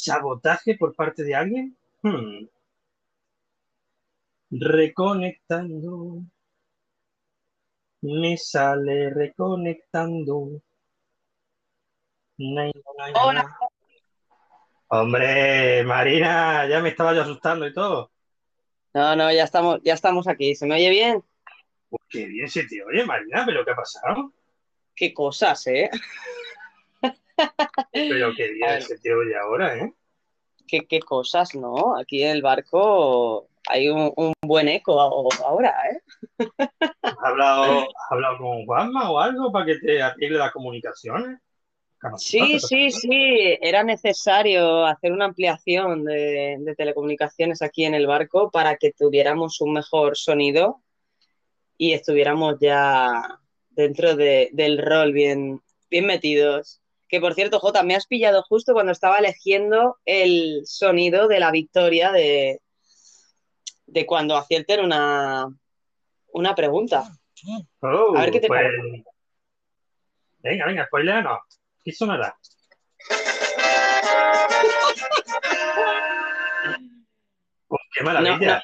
¿Sabotaje por parte de alguien? Hmm. Reconectando. Me sale reconectando. Hola. Hombre, Marina, ya me estaba yo asustando y todo. No, no, ya estamos, ya estamos aquí. ¿Se me oye bien? Pues qué bien se te oye, Marina, pero ¿qué ha pasado? Qué cosas, ¿eh? Pero qué bien se te oye ahora, ¿eh? Qué, qué cosas, ¿no? Aquí en el barco hay un, buen eco ahora, ¿eh? ¿Has hablado, hablado con Juanma o algo para que te arregle las comunicaciones? Sí, sí, sí, era necesario hacer una ampliación de, telecomunicaciones aquí en el barco para que tuviéramos un mejor sonido y estuviéramos ya dentro del rol bien, bien metidos. Que por cierto, Jota, me has pillado justo cuando estaba eligiendo el sonido de la victoria de, de cuando acierten una, una pregunta. Oh, a ver qué te pues... parece. Venga, venga, spoiler no. ¿Qué sonará? Oh, ¡Qué maravilla!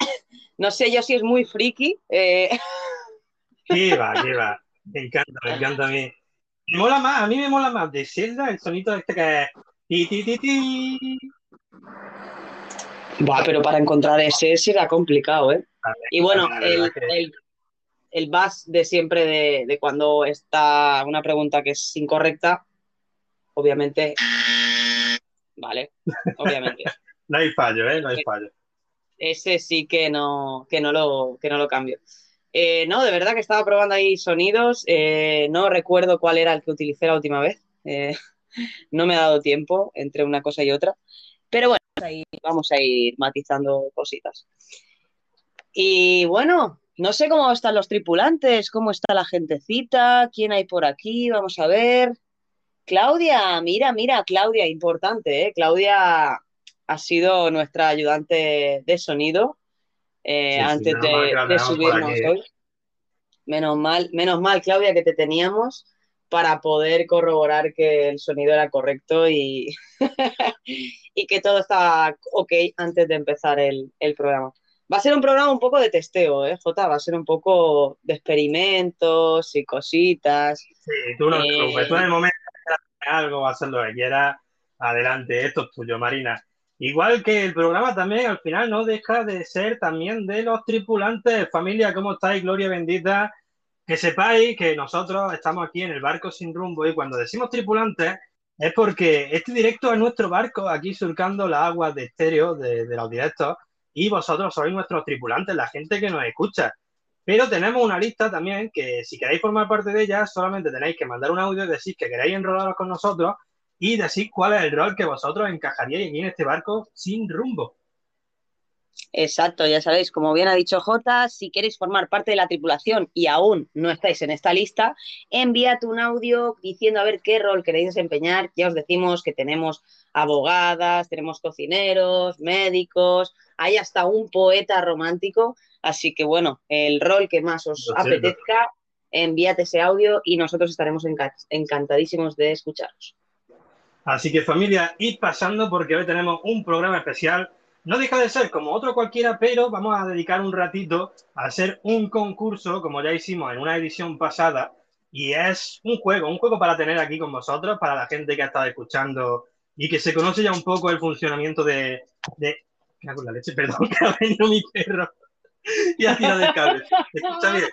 No, sé yo si es muy friki. Eh... ¿Qué va, qué va? Me encanta, me encanta a mí. Me mola más, a mí me mola más de Zelda el sonido este que es ti, ti, ti, ti. Va, pero para encontrar ese será complicado, ¿eh? y bueno, el, el, el bus de siempre de, de, cuando está una pregunta que es incorrecta, obviamente. Vale, obviamente. no hay fallo, ¿eh? No hay fallo. Ese sí que no, que no, lo, que no lo cambio. Eh, no, de verdad que estaba probando ahí sonidos. Eh, no recuerdo cuál era el que utilicé la última vez. Eh, no me ha dado tiempo entre una cosa y otra. Pero bueno, ahí vamos a ir matizando cositas. Y bueno, no sé cómo están los tripulantes, cómo está la gentecita, quién hay por aquí, vamos a ver. Claudia, mira, mira, Claudia, importante, ¿eh? Claudia ha sido nuestra ayudante de sonido eh, antes de, subirnos hoy. Menos mal, menos mal, Claudia, que te teníamos para poder corroborar que el sonido era correcto y, y que todo estaba ok antes de empezar el, programa. Va a ser un programa un poco de testeo, ¿eh, Jota? Va a ser un poco de experimentos y cositas. Sí, tú no eh, Tú en el momento de algo, a hacer lo que quieras, adelante, esto es tuyo, Marina. Igual que el programa también al final no deja de ser también de los tripulantes. Familia, ¿cómo estáis? Gloria bendita. Que sepáis que nosotros estamos aquí en el barco sin rumbo y cuando decimos tripulantes es porque este directo es nuestro barco aquí surcando las aguas de estéreo de, los directos y vosotros sois nuestros tripulantes, la gente que nos escucha. Pero tenemos una lista también que si queréis formar parte de ella solamente tenéis que mandar un audio y decir que queréis enrolaros con nosotros y decir cuál es el rol que vosotros encajaríais en este barco sin rumbo. Exacto, ya sabéis, como bien ha dicho Jota, si queréis formar parte de la tripulación y aún no estáis en esta lista, envíate un audio diciendo a ver qué rol queréis desempeñar. Ya os decimos que tenemos abogadas, tenemos cocineros, médicos, hay hasta un poeta romántico, así que bueno, el rol que más os apetezca, envíate ese audio y nosotros estaremos encantadísimos de escucharos. Así que familia, id pasando porque hoy tenemos un programa especial no deja de ser como otro cualquiera, pero vamos a dedicar un ratito a hacer un concurso, como ya hicimos en una edición pasada, y es un juego, un juego para tener aquí con vosotros, para la gente que ha estado escuchando y que se conoce ya un poco el funcionamiento de... de... ¿Qué hago la leche? Perdón, que mi perro y ha tirado el cable. escucha bien?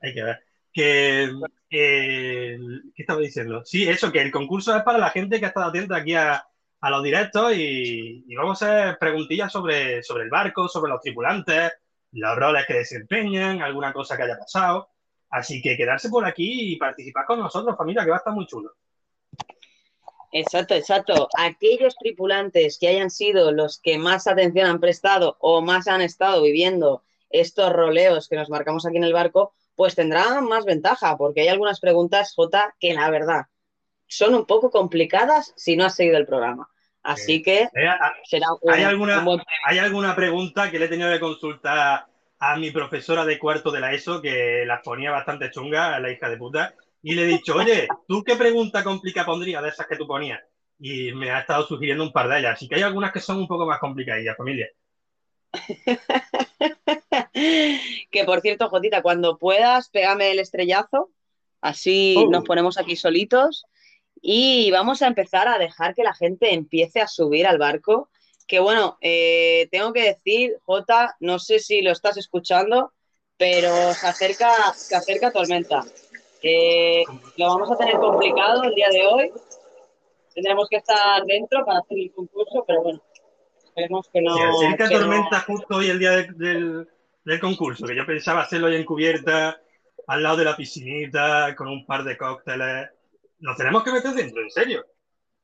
Hay que ver. Que, ¿Qué estaba diciendo? Sí, eso, que el concurso es para la gente que ha estado atenta aquí a, a los directos y, vamos a hacer preguntillas sobre, sobre el barco, sobre los tripulantes, los roles que desempeñan, alguna cosa que haya pasado. Así que quedarse por aquí y participar con nosotros, familia, que va a estar muy chulo. Exacto, exacto. Aquellos tripulantes que hayan sido los que más atención han prestado o más han estado viviendo estos roleos que nos marcamos aquí en el barco, pues tendrán más ventaja, porque hay algunas preguntas, J, que la verdad son un poco complicadas si no has seguido el programa. Así que eh, será ¿hay, alguna, ¿Hay alguna pregunta que le he tenido que consultar a mi profesora de cuarto de la ESO, que la ponía bastante chunga, a la hija de puta, y le he dicho, oye, ¿tú qué pregunta complicada pondrías de esas que tú ponías? y me ha estado sugiriendo un par de ellas. Así que hay algunas que son un poco más complicadillas, familia. que por cierto, Jotita, cuando puedas, pégame el estrellazo. Así Oh. nos ponemos aquí solitos. Y vamos a empezar a dejar que la gente empiece a subir al barco. Que bueno, eh, tengo que decir, Jota, no sé si lo estás escuchando, pero se acerca, se acerca tormenta. Eh, lo vamos a tener complicado el día de hoy. Tendremos que estar dentro para hacer el concurso, pero bueno, esperemos que no. Se acerca que no- tormenta justo hoy el día de- del, del concurso, que yo pensaba hacerlo hoy en cubierta, al lado de la piscinita, con un par de cócteles. Nos tenemos que meter dentro, en serio.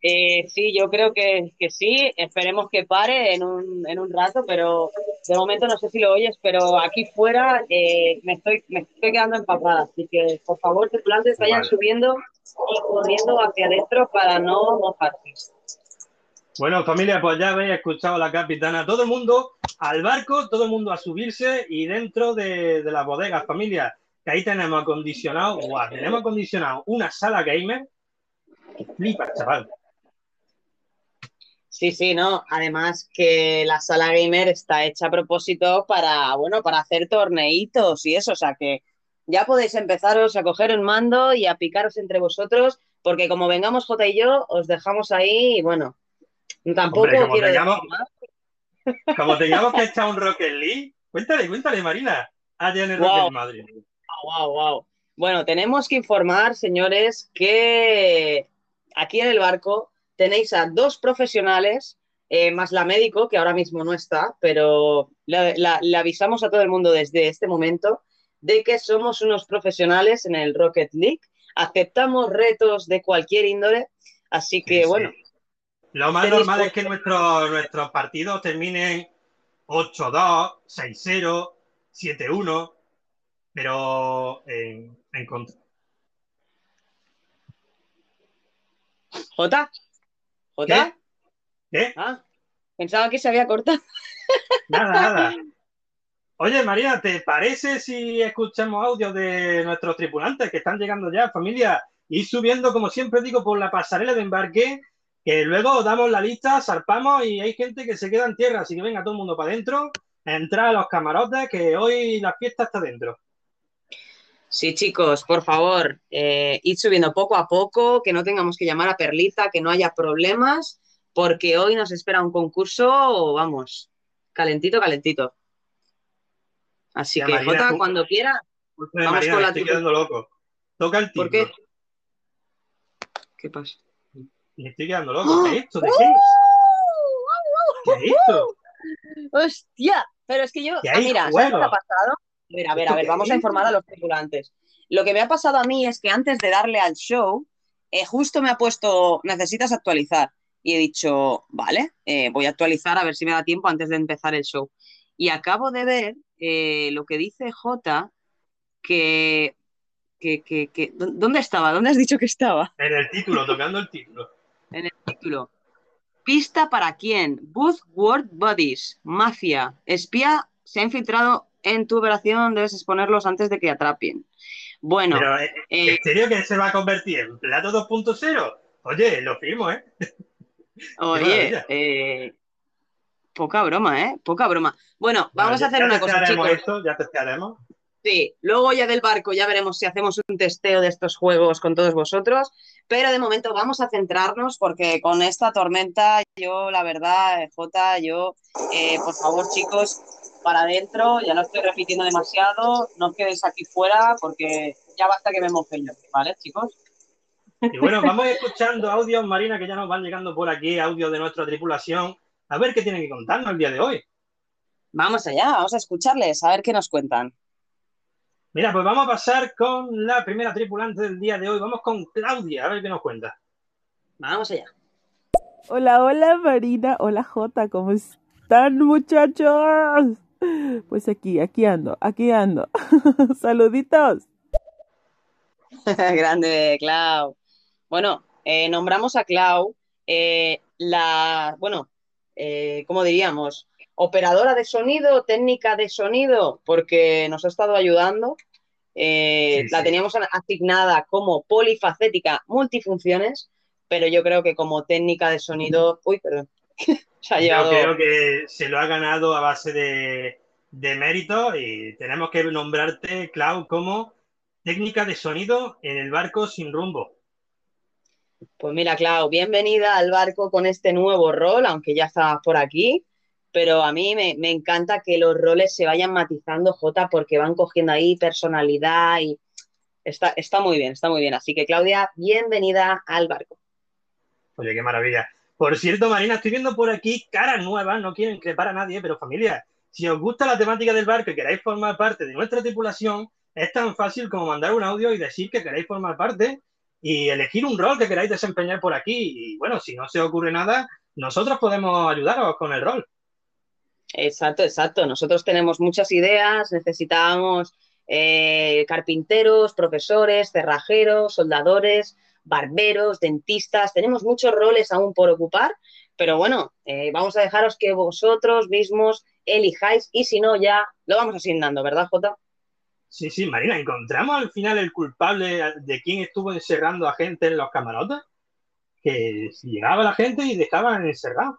Eh, sí, yo creo que, que sí. Esperemos que pare en un, en un rato, pero de momento no sé si lo oyes, pero aquí fuera eh, me, estoy, me estoy quedando empapada. Así que, por favor, tripulantes, vayan Vale. subiendo y corriendo hacia adentro para no mojarse. Bueno, familia, pues ya habéis escuchado a la capitana. Todo el mundo al barco, todo el mundo a subirse y dentro de, las bodegas, familia, que ahí tenemos acondicionado, guau, tenemos acondicionado una sala gamer. que Flipa, chaval. Sí, sí, no. Además que la sala gamer está hecha a propósito para, bueno, para hacer torneitos y eso. O sea que ya podéis empezaros a coger un mando y a picaros entre vosotros, porque como vengamos Jota y yo, os dejamos ahí y bueno, tampoco Hombre, como quiero más. Como tengamos que echar un Rocket League, cuéntale, cuéntale, Marina. Allá en el Wow. Rocket Madrid. Wow, wow. Bueno, tenemos que informar, señores, que aquí en el barco tenéis a dos profesionales, eh, más la médico, que ahora mismo no está, pero le, avisamos a todo el mundo desde este momento de que somos unos profesionales en el Rocket League. Aceptamos retos de cualquier índole, así que Sí, sí. Lo más normal es que nuestros, nuestros partidos terminen 8-2, 6-0, 7-1, pero en, en contra. Jota, Jota, ¿Qué? ah, pensaba que se había cortado. Nada, nada. Oye, María, ¿te parece si escuchamos audio de nuestros tripulantes que están llegando ya, familia? Y subiendo, como siempre digo, por la pasarela de embarque, que luego damos la lista, zarpamos y hay gente que se queda en tierra, así que venga todo el mundo para adentro, entrar a los camarotes, que hoy la fiesta está dentro. Sí, chicos, por favor, eh, id subiendo poco a poco, que no tengamos que llamar a Perlita, que no haya problemas, porque hoy nos espera un concurso, vamos, calentito, calentito. Así Ya, que, Marina, Jota, cuando quiera, Vamos con la estoy quedando loco. Toca el ¿por timbre. qué? ¿Qué pasa? Me estoy quedando loco. ¿Qué es esto? ¿De qué es? ¿Qué es esto? ¡Hostia! Pero es que yo, Que ah, mira, ¿sabes qué juegos. me ha pasado? A ver, a ver, a ¿Esto ver, vamos a informar a los tripulantes. Lo que me ha pasado a mí es que antes de darle al show, eh, justo me ha puesto, necesitas actualizar. Y he dicho, vale, eh, voy a actualizar a ver si me da tiempo antes de empezar el show. Y acabo de ver eh, lo que dice J, que, que, que, que- ¿dó- ¿Dónde estaba? ¿Dónde has dicho que estaba? En el título, tocando el título. En el título. Pista para quién? Booth World Buddies. Mafia. Espía se ha infiltrado en tu operación. Debes exponerlos antes de que atrapen. Bueno, Pero, ¿eh, eh, ¿en serio que se va a convertir en plato 2.0? Oye, lo firmo, ¿eh? oye, eh, poca broma, ¿eh? Poca broma. Bueno, vamos Bueno, a hacer una cosa, chicos. esto, ya testearemos. Sí, luego ya del barco ya veremos si hacemos un testeo de estos juegos con todos vosotros, pero de momento vamos a centrarnos porque con esta tormenta yo, la verdad, eh, Jota, yo, eh, por favor chicos, para adentro, ya no estoy repitiendo demasiado, no os quedéis aquí fuera porque ya basta que me moje yo, ¿vale chicos? Y bueno, vamos escuchando audios, Marina, que ya nos van llegando por aquí, audios de nuestra tripulación. A ver qué tienen que contarnos el día de hoy. Vamos allá, vamos a escucharles, a ver qué nos cuentan. Mira, pues vamos a pasar con la primera tripulante del día de hoy. Vamos con Claudia, a ver qué nos cuenta. Vamos allá. Hola, hola Marina, hola Jota, ¿cómo están muchachos? Pues aquí, aquí ando, aquí ando. Saluditos. Grande, Clau. Bueno, eh, nombramos a Clau eh, la, bueno, eh, ¿cómo diríamos? Operadora de sonido, técnica de sonido, porque nos ha estado ayudando. Eh, Sí, la sí. teníamos asignada como polifacética multifunciones, pero yo creo que como técnica de sonido, uy, perdón, se ha llevado... Yo creo que se lo ha ganado a base de, de mérito y tenemos que nombrarte, Clau, como técnica de sonido en el barco sin rumbo. Pues mira, Clau, bienvenida al barco con este nuevo rol, aunque ya estabas por aquí, pero a mí me, encanta que los roles se vayan matizando, Jota, porque van cogiendo ahí personalidad y está, está muy bien, está muy bien. Así que, Claudia, bienvenida al barco. Oye, qué maravilla. Por cierto, Marina, estoy viendo por aquí caras nuevas, no quieren crepar a nadie, pero familia, si os gusta la temática del barco y queréis formar parte de nuestra tripulación, es tan fácil como mandar un audio y decir que queréis formar parte y elegir un rol que queráis desempeñar por aquí. Y bueno, si no se ocurre nada, nosotros podemos ayudaros con el rol. Exacto, exacto. Nosotros tenemos muchas ideas, necesitamos eh, carpinteros, profesores, cerrajeros, soldadores, barberos, dentistas. Tenemos muchos roles aún por ocupar, pero bueno, eh, vamos a dejaros que vosotros mismos elijáis y si no, ya lo vamos asignando, ¿verdad, Jota? Sí, sí, Marina, ¿encontramos al final el culpable de quién estuvo encerrando a gente en los camarotes? Que llegaba la gente y dejaban encerrado.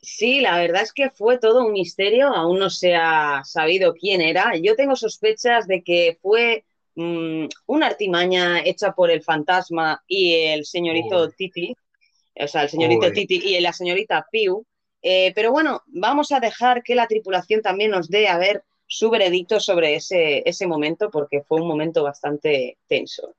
Sí, la verdad es que fue todo un misterio, aún no se ha sabido quién era. Yo tengo sospechas de que fue mm, una artimaña hecha por el fantasma y el señorito Titi, o sea, el señorito Titi y la señorita Piu. Eh, pero bueno, vamos a dejar que la tripulación también nos dé a ver su veredicto sobre ese, ese momento porque fue un momento bastante tenso.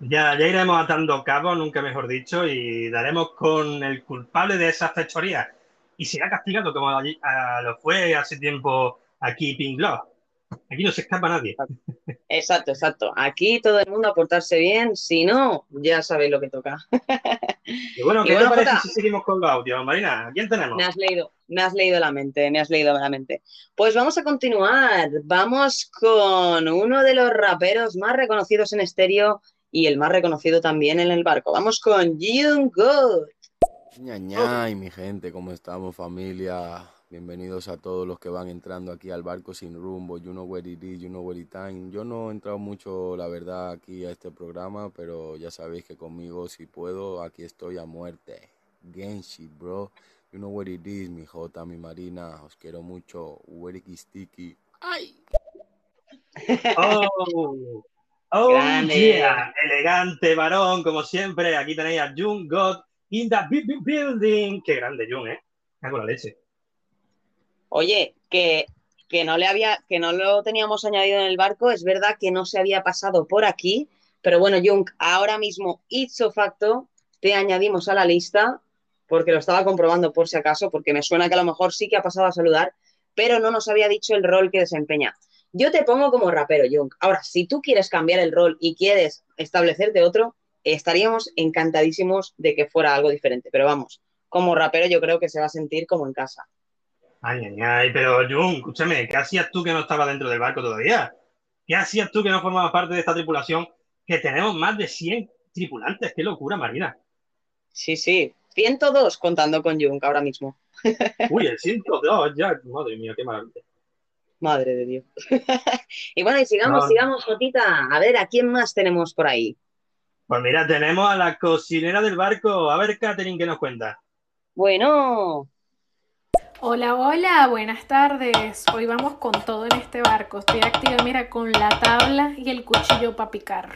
Ya, ya iremos atando cabos, nunca mejor dicho, y daremos con el culpable de esas fechorías. Y será castigado como lo fue hace tiempo aquí Pink Aquí no se escapa nadie. Exacto, exacto. Aquí todo el mundo a portarse bien, si no, ya sabéis lo que toca. Y bueno, ¿qué te parece si seguimos con los audios? Marina, ¿quién tenemos? Me has leído, me has leído la mente, me has leído la mente. Pues vamos a continuar. Vamos con uno de los raperos más reconocidos en estéreo y el más reconocido también en el barco. Vamos con Jung Good. Ñañay, mi gente, ¿cómo estamos, familia? Bienvenidos a todos los que van entrando aquí al barco sin rumbo. You know where it is, you know where it time. Yo no he entrado mucho, la verdad, aquí a este programa, pero ya sabéis que conmigo, si puedo, aquí estoy a muerte. Genshi, bro. You know where it is, mi Jota, mi Marina. Os quiero mucho. Where sticky. ¡Ay! Oh, oh yeah. Elegante varón, como siempre. Aquí tenéis a Jung God in the building. Qué grande, Jung, ¿eh? Hago la leche. Oye, que, no le había, que no lo teníamos añadido en el barco, es verdad que no se había pasado por aquí, pero bueno, Jung, ahora mismo, ipso facto, te añadimos a la lista, porque lo estaba comprobando por si acaso, porque me suena que a lo mejor sí que ha pasado a saludar, pero no nos había dicho el rol que desempeña. Yo te pongo como rapero, Jung. Ahora, si tú quieres cambiar el rol y quieres establecerte otro, estaríamos encantadísimos de que fuera algo diferente. Pero vamos, como rapero yo creo que se va a sentir como en casa. Ay, ay, ay, pero Jun, escúchame, ¿qué hacías tú que no estabas dentro del barco todavía? ¿Qué hacías tú que no formabas parte de esta tripulación? Que tenemos más de 100 tripulantes, qué locura, Marina. Sí, sí, 102 contando con Jung ahora mismo. Uy, el 102, ya, madre mía, qué maravilla. Madre de Dios. y bueno, y sigamos, sigamos, Jotita. A ver, ¿a quién más tenemos por ahí? Pues mira, tenemos a la cocinera del barco. A ver, Catherine, ¿qué nos cuenta? Bueno, Hola, hola, buenas tardes. Hoy vamos con todo en este barco. Estoy activa, mira, con la tabla y el cuchillo para picar.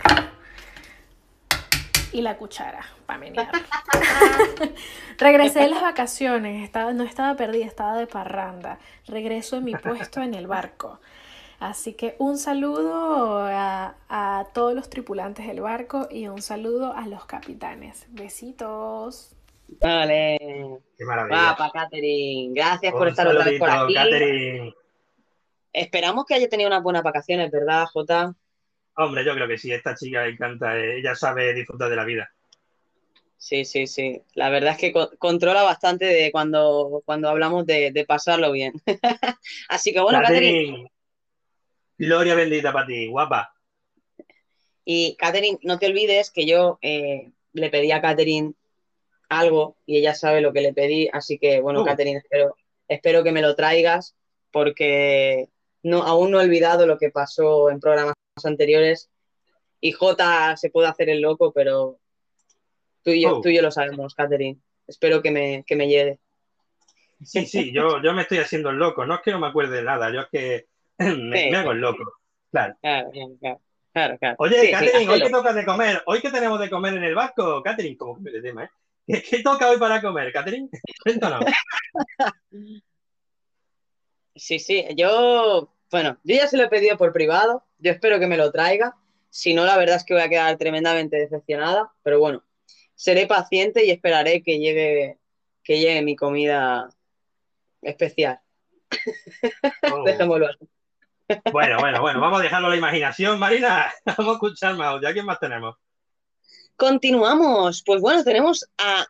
Y la cuchara para menear. Regresé de las vacaciones, estaba, no estaba perdida, estaba de parranda. Regreso en mi puesto en el barco. Así que un saludo a, a todos los tripulantes del barco y un saludo a los capitanes. Besitos. Vale. Qué maravilla. Papa, Catherine. Gracias por estar otra vez por aquí. Catherine. Esperamos que haya tenido unas buenas vacaciones, ¿verdad, Jota? Hombre, yo creo que sí. Esta chica encanta. Eh, ella sabe disfrutar de la vida. Sí, sí, sí. La verdad es que controla bastante de cuando, cuando hablamos de, pasarlo bien. Así que bueno, Catherine. Gloria bendita para ti, guapa. Y Catherine, no te olvides que yo eh, le pedí a Catherine algo y ella sabe lo que le pedí, así que bueno, Catherine, espero, espero que me lo traigas porque no, aún no he olvidado lo que pasó en programas anteriores y J se puede hacer el loco, pero Tú y yo, Oh. tú y yo lo sabemos, Catherine. Espero que me, que me llegue. Sí, sí, yo, yo me estoy haciendo el loco. No es que no me acuerde de nada, yo es que me, hago el loco. Claro. Claro, claro, claro, claro. Oye, Catherine, ¿hoy qué toca de comer? ¿Hoy qué tenemos de comer en el barco? Catherine, como que me tema, ¿eh? ¿Qué, qué toca hoy para comer, Catherine? Cuéntanos. Sí, sí, yo, bueno, yo ya se lo he pedido por privado, yo espero que me lo traiga, si no, la verdad es que voy a quedar tremendamente decepcionada, pero bueno, seré paciente y esperaré que llegue, que llegue mi comida especial, Oh. dejémoslo así. Bueno, bueno, bueno, vamos a dejarlo a la imaginación, Marina. Vamos a escuchar más audio. ¿A quién más tenemos? Continuamos, pues bueno, tenemos a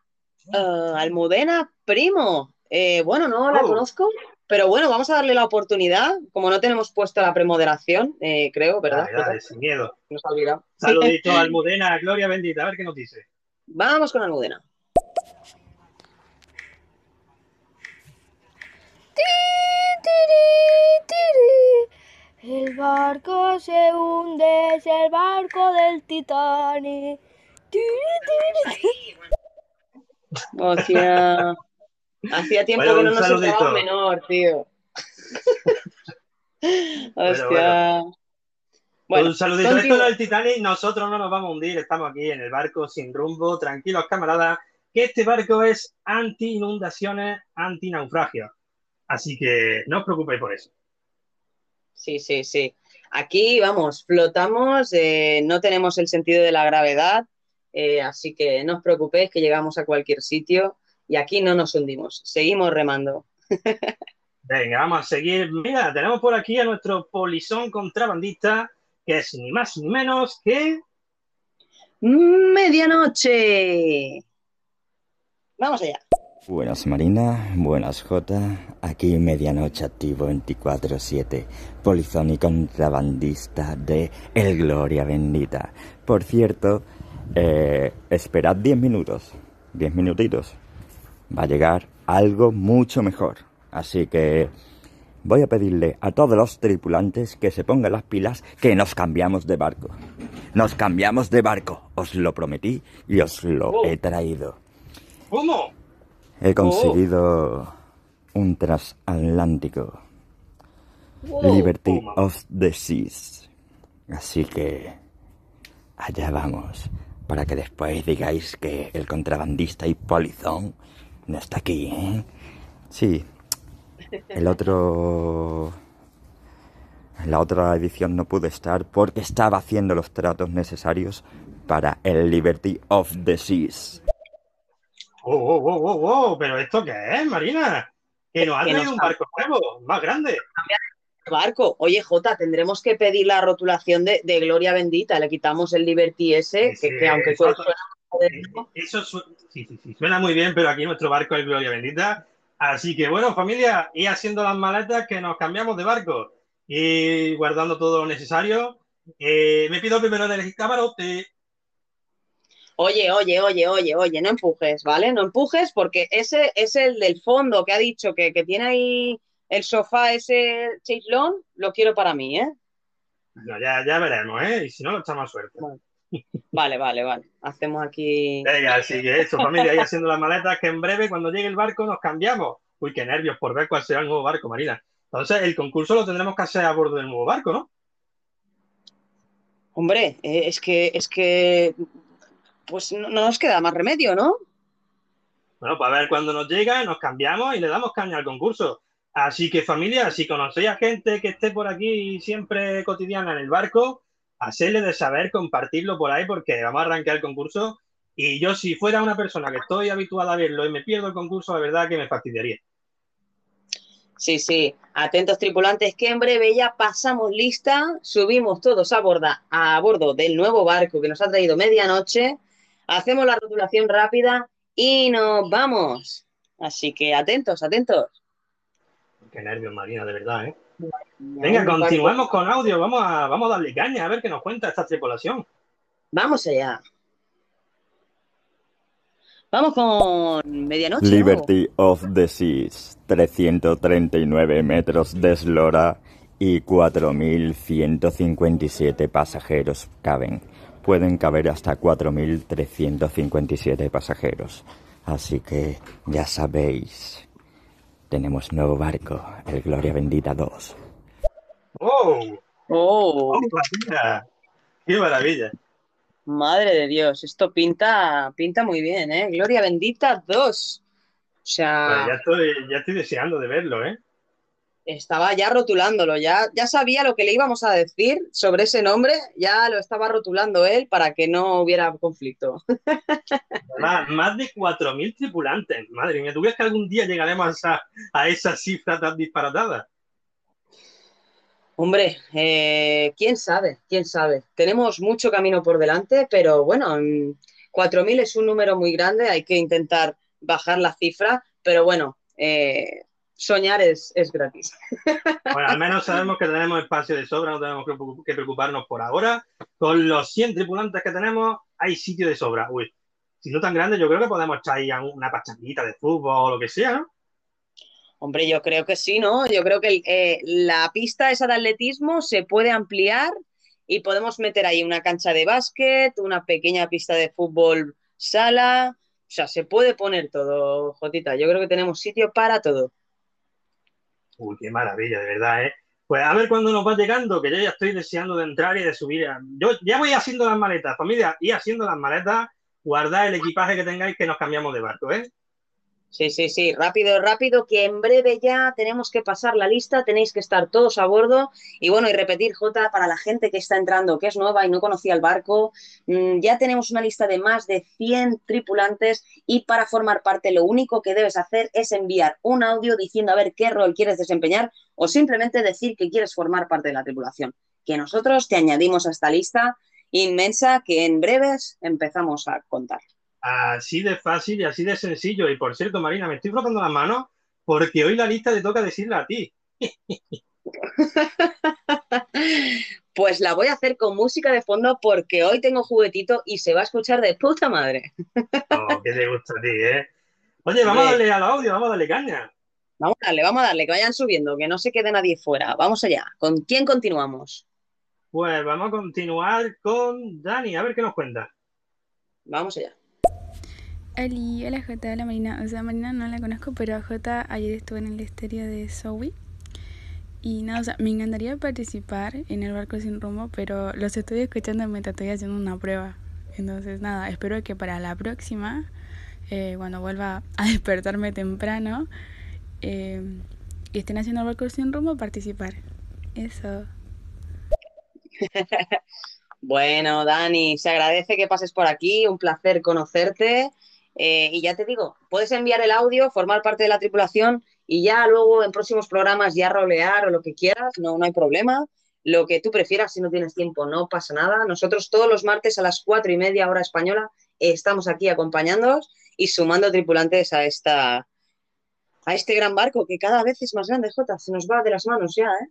eh, Almudena Primo, Eh, bueno, no la Oh. conozco, pero bueno, vamos a darle la oportunidad, como no tenemos puesto la premoderación, eh, creo, ¿verdad? Dale, dale, sin miedo. Nos ha olvidado. Saludito a Almudena, Gloria bendita, a ver qué nos dice. Vamos con Almudena. El barco se hunde, es el barco del Titanic. Tiri, tiri, tiri. Hostia. Hacía tiempo Bueno, que no nos un menor, tío. Hostia. Bueno, un saludito. contigo. Esto del Titanic, nosotros no nos vamos a hundir, estamos aquí en el barco sin rumbo, tranquilos camaradas, que este barco es anti-inundaciones, anti-naufragio. Así que no os preocupéis por eso. Sí, sí, sí. Aquí, vamos, flotamos, eh, no tenemos el sentido de la gravedad, eh, así que no os preocupéis que llegamos a cualquier sitio y aquí no nos hundimos, seguimos remando. Venga, vamos a seguir. Mira, tenemos por aquí a nuestro polizón contrabandista, que es ni más ni menos que... Medianoche. Vamos allá. Buenas Marina, buenas Jota, aquí Medianoche Activo 24-7, polizón y contrabandista de El Gloria Bendita. Por cierto, eh, esperad 10 minutos, 10 minutitos, va a llegar algo mucho mejor. Así que voy a pedirle a todos los tripulantes que se pongan las pilas que nos cambiamos de barco. Nos cambiamos de barco, os lo prometí y os lo Oh. he traído. ¿Cómo? He conseguido un transatlántico. Liberty of the Seas. Así que allá vamos. Para que después digáis que el contrabandista y polizón no está aquí, ¿eh? Sí. El otro... La otra edición no pude estar porque estaba haciendo los tratos necesarios para el Liberty of the Seas. Oh, oh, oh, pero ¿esto qué es, Marina? Que nos ha traído nos un barco nuevo, más grande. Barco. Oye, Jota, tendremos que pedir la rotulación de, de Gloria Bendita. Le quitamos el Liberty ese, Sí, que, que aunque eso- suena Eso su- sí, sí, sí, suena muy bien, pero aquí nuestro barco es Gloria Bendita. Así que bueno, familia, y haciendo las maletas que nos cambiamos de barco y guardando todo lo necesario. Eh, me pido primero del camarote. Oye, oye, oye, oye, oye, no empujes, ¿vale? No empujes porque ese es el del fondo que ha dicho que, que tiene ahí el sofá ese chaislón, lo quiero para mí, ¿eh? Bueno, ya, ya veremos, ¿eh? Y si no, lo echamos suerte. Vale, vale, vale. Hacemos aquí. Venga, así que eso, familia, ahí haciendo las maletas, que en breve, cuando llegue el barco, nos cambiamos. Uy, qué nervios por ver cuál será el nuevo barco, Marina. Entonces, el concurso lo tendremos que hacer a bordo del nuevo barco, ¿no? Hombre, eh, es que, es que, pues no, no nos queda más remedio, ¿no? Bueno, para ver cuando nos llega, nos cambiamos y le damos caña al concurso. Así que familia, si conocéis a gente que esté por aquí siempre cotidiana en el barco, hacerle de saber, compartirlo por ahí porque vamos a arrancar el concurso. Y yo si fuera una persona que estoy habituada a verlo y me pierdo el concurso, la verdad que me fastidiaría. Sí, sí. Atentos tripulantes, que en breve ya pasamos lista, subimos todos a, borda, a bordo del nuevo barco que nos ha traído medianoche, hacemos la rotulación rápida y nos vamos. Así que atentos, atentos. Qué nervios, Marina, de verdad, ¿eh? Venga, continuemos con audio. Vamos a, vamos a darle caña a ver qué nos cuenta esta tripulación. Vamos allá. Vamos con medianoche. ¿no? Liberty of the Seas, 339 metros de eslora y 4.157 pasajeros caben. Pueden caber hasta 4.357 pasajeros. Así que ya sabéis, tenemos nuevo barco, el Gloria Bendita 2. ¡Oh! ¡Oh! ¡Oh, maravilla! ¡Qué maravilla! Madre de Dios, esto pinta, pinta muy bien, ¿eh? Gloria Bendita 2. O sea, Pues ya, estoy, ya estoy deseando de verlo, ¿eh? Estaba ya rotulándolo, ya, ya sabía lo que le íbamos a decir sobre ese nombre, ya lo estaba rotulando él para que no hubiera conflicto. Más, más de 4.000 tripulantes. Madre mía, ¿tú crees que algún día llegaremos a, a esa cifra tan disparatada? Hombre, eh, quién sabe, quién sabe. Tenemos mucho camino por delante, pero bueno, mm, 4.000 es un número muy grande, hay que intentar bajar la cifra, pero bueno, eh, soñar es, es gratis. Bueno, al menos sabemos que tenemos espacio de sobra, no tenemos que, preocuparnos por ahora. Con los 100 tripulantes que tenemos, hay sitio de sobra. Uy, si no tan grande, yo creo que podemos echar ahí a una pachanguita de fútbol o lo que sea, ¿no? Hombre, yo creo que sí, ¿no? Yo creo que eh, la pista esa de atletismo se puede ampliar y podemos meter ahí una cancha de básquet, una pequeña pista de fútbol sala. O sea, se puede poner todo, Jotita. Yo creo que tenemos sitio para todo. Uy, qué maravilla, de verdad, ¿eh? Pues a ver cuándo nos va llegando, que yo ya estoy deseando de entrar y de subir. Yo ya voy haciendo las maletas, familia, y haciendo las maletas, guardad el equipaje que tengáis que nos cambiamos de barco, ¿eh? Sí, sí, sí, rápido, rápido, que en breve ya tenemos que pasar la lista, tenéis que estar todos a bordo. Y bueno, y repetir, Jota, para la gente que está entrando, que es nueva y no conocía el barco, mmm, ya tenemos una lista de más de 100 tripulantes y para formar parte lo único que debes hacer es enviar un audio diciendo a ver qué rol quieres desempeñar o simplemente decir que quieres formar parte de la tripulación, que nosotros te añadimos a esta lista inmensa que en breves empezamos a contar. Así de fácil y así de sencillo. Y por cierto, Marina, me estoy frotando las manos porque hoy la lista te toca decirla a ti. Pues la voy a hacer con música de fondo porque hoy tengo juguetito y se va a escuchar de puta madre. Oh, que te gusta a ti, ¿eh? Oye, vamos a darle al audio, vamos a darle caña. Vamos a darle, vamos a darle, que vayan subiendo, que no se quede nadie fuera. Vamos allá. ¿Con quién continuamos? Pues vamos a continuar con Dani, a ver qué nos cuenta. Vamos allá. Hola, hola Jota, hola Marina. O sea, Marina no la conozco, pero a Jota ayer estuve en el estéreo de Zoe. Y nada, o sea, me encantaría participar en el barco sin rumbo, pero los estoy escuchando mientras estoy haciendo una prueba. Entonces, nada, espero que para la próxima, eh, cuando vuelva a despertarme temprano eh, estén haciendo el barco sin rumbo, participar. Eso. bueno, Dani, se agradece que pases por aquí, un placer conocerte. Eh, y ya te digo, puedes enviar el audio, formar parte de la tripulación y ya luego en próximos programas ya rolear o lo que quieras, no, no hay problema. Lo que tú prefieras, si no tienes tiempo, no pasa nada. Nosotros todos los martes a las cuatro y media hora española estamos aquí acompañándoos y sumando tripulantes a esta a este gran barco que cada vez es más grande, Jota, se nos va de las manos ya, ¿eh?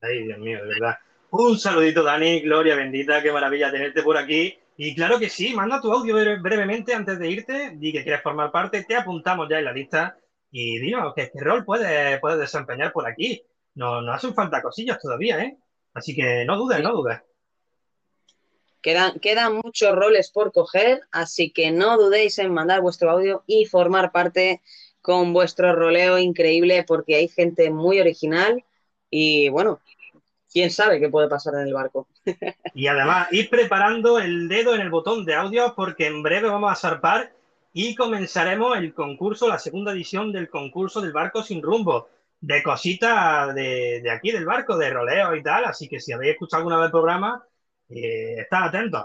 Ay, Dios mío, de verdad. Un saludito, Dani, Gloria bendita, qué maravilla tenerte por aquí. Y claro que sí, manda tu audio brevemente antes de irte, di que quieres formar parte, te apuntamos ya en la lista y dinos qué, qué rol puedes, desempeñar por aquí. No, no hacen falta cosillas todavía, ¿eh? Así que no dudes, no dudes. Quedan, quedan muchos roles por coger, así que no dudéis en mandar vuestro audio y formar parte con vuestro roleo increíble porque hay gente muy original y bueno, quién sabe qué puede pasar en el barco. Y además, ir preparando el dedo en el botón de audio porque en breve vamos a zarpar y comenzaremos el concurso, la segunda edición del concurso del barco sin rumbo, de cositas de, de aquí del barco, de roleo y tal. Así que si habéis escuchado alguna vez el programa, eh, estad atentos.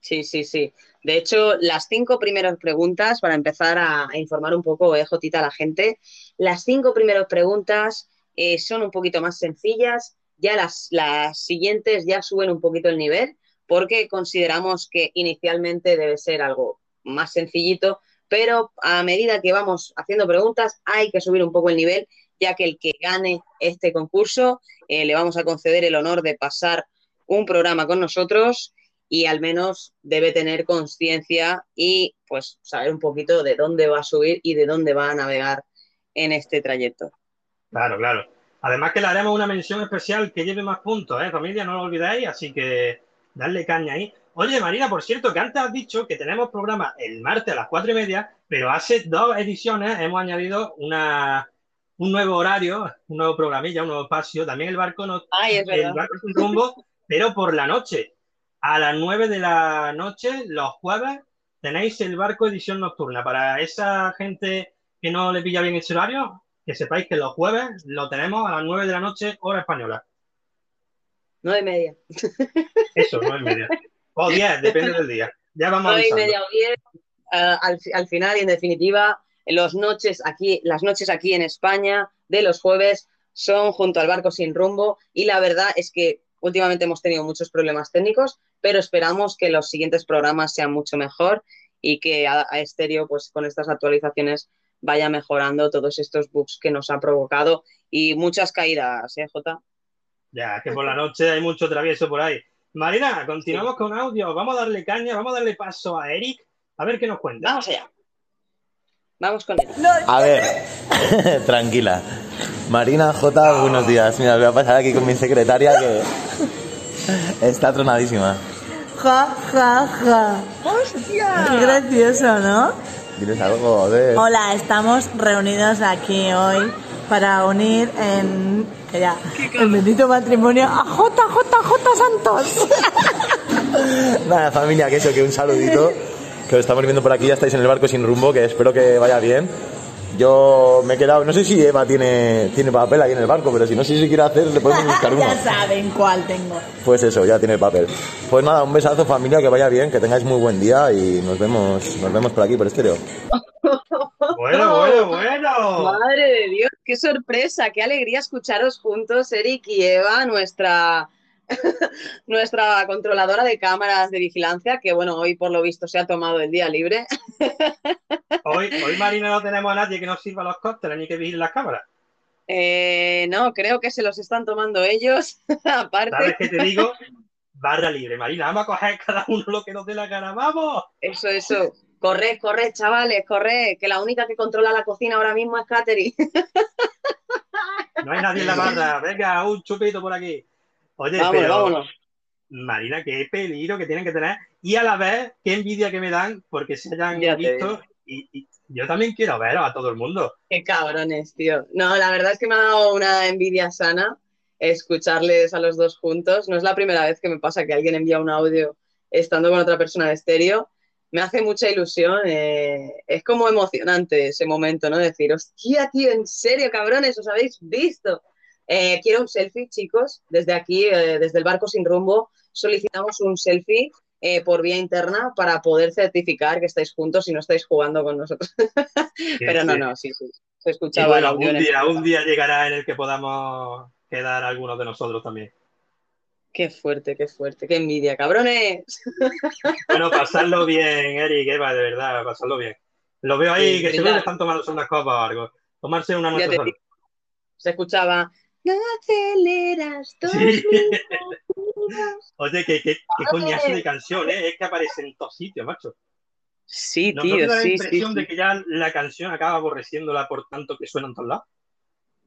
Sí, sí, sí. De hecho, las cinco primeras preguntas, para empezar a, a informar un poco, eh, Jotita, a la gente, las cinco primeras preguntas eh, son un poquito más sencillas, ya las, las siguientes ya suben un poquito el nivel, porque consideramos que inicialmente debe ser algo más sencillito, pero a medida que vamos haciendo preguntas hay que subir un poco el nivel, ya que el que gane este concurso eh, le vamos a conceder el honor de pasar un programa con nosotros y al menos debe tener conciencia y pues saber un poquito de dónde va a subir y de dónde va a navegar en este trayecto. Claro, claro. Además que le haremos una mención especial que lleve más puntos, ¿eh, familia? No lo olvidéis, así que darle caña ahí. Oye, Marina, por cierto, que antes has dicho que tenemos programa el martes a las cuatro y media, pero hace dos ediciones hemos añadido una, un nuevo horario, un nuevo programilla, un nuevo espacio. También el barco no, Ay, es el barco sin rumbo, pero por la noche. A las nueve de la noche, los jueves, tenéis el barco edición nocturna. Para esa gente que no le pilla bien ese horario, que sepáis que los jueves lo tenemos a las nueve de la noche, hora española. Nueve y media. Eso, nueve y media. O diez, depende del día. Ya vamos Nueve y avisando. media o diez. eh, al, al final y en definitiva, los noches aquí, las noches aquí en España de los jueves son junto al barco sin rumbo y la verdad es que últimamente hemos tenido muchos problemas técnicos, pero esperamos que los siguientes programas sean mucho mejor y que a, a Estéreo, pues con estas actualizaciones, vaya mejorando todos estos bugs que nos ha provocado y muchas caídas, ¿eh, Jota? Ya, que por la noche hay mucho travieso por ahí. Marina, continuamos con audio. Vamos a darle caña, vamos a darle paso a Eric, a ver qué nos cuenta. Vamos allá. Vamos con él. A ver, tranquila. Marina J, buenos días. Mira, voy a pasar aquí con mi secretaria que está tronadísima. Ja, ja, ja. ¡Hostia! Qué gracioso, ¿no? ¿Tienes algo? Ver. Hola, estamos reunidos aquí hoy para unir en que ya, el bendito matrimonio a JJJ Santos. Nada, familia, que eso, que un saludito. Que os estamos viendo por aquí, ya estáis en el barco sin rumbo, que espero que vaya bien. Yo me he quedado, no sé si Eva tiene, tiene papel aquí en el barco, pero si no sé si quiere hacer, le podemos buscar uno. ya saben cuál tengo. Pues eso, ya tiene papel. Pues nada, un besazo familia, que vaya bien, que tengáis muy buen día y nos vemos, nos vemos por aquí, por estéreo. Bueno, bueno, bueno. Madre de Dios, qué sorpresa, qué alegría escucharos juntos, Eric y Eva, nuestra, nuestra controladora de cámaras de vigilancia, que bueno, hoy por lo visto se ha tomado el día libre. Hoy, hoy Marina no tenemos a nadie que nos sirva los cócteles ni que vigile las cámaras. Eh, no, creo que se los están tomando ellos, ¿Sabes aparte. qué te digo? Barra libre, Marina, vamos a coger cada uno lo que nos dé la gana, ¡vamos! Eso, eso. Corred, corred, chavales, corred, que la única que controla la cocina ahora mismo es Katherine. No hay nadie en la barra, venga, un chupito por aquí. Oye, Vámonos, pero vámonos. Marina, qué peligro que tienen que tener y a la vez qué envidia que me dan porque se hayan Ya visto y, y yo también quiero ver a todo el mundo. Qué cabrones, tío. No, la verdad es que me ha dado una envidia sana escucharles a los dos juntos. No es la primera vez que me pasa que alguien envía un audio estando con otra persona de estéreo. Me hace mucha ilusión. eh, es como emocionante ese momento, ¿no? Decir, hostia, tío, en serio, cabrones, os habéis visto. Eh, quiero un selfie, chicos. Desde aquí, eh, desde el barco sin rumbo, solicitamos un selfie eh, por vía interna para poder certificar que estáis juntos y no estáis jugando con nosotros. Pero no, no, sí, sí. Se escuchaba bueno, en día, un día llegará en el que podamos quedar algunos de nosotros también. Qué fuerte, qué fuerte, qué envidia, cabrones. Bueno, pasarlo bien, Eric, Eva, de verdad, pasarlo bien. Lo veo ahí Sí, que seguro están tomándose unas copas o algo. Tomarse una digo. Se escuchaba, no aceleras dos Sí. minutos". Oye, qué, qué, qué coñazo de canción, ¿eh? Es que aparece en todos sitios, macho. Sí, ¿No, no tío, da la sí, impresión sí. de que ya la canción acaba aborreciéndola por tanto que suena en todos lados?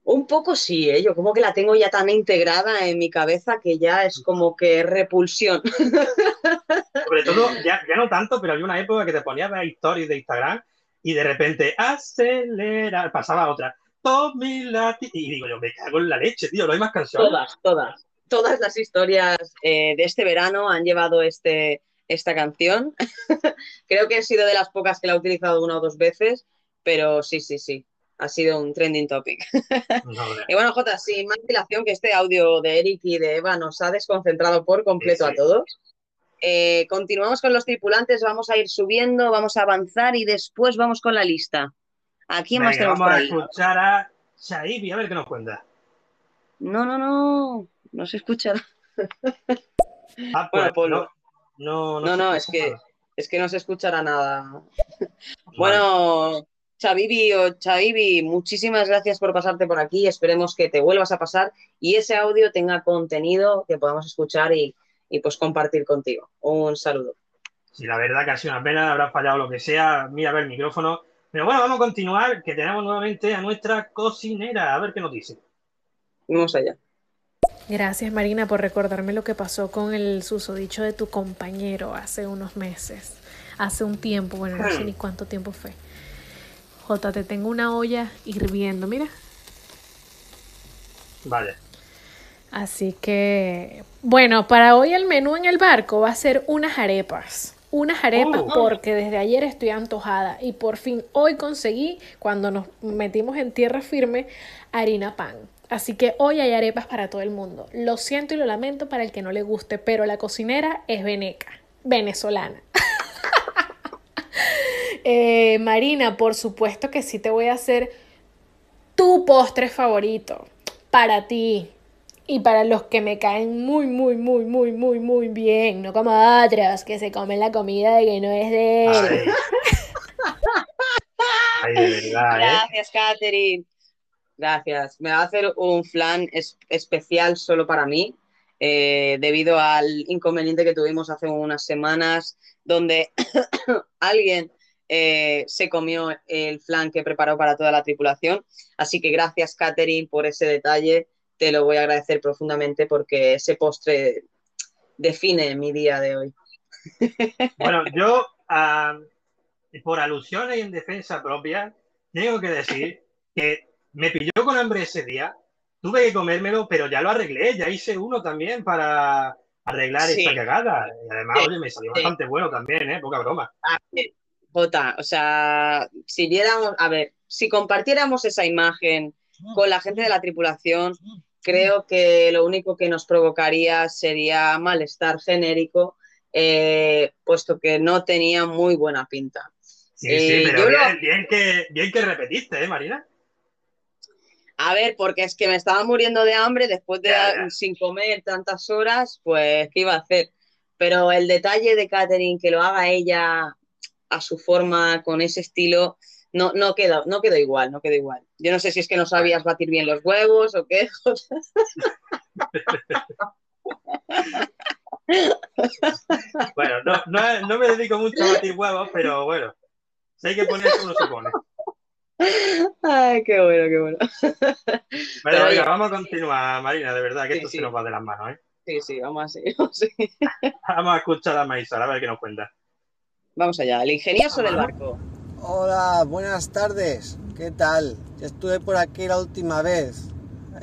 Un poco sí, ¿eh? Yo como que la tengo ya tan integrada en mi cabeza que ya es como que repulsión. Sobre todo, ya, ya no tanto, pero había una época que te ponías a ver stories de Instagram y de repente acelera, pasaba otra. Tommy Lati- Y digo yo, me cago en la leche, tío, no hay más canciones. Todas, todas. Todas las historias eh, de este verano han llevado este, esta canción. Creo que he sido de las pocas que la he utilizado una o dos veces, pero sí, sí, sí. Ha sido un trending topic. No. Y bueno, Jota, sin más dilación que este audio de Eric y de Eva nos ha desconcentrado por completo Sí, sí. a todos. Eh, continuamos con los tripulantes, vamos a ir subiendo, vamos a avanzar y después vamos con la lista. ¿A quién más Venga, tenemos vamos por a escuchar a Shaibi, a ver qué nos cuenta. No, no, no, no se escucha. Ah, Bueno, pues, Polo. no, no, No, no, es que, es que no se escuchará nada. Vale. Bueno, Chavivi o Chavivi, muchísimas gracias por pasarte por aquí. Esperemos que te vuelvas a pasar y ese audio tenga contenido que podamos escuchar y, y pues compartir contigo. Un saludo. Sí, la verdad que ha sido una pena, habrá fallado lo que sea. Mira a ver el micrófono. Pero bueno, vamos a continuar, que tenemos nuevamente a nuestra cocinera. A ver qué nos dice. Vamos allá. Gracias Marina por recordarme lo que pasó con el susodicho de tu compañero hace unos meses, hace un tiempo, bueno, no sé ni cuánto tiempo fue. Jota, te tengo una olla hirviendo, mira. Vale. Así que, bueno, para hoy el menú en el barco va a ser unas arepas. Unas arepas Oh. porque desde ayer estoy antojada y por fin hoy conseguí, cuando nos metimos en tierra firme, harina pan. Así que hoy hay arepas para todo el mundo. Lo siento y lo lamento para el que no le guste, pero la cocinera es veneca, venezolana. Eh, Marina, por supuesto que sí te voy a hacer tu postre favorito para ti y para los que me caen muy, muy, muy, muy, muy, muy bien, no como otros que se comen la comida de que no es de él. Ay, de verdad, ¿eh? Gracias, Katherine. Gracias. Me va a hacer un flan es- especial solo para mí, eh, debido al inconveniente que tuvimos hace unas semanas, donde alguien eh, se comió el flan que preparó para toda la tripulación. Así que gracias, Katherine, por ese detalle. Te lo voy a agradecer profundamente porque ese postre define mi día de hoy. Bueno, yo, ah, por alusiones y en defensa propia, tengo que decir que me pilló con hambre ese día, tuve que comérmelo, pero ya lo arreglé, ya hice uno también para arreglar Sí. esa cagada. Y además, Sí, oye, me salió sí. bastante bueno también, ¿eh? Poca broma. A ver, Jota, o sea, si viéramos, a ver, si compartiéramos esa imagen con la gente de la tripulación, creo que lo único que nos provocaría sería malestar genérico, eh, puesto que no tenía muy buena pinta. Sí, Eh, sí, pero yo lo- bien, que, bien que repetiste, ¿eh, Marina? A ver, porque es que me estaba muriendo de hambre después de Ya, ya. sin comer tantas horas, pues ¿qué iba a hacer? Pero el detalle de Katherine, que lo haga ella a su forma, con ese estilo, no, no quedó, no quedó igual, no quedó igual. Yo no sé si es que no sabías batir bien los huevos o qué. Bueno, no, no, no me dedico mucho a batir huevos, pero bueno, si hay que ponerse, uno se pone. Ay, qué bueno, qué bueno. Bueno, oye, vamos a continuar, Marina, de verdad, que Sí, esto sí. se nos va de las manos, ¿eh? Sí, sí, vamos a seguir. Vamos, a seguir. Vamos a escuchar a Maisal, a ver qué nos cuenta. Vamos allá, el ingenioso del barco. Hola, buenas tardes. ¿Qué tal? Ya estuve por aquí la última vez.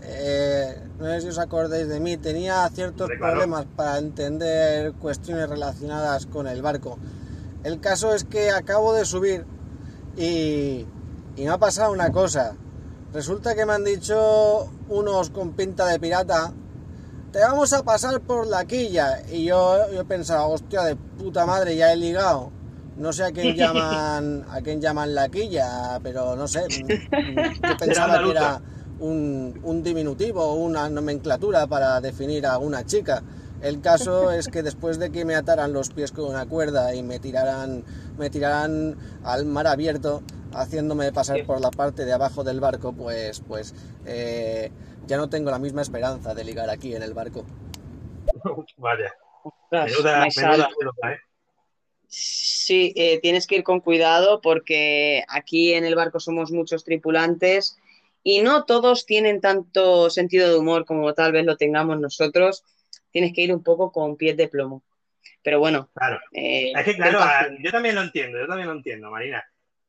Eh, no sé si os acordáis de mí. Tenía ciertos claro. problemas para entender cuestiones relacionadas con el barco. El caso es que acabo de subir y, y me ha pasado una cosa. Resulta que me han dicho unos con pinta de pirata, te vamos a pasar por la quilla. Y yo, yo pensaba, hostia, de puta madre, ya he ligado. No sé a quién llaman, a quién llaman la quilla, pero no sé. mm, Yo pensaba que era un, un diminutivo, una nomenclatura para definir a una chica. El caso es que después de que me ataran los pies con una cuerda y me tiraran, me tiraran al mar abierto, haciéndome pasar por la parte de abajo del barco, pues, pues eh, ya no tengo la misma esperanza de ligar aquí en el barco. Vaya, menuda, ¿eh? Sí, eh, tienes que ir con cuidado porque aquí en el barco somos muchos tripulantes y no todos tienen tanto sentido de humor como tal vez lo tengamos nosotros. Tienes que ir un poco con pies de plomo. Pero bueno, Claro. eh, Es que, claro, a- yo también lo entiendo, yo también lo entiendo, Marina.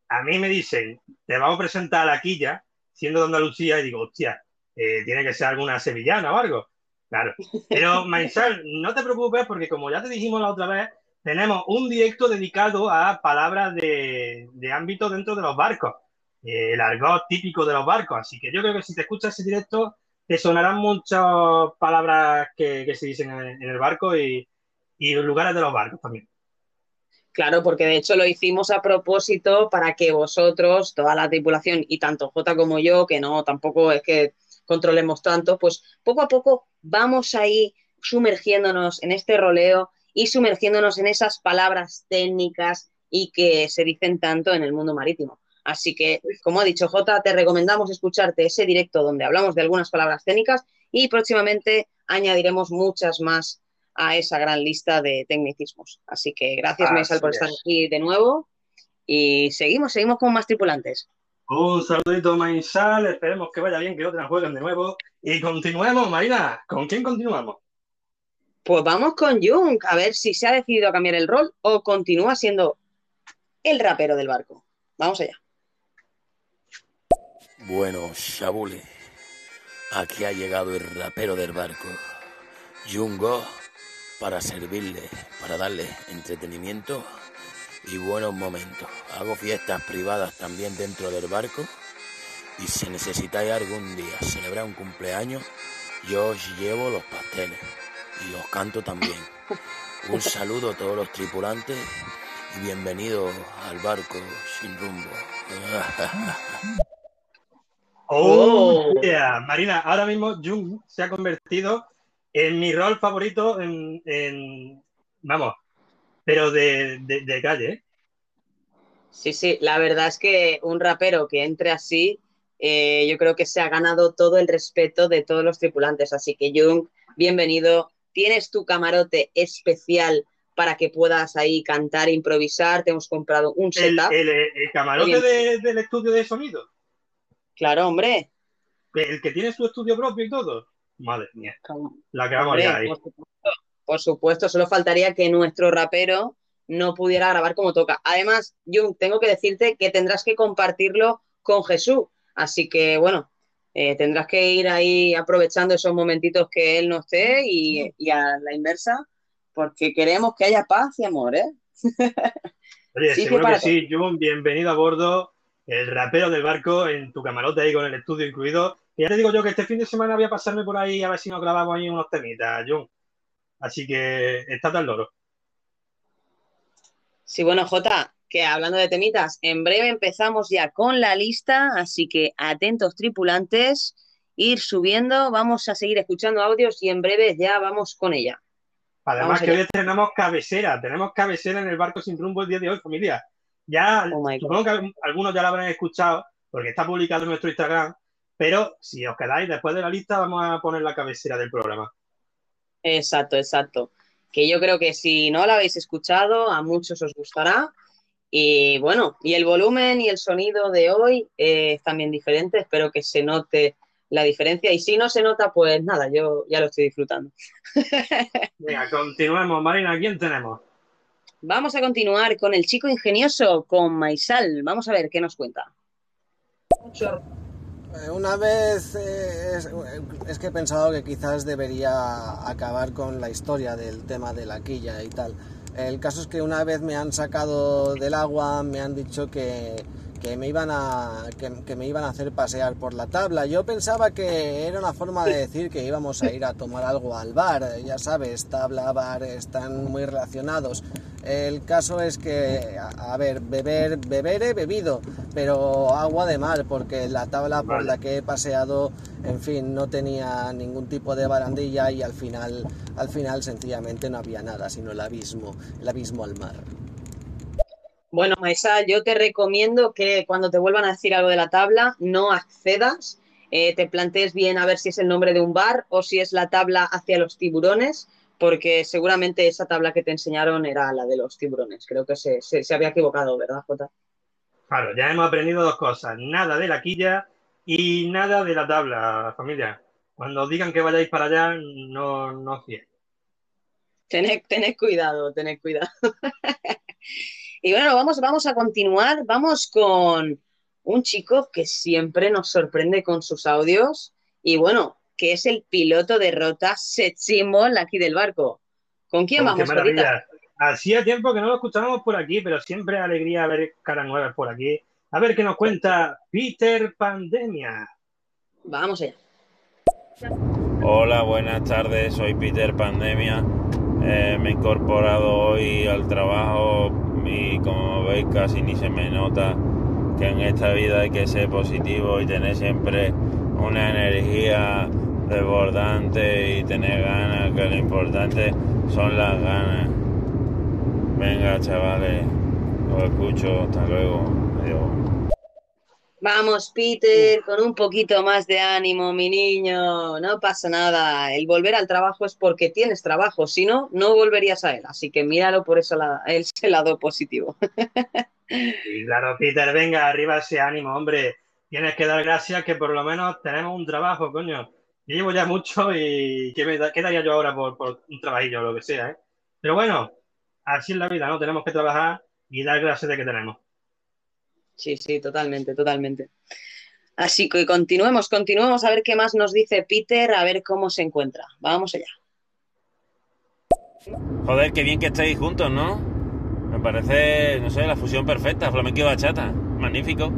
A mí me dicen, te vamos a presentar a la quilla, siendo de Andalucía, y digo, hostia, eh, tiene que ser alguna sevillana o algo. Claro. Pero, Maisal, no te preocupes porque como ya te dijimos la otra vez, tenemos un directo dedicado a palabras de, ámbito dentro de los barcos, eh, el argot típico de los barcos. Así que yo creo que si te escuchas ese directo, te sonarán muchas palabras que, se dicen en, el barco y, y los lugares de los barcos también. Claro, porque de hecho lo hicimos a propósito para que vosotros, toda la tripulación y tanto Jota como yo, que no tampoco es que controlemos tanto, pues poco a poco vamos ahí sumergiéndonos en este roleo y sumergiéndonos en esas palabras técnicas y que se dicen tanto en el mundo marítimo. Así que, como ha dicho Jota, te recomendamos escucharte ese directo donde hablamos de algunas palabras técnicas y próximamente añadiremos muchas más a esa gran lista de tecnicismos. Así que gracias, Maisal, por estar es. aquí de nuevo y seguimos, seguimos con más tripulantes. Un saludito Maisal, esperemos que vaya bien, que otra jueguen de nuevo. Y continuemos, Marina. ¿Con quién continuamos? Pues vamos con Jung, a ver si se ha decidido a cambiar el rol o continúa siendo el rapero del barco. Vamos allá. Bueno, Shabule, aquí ha llegado el rapero del barco, Jungo, para servirle, para darle entretenimiento y buenos momentos. Hago fiestas privadas también dentro del barco y si necesitáis algún día celebrar un cumpleaños, yo os llevo los pasteles y os canto también. Un saludo a todos los tripulantes y bienvenidos al barco sin rumbo. Oh, yeah. Marina, ahora mismo Jung se ha convertido en mi rol favorito en, en- vamos, pero de, de- de calle, ¿eh? Sí, sí, la verdad es que un rapero que entre así, eh, yo creo que se ha ganado todo el respeto de todos los tripulantes. Así que, Jung, bienvenido. Tienes tu camarote especial para que puedas ahí cantar, improvisar. Te hemos comprado un setup. el- el camarote de- del estudio de sonido, Claro, hombre. el que tiene su estudio propio y todo. Madre mía, la que vamos a ahí. por supuesto, por supuesto, solo faltaría que nuestro rapero no pudiera grabar como toca. Además, Jung, tengo que decirte que tendrás que compartirlo con Jesús. Así que, bueno, eh, tendrás que ir ahí aprovechando esos momentitos que él no esté y, y a la inversa, porque queremos que haya paz y amor, ¿eh? Oye, Sí, seguro que sí, Jun, bienvenido a bordo, el rapero del barco en tu camarote ahí con el estudio incluido. Y ya te digo yo que este fin de semana voy a pasarme por ahí a ver si nos grabamos ahí unos temitas, Jun. Así que está tan loro. Sí, bueno, Jota, que hablando de temitas, en breve empezamos ya con la lista, así que atentos tripulantes, ir subiendo, vamos a seguir escuchando audios y en breve ya vamos con ella. Además Vamos que allá. hoy tenemos cabecera, tenemos cabecera en el barco sin rumbo el día de hoy, familia. Ya, Oh supongo que algunos ya lo habrán escuchado porque está publicado en nuestro Instagram, pero si os quedáis después de la lista vamos a poner la cabecera del programa. Exacto, exacto. Que yo creo que si no la habéis escuchado, a muchos os gustará. Y bueno, y el volumen y el sonido de hoy eh, es también diferente. Espero que se note la diferencia. Y si no se nota, pues nada, yo ya lo estoy disfrutando. Venga, continuemos. Marina, ¿quién tenemos? Vamos a continuar con el chico ingenioso, con Maisal. Vamos a ver qué nos cuenta. Eh, Una vez eh, es, es que he pensado que quizás debería acabar con la historia del tema de la quilla y tal. El caso es que una vez me han sacado del agua, me han dicho que, que me iban a que, me iban a hacer pasear por la tabla. Yo pensaba que era una forma de decir que íbamos a ir a tomar algo al bar. Ya sabes, tabla, bar están muy relacionados. El caso es que, a, ver, beber, beber he bebido, pero agua de mar, porque la tabla por la que he paseado, en fin, no tenía ningún tipo de barandilla y al final, al final sencillamente no había nada, sino el abismo, el abismo al mar. Bueno, Maisal, yo te recomiendo que cuando te vuelvan a decir algo de la tabla, no accedas, eh, te plantees bien a ver si es el nombre de un bar o si es la tabla hacia los tiburones, porque seguramente esa tabla que te enseñaron era la de los tiburones. Creo que se, se- se había equivocado, ¿verdad, Jota? Claro, ya hemos aprendido dos cosas, nada de la quilla y nada de la tabla, familia. Cuando os digan que vayáis para allá, no, no fiéis. Tened, tened cuidado, tened cuidado. y bueno, vamos, vamos a continuar. Vamos con un chico que siempre nos sorprende con sus audios. Y bueno, que es el piloto de rota set symbol aquí del barco. ¿Con quién qué vamos, maravilla. Hacía tiempo que no lo escuchábamos por aquí, pero siempre alegría ver caras nuevas por aquí. A ver qué nos cuenta Peter Pandemia. Vamos allá. Hola, buenas tardes, soy Peter Pandemia. Eh, me he incorporado hoy al trabajo y como veis casi ni se me nota que en esta vida hay que ser positivo y tener siempre una energía desbordante y tener ganas, que lo importante son las ganas. Venga, chavales, os escucho, hasta luego. Adiós. Vamos, Peter, con un poquito más de ánimo, mi niño. No pasa nada. El volver al trabajo es porque tienes trabajo. Si no, no volverías a él. Así que míralo por eso la- ese lado positivo. Y claro, Peter, venga, arriba ese ánimo, hombre. Tienes que dar gracias que por lo menos tenemos un trabajo, coño. Yo llevo ya mucho y ¿qué, me da- qué daría yo ahora por, por un trabajillo o lo que sea, eh? Pero bueno, así es la vida, ¿no? Tenemos que trabajar y dar gracias de que tenemos. Sí, sí, totalmente, totalmente. Así que continuemos, continuemos a ver qué más nos dice Peter, a ver cómo se encuentra. Vamos allá. Joder, qué bien que estéis juntos, ¿no? Me parece, no sé, la fusión perfecta, flamenco y bachata. Magnífico.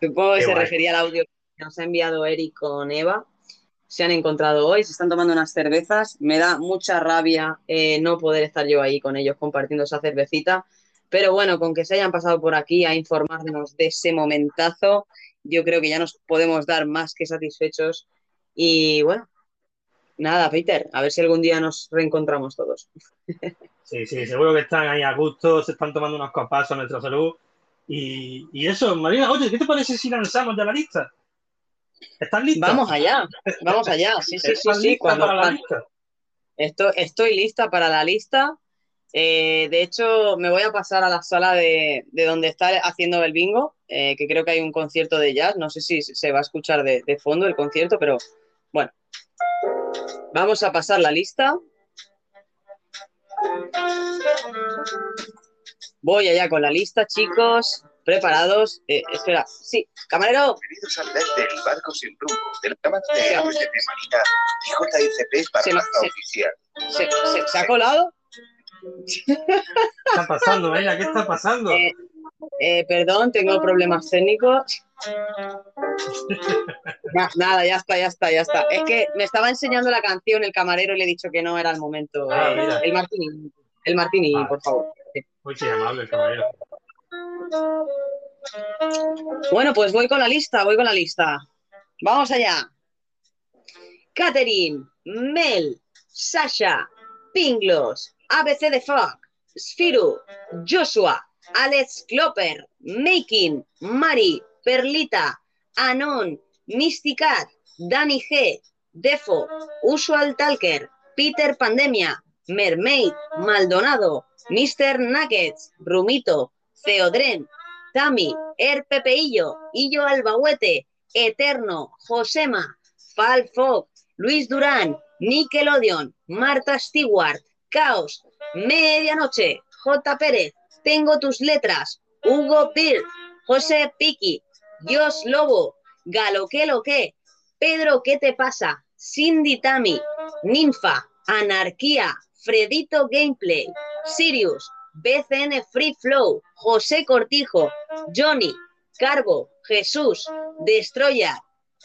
Supongo que se guay. refería al audio que nos ha enviado Eric con Eva. Se han encontrado hoy, se están tomando unas cervezas. Me da mucha rabia eh, no poder estar yo ahí con ellos compartiendo esa cervecita. Pero bueno, con que se hayan pasado por aquí a informarnos de ese momentazo, yo creo que ya nos podemos dar más que satisfechos. Y bueno, nada, Peter, a ver si algún día nos reencontramos todos. Sí, sí, seguro que están ahí a gusto, se están tomando unos copazos a nuestra salud. Y, y eso, Marina, oye, ¿qué te parece si lanzamos ya la lista? ¿Estás lista? Vamos allá, vamos allá. Sí, sí, sí, ¿Estás sí. lista Cuando, para la lista? Esto- estoy lista para la lista. Eh, de hecho, me voy a pasar a la sala de, de donde está haciendo el bingo, eh, que creo que hay un concierto de jazz. No sé si se va a escuchar de, de fondo el concierto, pero bueno. Vamos a pasar la lista. Voy allá con la lista, chicos. Preparados. Eh, espera, sí, camarero. Bienvenidos al del barco sin rumbo, de la mano de Marina y JICP para Se se- oficial. ¿Se, se- se ha colado? ¿Qué está pasando, Marina? ¿Qué está pasando? Eh, eh, perdón, tengo problemas técnicos. Na- nada, ya está, ya está, ya está. Es que me estaba enseñando la canción el camarero y le he dicho que no era el momento. Ah, Eh, el Martini, el Martini, por favor. Uy, qué amable el caballero. Bueno, pues voy con la lista, voy con la lista. Vamos allá. Catherine, Mel, Sasha, Pinglos, ABC de Fuck, Sfiru, Joshua, Alex Klopper, Making, Mari, Perlita, Anon, Mysticat, Danny G, Defo, Usual Talker, Peter Pandemia, Mermaid, Maldonado, Mr. Nuggets, Rumito, Theodren, Tami, Er Pepeillo, Illo Albahuete, Eterno, Josema, Fal Fog, Luis Durán, Nickelodeon, Marta Stewart, Caos, Medianoche, J. Pérez, Tengo tus letras, Hugo Bird, José Piki, Dios Lobo, Galo que lo que, Pedro, ¿qué te pasa? Cindy Tami, Ninfa, Anarquía, Fredito Gameplay, Sirius, BCN Free Flow, José Cortijo, Johnny, Carbo, Jesús, Destroyer,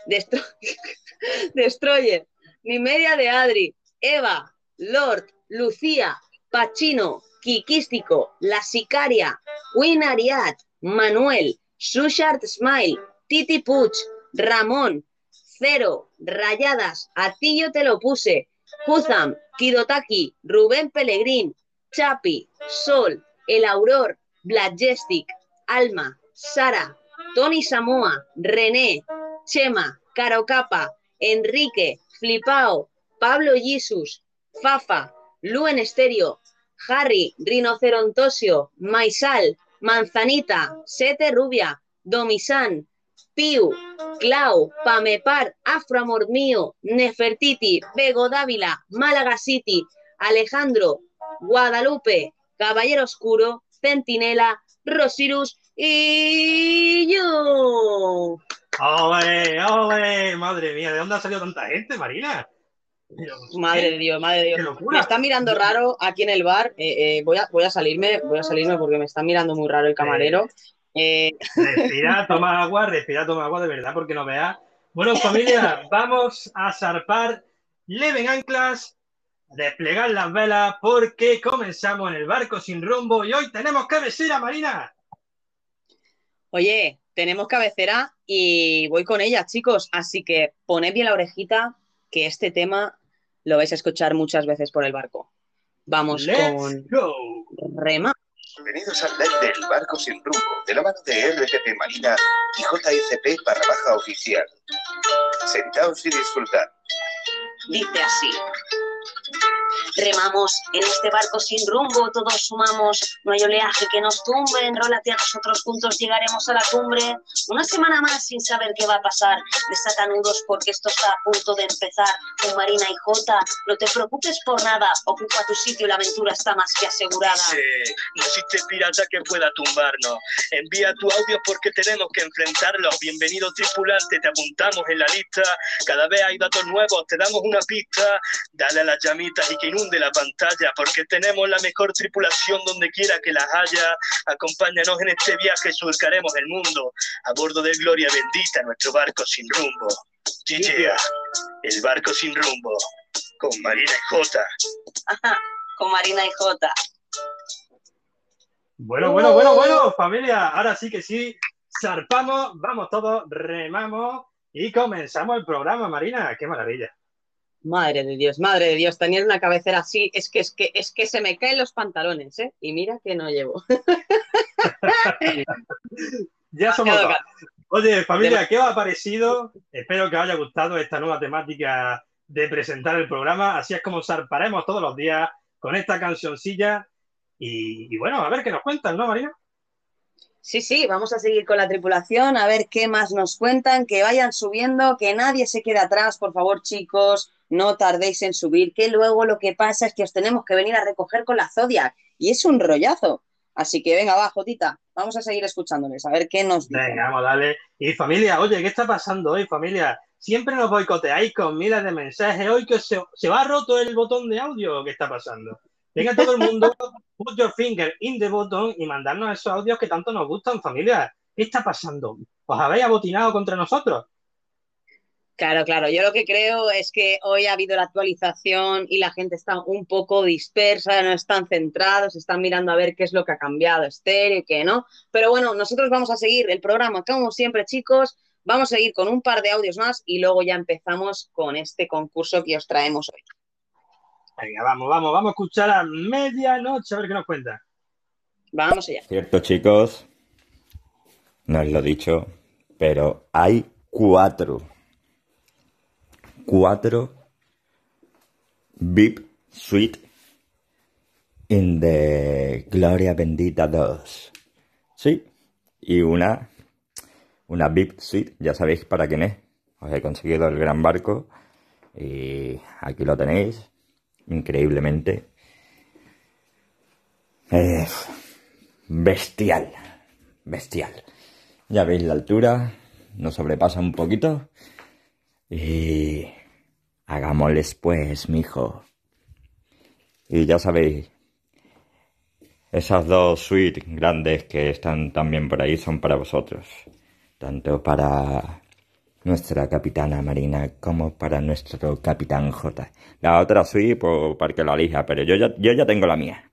Destro- Destroyer, Ni Media de Adri, Eva, Lord, Lucía, Pachino, Kikístico, La Sicaria, Queen Ariad, Manuel, Sushart Smile, Titi Puch, Ramón, Cero, Rayadas, a yo te lo puse, Huzam, Kidotaki, Rubén Pellegrín, Chapi, Sol, El Auror, Blajestic, Alma, Sara, Tony Samoa, René, Chema, Carocapa, Enrique, Flipao, Pablo Jesus, Fafa, Luen Estéreo, Harry, Rinocerontosio, Maisal, Manzanita, Sete Rubia, Domisan, Piu, Clau, Pamepar, Afro Amor Mío, Nefertiti, Bego Dávila, Málaga City, Alejandro, Guadalupe, Caballero Oscuro, Centinela, Rosirus y yo. ¡Ole, ole! Madre mía, ¿de dónde ha salido tanta gente, Marina? Dios, Madre de Dios, madre de ¡Qué Dios. Me está mirando raro aquí en el bar. eh, eh, voy, a, voy a salirme, voy a salirme porque me está mirando muy raro el camarero. Eh, Respira, toma agua, respira, toma agua de verdad, porque no veas. Bueno, familia, vamos a zarpar Leven anclas, desplegar las velas, porque comenzamos en el barco sin rumbo y hoy tenemos cabecera, Marina. Oye, tenemos cabecera y voy con ella, chicos. Así que poned bien la orejita, que este tema lo vais a escuchar muchas veces por el barco. Vamos Let's con go. Rema. Bienvenidos al net del barco sin rumbo, de la mano de RTP Marina y JICP barra baja oficial. Sentaos y disfrutad. Dice así. Remamos en este barco sin rumbo, todos sumamos, no hay oleaje que nos tumbe, enrólate a nosotros juntos, llegaremos a la cumbre. Una semana más sin saber qué va a pasar, desata nudos porque esto está a punto de empezar. Con Marina y Jota, no te preocupes por nada, ocupa tu sitio, la aventura está más que asegurada. Sí, no existe pirata que pueda tumbarnos. Envía tu audio porque tenemos que enfrentarlo. Bienvenido tripulante, te apuntamos en la lista. Cada vez hay datos nuevos, te damos una pista. Dale a las llamitas y que inunde la pantalla, porque tenemos la mejor tripulación donde quiera que las haya. Acompáñanos en este viaje, surcaremos el mundo. A bordo de Gloria Bendita, nuestro barco sin rumbo. Yeah, el barco sin rumbo. Con Marina y Jota. Ajá, con Marina y Jota. Bueno, bueno, bueno, bueno, familia, ahora sí que sí, zarpamos, vamos todos, remamos y comenzamos el programa, Marina, qué maravilla. Madre de Dios, madre de Dios, tener una cabecera así, es que, es que, es que se me caen los pantalones, ¿eh? Y mira que no llevo. ya somos dos. Oye, familia, ¿qué os ha parecido? Espero que os haya gustado esta nueva temática de presentar el programa. Así es como zarparemos todos los días con esta cancioncilla. Y, y bueno, a ver qué nos cuentan, ¿no, Marina? Sí, sí, vamos a seguir con la tripulación, a ver qué más nos cuentan, que vayan subiendo, que nadie se quede atrás, por favor, chicos, no tardéis en subir, que luego lo que pasa es que os tenemos que venir a recoger con la Zodiac y es un rollazo. Así que venga, va, Jotita, vamos a seguir escuchándoles, a ver qué nos dicen. Venga, vamos, dale. Y familia, oye, ¿qué está pasando hoy, familia? Siempre nos boicoteáis con miles de mensajes. Hoy que se, se va roto el botón de audio, ¿qué está pasando? Venga todo el mundo, put your finger in the button y mandarnos esos audios que tanto nos gustan, familia. ¿Qué está pasando? ¿Os habéis abotinado contra nosotros? Claro, claro. Yo lo que creo es que hoy ha habido la actualización y la gente está un poco dispersa, no están centrados, están mirando a ver qué es lo que ha cambiado estéreo y qué no. Pero bueno, nosotros vamos a seguir el programa como siempre, chicos. Vamos a seguir con un par de audios más y luego ya empezamos con este concurso que os traemos hoy. Venga, vamos, vamos, vamos a escuchar a medianoche a ver qué nos cuenta. Vamos allá. Cierto, chicos, no os lo he dicho, pero hay cuatro. Cuatro VIP Suite in the Gloria Bendita 2. Sí, y una, una VIP Suite, ya sabéis para quién es. Os he conseguido el gran barco y aquí lo tenéis increíblemente. Es bestial, bestial. Ya veis la altura, nos sobrepasa un poquito. Y hagámosles pues, mijo. Y ya sabéis, esas dos suites grandes que están también por ahí son para vosotros. Tanto para nuestra capitana Marina como para nuestro capitán J. La otra sí, pues, para que la elija, pero yo ya, yo ya tengo la mía.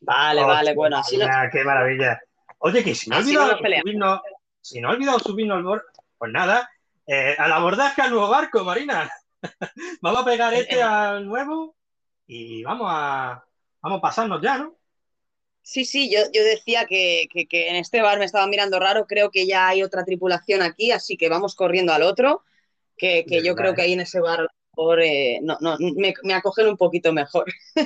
Vale, Oh, vale, bueno, así Qué maravilla. Oye, que si no he Así olvidado subirnos, si no he olvidado subirnos al pues nada, eh, al abordaje al nuevo barco, Marina. vamos a pegar este al nuevo y vamos a, vamos a pasarnos ya, ¿no? Sí, sí, yo, yo decía que, que- que en este bar me estaba mirando raro, creo que ya hay otra tripulación aquí, así que vamos corriendo al otro, que, que yo creo que ahí en ese bar mejor, eh, no, no, me, me acogen un poquito mejor.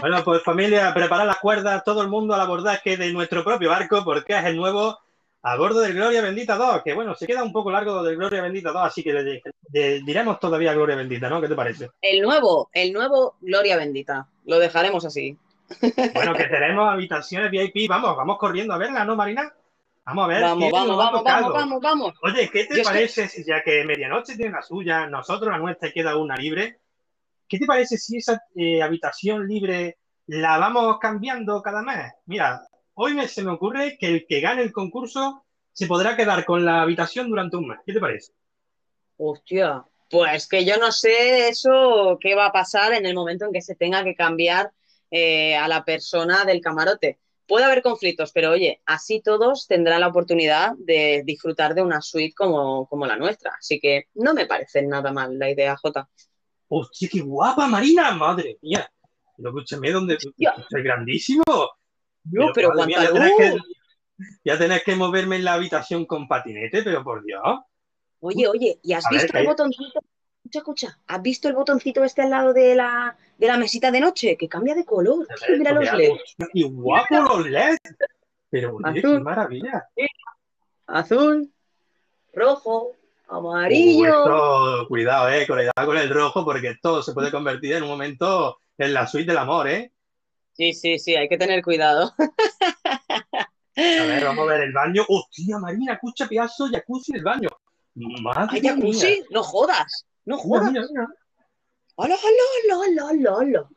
Bueno, pues familia, preparad las cuerdas, todo el mundo al abordaje de nuestro propio barco, porque es el nuevo a bordo del Gloria Bendita 2, que bueno, se queda un poco largo del Gloria Bendita 2, así que le- le- diremos todavía Gloria Bendita, ¿no? ¿Qué te parece? El nuevo, el nuevo Gloria Bendita, lo dejaremos así. Bueno, que tenemos habitaciones VIP, vamos, vamos corriendo a verla, ¿no, Marina? Vamos a ver. Vamos, vamos, vamos, vamos, vamos, vamos. Oye, ¿qué te Yo parece, si ya que Medianoche tiene la suya, nosotros la nuestra y queda una libre? ¿Qué te parece si esa eh, habitación libre la vamos cambiando cada mes? Mira, hoy me- se me ocurre que el que gane el concurso se podrá quedar con la habitación durante un mes. ¿Qué te parece? Hostia, pues que yo no sé eso qué va a pasar en el momento en que se tenga que cambiar eh, a la persona del camarote. Puede haber conflictos, pero oye, así todos tendrán la oportunidad de disfrutar de una suite como, como la nuestra. Así que no me parece nada mal la idea, Jota. ¡Hostia, qué guapa, Marina! ¡Madre mía! Pero escúchame, ¿dónde? ¡Estoy grandísimo! No, pero mía, cuánta ya tenés, que, luz. ya tenés que moverme en la habitación con patinete, pero por Dios. Oye, oye, ¿y has A ver, visto el botoncito? Escucha, escucha, ¿has visto el botoncito este al lado de la, de la mesita de noche, que cambia de color. Tío, mira los LED. Y guapo los LED. Pero oye, qué maravilla. Azul, rojo, amarillo. Uh, esto, cuidado, eh, cuidado con el rojo, porque esto se puede convertir en un momento en la suite del amor, ¿eh? Sí, sí, sí, hay que tener cuidado. A ver, vamos a ver el baño. Hostia, Marina, escucha pedazo de jacuzzi en el baño. Madre ¿Hay jacuzzi? mía. No jodas, no jodas. mira, mira. ¡Hola, hola, hola, hola, hola!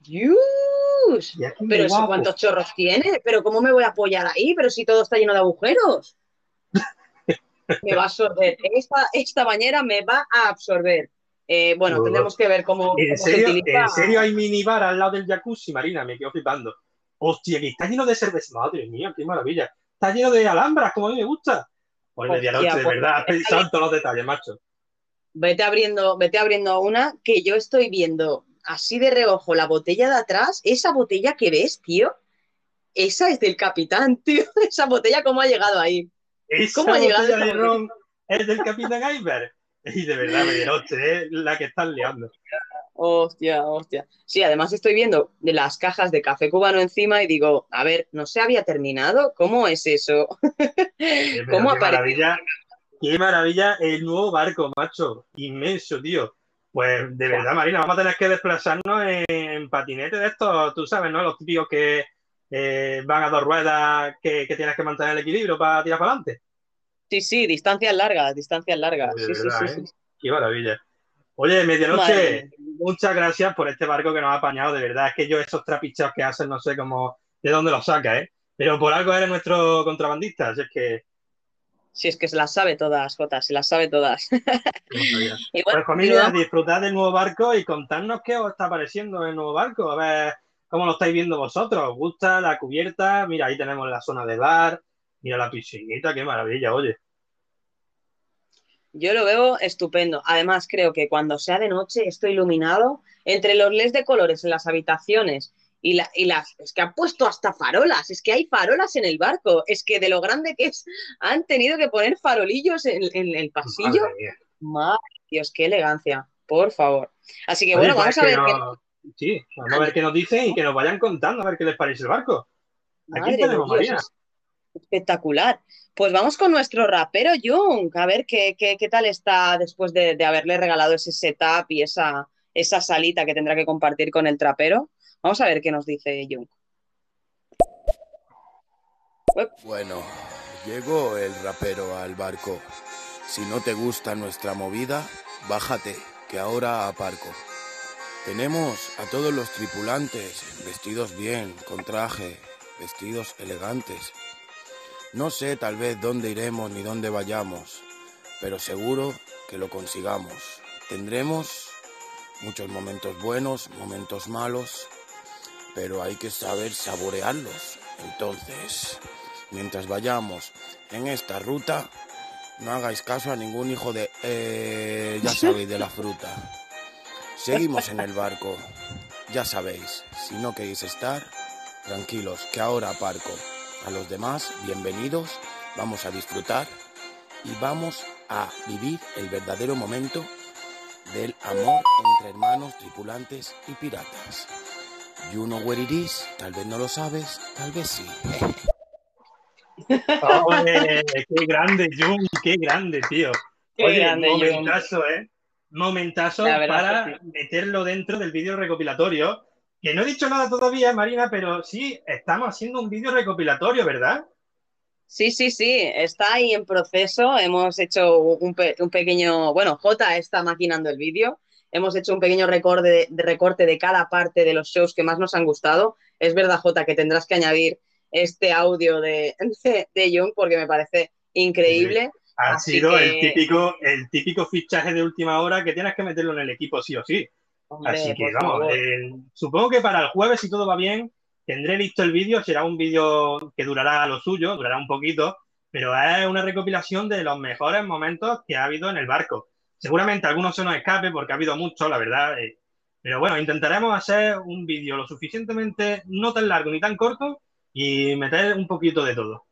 ¡Dios! Pero eso. ¿cuántos chorros tiene? ¿Pero cómo me voy a apoyar ahí? Pero si todo está lleno de agujeros. Me va a absorber. Esta, esta bañera me va a absorber. Eh, bueno, tendremos que ver cómo, ¿En cómo se serio, utiliza. ¿En serio hay minibar al lado del jacuzzi, Marina? Me quedo flipando. Hostia, que está lleno de cerveza. Madre mía, qué maravilla. Está lleno de alhambras, como a mí me gusta. Pues Hostia, medianoche, de pues, verdad, en todos los detalles, macho. Vete abriendo, vete abriendo una que yo estoy viendo así de reojo la botella de atrás. Esa botella que ves, tío, esa es del capitán, tío. Esa botella, ¿cómo ha llegado ahí? Esa ¿Cómo ha llegado botella de ron es del Capitán Iceberg. Y de verdad, medianoche, es la que están liando. Hostia, hostia. Sí, además estoy viendo de las cajas de café cubano encima y digo, a ver, ¿no se había terminado? ¿Cómo es eso? Eh, ¿Cómo qué aparece? maravilla, qué maravilla el nuevo barco, macho. Inmenso, tío. Pues de verdad, Marina, vamos a tener que desplazarnos en, en patinete de estos, tú sabes, ¿no? Los típicos que eh, van a dos ruedas que, que tienes que mantener el equilibrio para tirar para adelante. Sí, sí, distancias largas, distancias largas. Sí, sí, verdad, sí, ¿eh? sí. Qué maravilla. Oye, medianoche, Madre muchas gracias por este barco que nos ha apañado. De verdad, es que yo esos trapicheos que hacen, no sé cómo, de dónde los saca, ¿eh? Pero por algo eres nuestro contrabandista, así es que... Si es que se las sabe todas, Jota, se las sabe todas. Y bueno, Pues familia, continuamos. disfrutad del nuevo barco y contadnos qué os está pareciendo el nuevo barco. A ver cómo lo estáis viendo vosotros. ¿Os gusta la cubierta? Mira, ahí tenemos la zona de bar. Mira la piscinita, qué maravilla, oye. Yo lo veo estupendo. Además, creo que cuando sea de noche, esto iluminado, entre los LEDs de colores en las habitaciones y, la- y las. Es que han puesto hasta farolas, es que hay farolas en el barco. Es que de lo grande que es, han tenido que poner farolillos en, en el pasillo. Madre mía. Madre Dios, qué elegancia, por favor. Así que Oye, bueno, pues vamos a ver. que qué- Sí, vamos a ver qué nos dicen y que nos vayan contando a ver qué les parece el barco. Aquí Madre tenemos, Dios, María. es espectacular. Pues vamos con nuestro rapero Jung, a ver qué, qué, qué tal está después de, de haberle regalado ese setup y esa, esa salita que tendrá que compartir con el trapero. Vamos a ver qué nos dice Jung. Bueno, llegó el rapero al barco. Si no te gusta nuestra movida, bájate, que ahora aparco. Tenemos a todos los tripulantes vestidos bien, con traje, vestidos elegantes. No sé tal vez dónde iremos ni dónde vayamos, pero seguro que lo consigamos. Tendremos muchos momentos buenos, momentos malos, pero hay que saber saborearlos. Entonces, mientras vayamos en esta ruta, no hagáis caso a ningún hijo de... eh, ya sabéis, de la fruta. Seguimos en el barco. Ya sabéis, si no queréis estar, tranquilos, que ahora aparco. A los demás, bienvenidos, vamos a disfrutar y vamos a vivir el verdadero momento del amor entre hermanos, tripulantes y piratas. You know where it is, tal vez no lo sabes, tal vez sí. Oye, qué grande, Jung, qué grande, tío. Qué Oye, grande, momentazo, ¿eh? Momentazo para sí. meterlo dentro del vídeo recopilatorio. Que no he dicho nada todavía, Marina, pero sí, estamos haciendo un vídeo recopilatorio, ¿verdad? Sí, sí, sí, está ahí en proceso. Hemos hecho un, pe- un pequeño, bueno, J está maquinando el vídeo. Hemos hecho un pequeño recorte de, recorte de cada parte de los shows que más nos han gustado. Es verdad, J, que tendrás que añadir este audio de, de, de Jung porque me parece increíble. Ha Así sido que- el típico, el típico fichaje de última hora que tienes que meterlo en el equipo sí o sí. Hombre, Así que vamos, eh, supongo que para el jueves, si todo va bien, tendré listo el vídeo. Será un vídeo que durará lo suyo, durará un poquito, pero es una recopilación de los mejores momentos que ha habido en el barco. Seguramente algunos se nos escape porque ha habido muchos, la verdad. eh, pero bueno, intentaremos hacer un vídeo lo suficientemente no tan largo ni tan corto y meter un poquito de todo.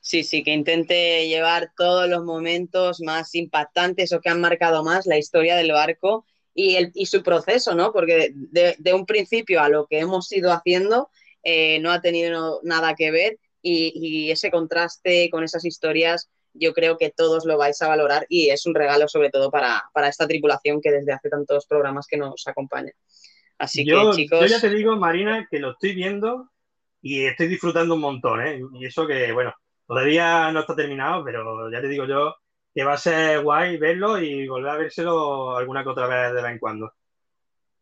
Sí, sí, que intente llevar todos los momentos más impactantes o que han marcado más la historia del barco y, el, y su proceso, ¿no? Porque de, de un principio a lo que hemos ido haciendo eh, no ha tenido nada que ver y, y ese contraste con esas historias yo creo que todos lo vais a valorar y es un regalo sobre todo para, para esta tripulación que desde hace tantos programas que nos acompaña. Así yo, que chicos... Yo ya te digo, Marina, que lo estoy viendo y estoy disfrutando un montón, ¿eh? Y eso que, bueno, todavía no está terminado, pero ya te digo yo que va a ser guay verlo y volver a vérselo alguna que otra vez de vez en cuando.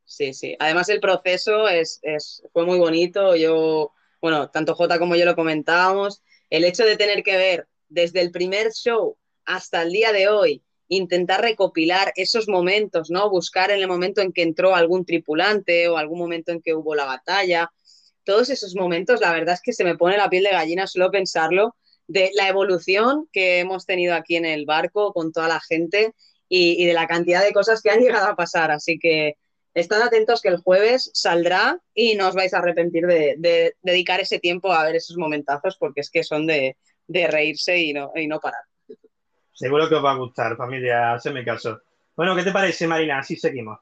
Sí, sí. Además el proceso es, es, fue muy bonito. Yo, bueno, tanto J como yo lo comentábamos. El hecho de tener que ver desde el primer show hasta el día de hoy, intentar recopilar esos momentos, ¿no? Buscar en el momento en que entró algún tripulante o algún momento en que hubo la batalla. Todos esos momentos, la verdad es que se me pone la piel de gallina solo pensarlo de la evolución que hemos tenido aquí en el barco con toda la gente y, y de la cantidad de cosas que han llegado a pasar. Así que estad atentos que el jueves saldrá y no os vais a arrepentir de, de dedicar ese tiempo a ver esos momentazos porque es que son de, de reírse y no, y no parar. Seguro que os va a gustar, familia, hacedme caso. Bueno, ¿qué te parece, Marina? Así seguimos.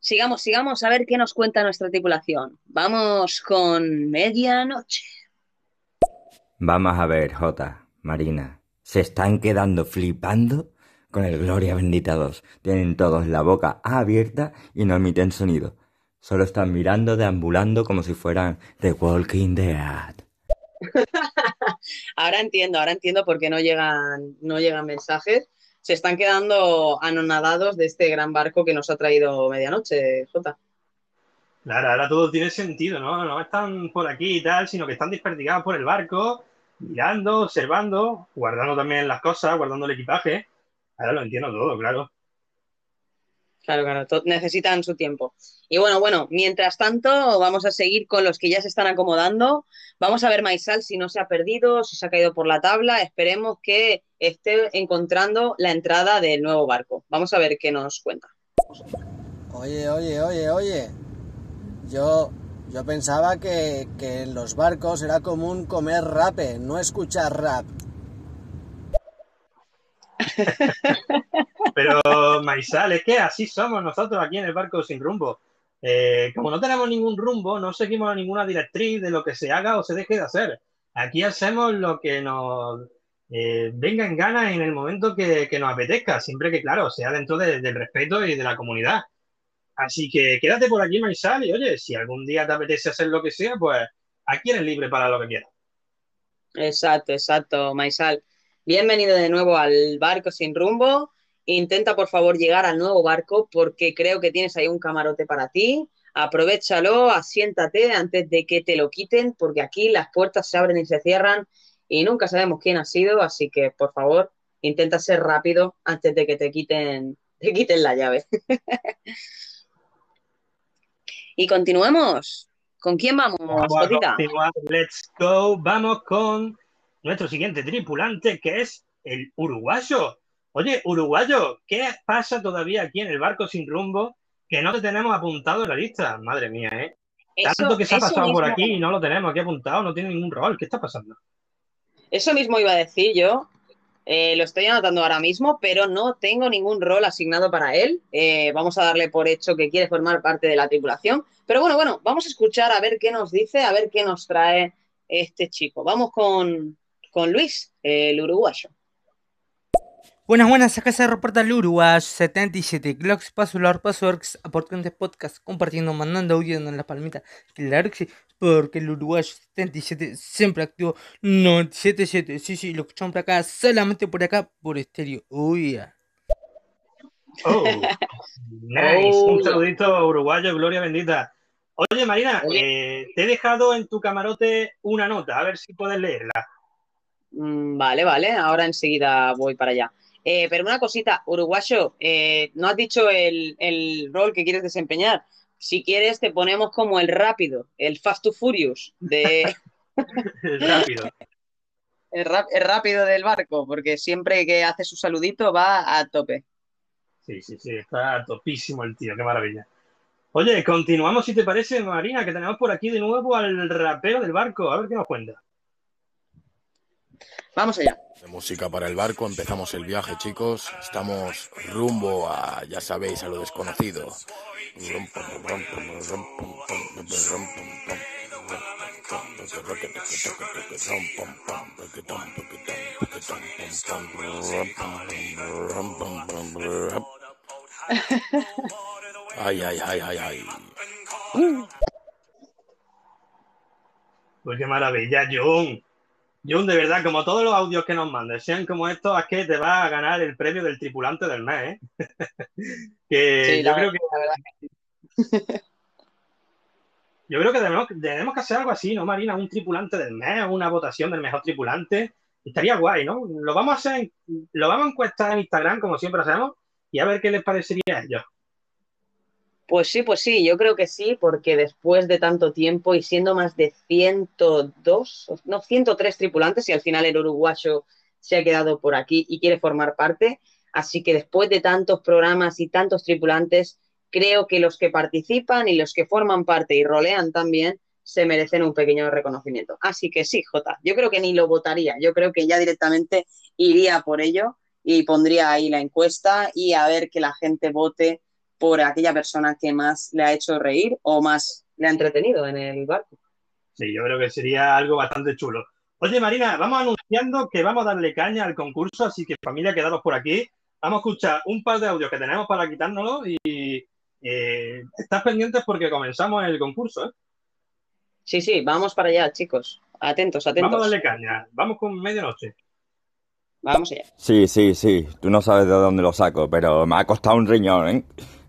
Sigamos, sigamos a ver qué nos cuenta nuestra tripulación. Vamos con medianoche. Vamos a ver, Jota, Marina. ¿Se están quedando flipando con el Gloria Bendita 2? Tienen todos la boca abierta y no emiten sonido. Solo están mirando, deambulando como si fueran The Walking Dead. ahora entiendo, ahora entiendo por qué no llegan, no llegan mensajes. Se están quedando anonadados de este gran barco que nos ha traído medianoche, Jota. Claro, ahora todo tiene sentido, ¿no? No están por aquí y tal, sino que están desperdigados por el barco, mirando, observando, guardando también las cosas, guardando el equipaje. Ahora lo entiendo todo, claro. Claro, claro, necesitan su tiempo. Y bueno, bueno, mientras tanto, vamos a seguir con los que ya se están acomodando. Vamos a ver Maisal si no se ha perdido, si se ha caído por la tabla. Esperemos que esté encontrando la entrada del nuevo barco. Vamos a ver qué nos cuenta. Oye, oye, oye, oye. Yo, yo pensaba que, en los barcos era común comer rape, no escuchar rap. Pero, Maisal, es que así somos nosotros aquí en el barco sin rumbo. Eh, como no tenemos ningún rumbo, no seguimos ninguna directriz de lo que se haga o se deje de hacer. Aquí hacemos lo que nos eh, venga en gana en el momento que, nos apetezca, siempre que, claro, sea dentro de, del respeto y de la comunidad. Así que quédate por aquí, Maisal, y oye, si algún día te apetece hacer lo que sea, pues aquí eres libre para lo que quieras. Exacto, exacto, Maisal. Bienvenido de nuevo al barco sin rumbo. Intenta por favor llegar al nuevo barco porque creo que tienes ahí un camarote para ti. Aprovechalo, asiéntate antes de que te lo quiten porque aquí las puertas se abren y se cierran y nunca sabemos quién ha sido, así que por favor intenta ser rápido antes de que te quiten, te quiten la llave. y continuemos. ¿Con quién vamos, vamos? Let's go. Vamos con nuestro siguiente tripulante que es el uruguayo. Oye, uruguayo, ¿qué pasa todavía aquí en el barco sin rumbo que no te tenemos apuntado en la lista? Madre mía, ¿eh? Eso, Tanto que se ha pasado mismo. por aquí y no lo tenemos aquí apuntado, no tiene ningún rol. ¿Qué está pasando? Eso mismo iba a decir yo. Eh, lo estoy anotando ahora mismo, pero no tengo ningún rol asignado para él. Eh, vamos a darle por hecho que quiere formar parte de la tripulación. Pero bueno, bueno, vamos a escuchar a ver qué nos dice, a ver qué nos trae este chico. Vamos con, con Luis, el uruguayo. Buenas, buenas, acá se reporta el Uruguay 77 Clocks, Password, Passwords, aportantes podcast, compartiendo, mandando audio en la palmita. Claro que sí, porque el Uruguay 77 siempre activo 977. Sí, sí, lo escuchamos por acá, solamente por acá, por estéreo. Uy, yeah. Oh, nice. Oh. Un saludito uruguayo, gloria bendita. Oye, Marina, eh, te he dejado en tu camarote una nota, a ver si puedes leerla. Mm, vale, vale, ahora enseguida voy para allá. Eh, pero una cosita, uruguayo, eh, no has dicho el, el, rol que quieres desempeñar. Si quieres, te ponemos como el rápido, el Fast to Furious de. el rápido. El, rap, el, rápido del barco, porque siempre que hace su saludito va a tope. Sí, sí, sí, está topísimo el tío, qué maravilla. Oye, continuamos si te parece, Marina, que tenemos por aquí de nuevo al rapero del barco, a ver qué nos cuenta. Vamos allá. De música para el barco, empezamos el viaje, chicos. Estamos rumbo a, ya sabéis, a lo desconocido. Ay, ay, ay, ay, ay. Pues qué maravilla, Jun. Jun, de verdad, como todos los audios que nos mandes sean como estos, es que te vas a ganar el premio del tripulante del mes, ¿eh? que Sí, yo la creo verdad- que la verdad yo creo que debemos, debemos que hacer algo así, ¿no, Marina? Un tripulante del mes, una votación del mejor tripulante. Estaría guay, ¿no? Lo vamos a hacer, lo vamos a encuestar en Instagram, como siempre hacemos, y a ver qué les parecería a ellos. Pues sí, pues sí, yo creo que sí, porque después de tanto tiempo y siendo más de 102, o- no, 103 tripulantes, y al final el uruguayo se ha quedado por aquí y quiere formar parte, así que después de tantos programas y tantos tripulantes, creo que los que participan y los que forman parte y rolean también se merecen un pequeño reconocimiento. Así que sí, Jota, yo creo que ni lo votaría, yo creo que ya directamente iría por ello y pondría ahí la encuesta y a ver que la gente vote por aquella persona que más le ha hecho reír o más le ha entretenido en el barco. Sí, yo creo que sería algo bastante chulo. Oye, Marina, vamos anunciando que vamos a darle caña al concurso, así que familia, quedaros por aquí. Vamos a escuchar un par de audios que tenemos para quitárnoslo y eh, estás pendientes porque comenzamos el concurso, ¿eh? Sí, sí, vamos para allá, chicos. Atentos, atentos. Vamos a darle caña. Vamos con medianoche. Vamos allá. Sí, sí, sí. Tú no sabes de dónde lo saco, pero me ha costado un riñón, ¿eh?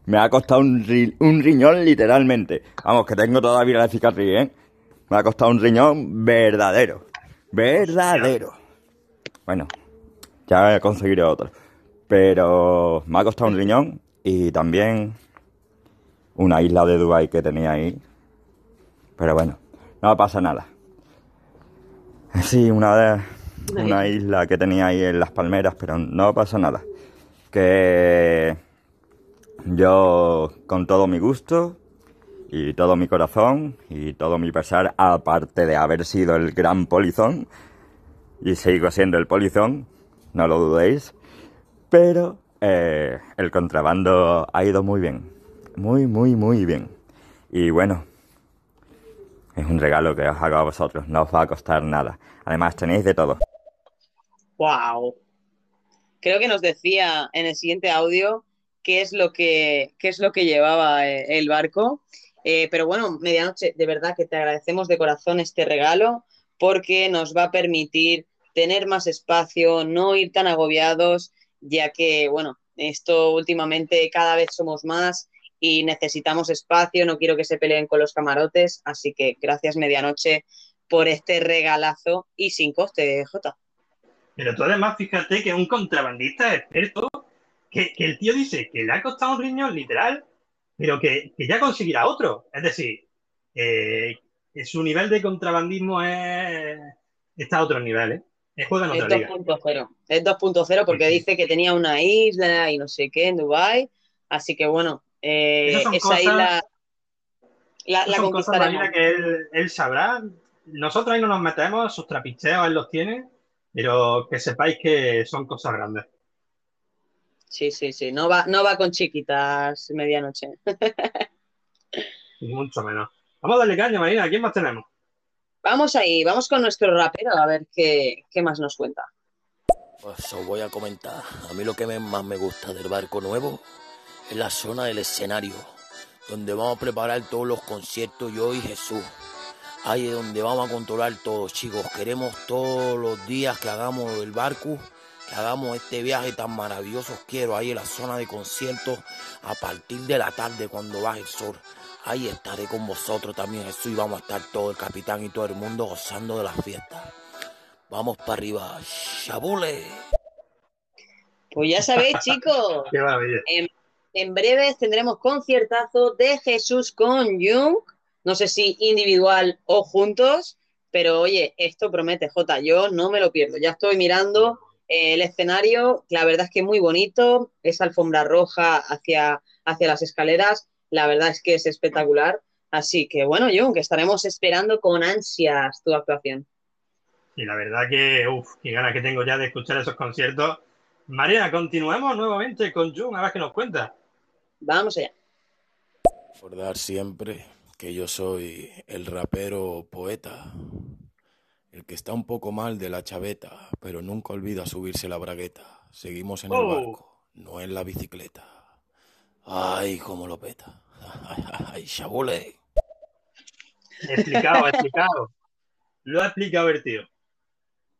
Me ha costado un, ri- un riñón literalmente. Vamos, que tengo todavía la cicatriz, ¿eh? Me ha costado un riñón verdadero. Verdadero. Bueno, ya conseguiré otro. Pero me ha costado un riñón y también una isla de Dubai que tenía ahí. Pero bueno, no pasa nada. Sí, una de, una isla que tenía ahí en las palmeras, pero no pasa nada. Que yo con todo mi gusto y todo mi corazón y todo mi pesar, aparte de haber sido el gran polizón, y sigo siendo el polizón, no lo dudéis, pero eh, el contrabando ha ido muy bien, muy, muy, muy bien. Y bueno, es un regalo que os hago a vosotros, no os va a costar nada. Además tenéis de todo. Wow. Creo que nos decía en el siguiente audio qué es lo que, qué es lo que llevaba eh, el barco. Eh, pero bueno, medianoche, de verdad que te agradecemos de corazón este regalo porque nos va a permitir tener más espacio, no ir tan agobiados, ya que, bueno, esto últimamente cada vez somos más y necesitamos espacio, no quiero que se peleen con los camarotes, así que gracias medianoche por este regalazo y sin coste, Jota. Pero tú además, fíjate que un contrabandista experto, que, que el tío dice que le ha costado un riñón literal, pero que, que ya conseguirá otro. Es decir, eh, su nivel de contrabandismo es, está a otro nivel, ¿eh? Es juega en Es otra liga. 2.0. Es 2.0 porque dice que tenía una isla y no sé qué en Dubái. Así que bueno, eh, esa cosas- isla la, la son cosas. Marina, que él, él sabrá. Nosotros ahí no nos metemos, sus trapicheos él los tiene, pero que sepáis que son cosas grandes. Sí, sí, sí. No va, no va con chiquitas medianoche. Mucho menos. Vamos a darle caña, Marina. ¿Quién más tenemos? Vamos ahí, vamos con nuestro rapero a ver qué, qué más nos cuenta. Pues os voy a comentar. A mí lo que me- más me gusta del barco nuevo es la zona del escenario, donde vamos a preparar todos los conciertos yo y Jesús. Ahí es donde vamos a controlar todo, chicos. Queremos todos los días que hagamos el barco, hagamos este viaje tan maravilloso. Quiero ahí en la zona de conciertos a partir de la tarde cuando baje el sol. Ahí estaré con vosotros también, Jesús, y vamos a estar todo el capitán y todo el mundo gozando de las fiestas. Vamos para arriba, chabule. Pues ya sabéis, chicos. Qué maravilla. En, en breve tendremos conciertazo de Jesús con Jung. No sé si individual o juntos, pero oye, esto promete, Jota. Yo no me lo pierdo. Ya estoy mirando el escenario. La verdad es que muy bonito. Esa alfombra roja hacia, hacia las escaleras. La verdad es que es espectacular. Así que bueno, Jung, que estaremos esperando con ansias tu actuación. Y la verdad que, uff, qué ganas que tengo ya de escuchar esos conciertos. María, continuamos nuevamente con Jun, a ver qué nos cuenta. Vamos allá. Recordar siempre que yo soy el rapero poeta, el que está un poco mal de la chaveta, pero nunca olvida subirse la bragueta. Seguimos en el Oh. barco, no en la bicicleta. Ay, cómo lo peta. Ay, chabule. Explicado, explicado. Lo ha explicado el tío.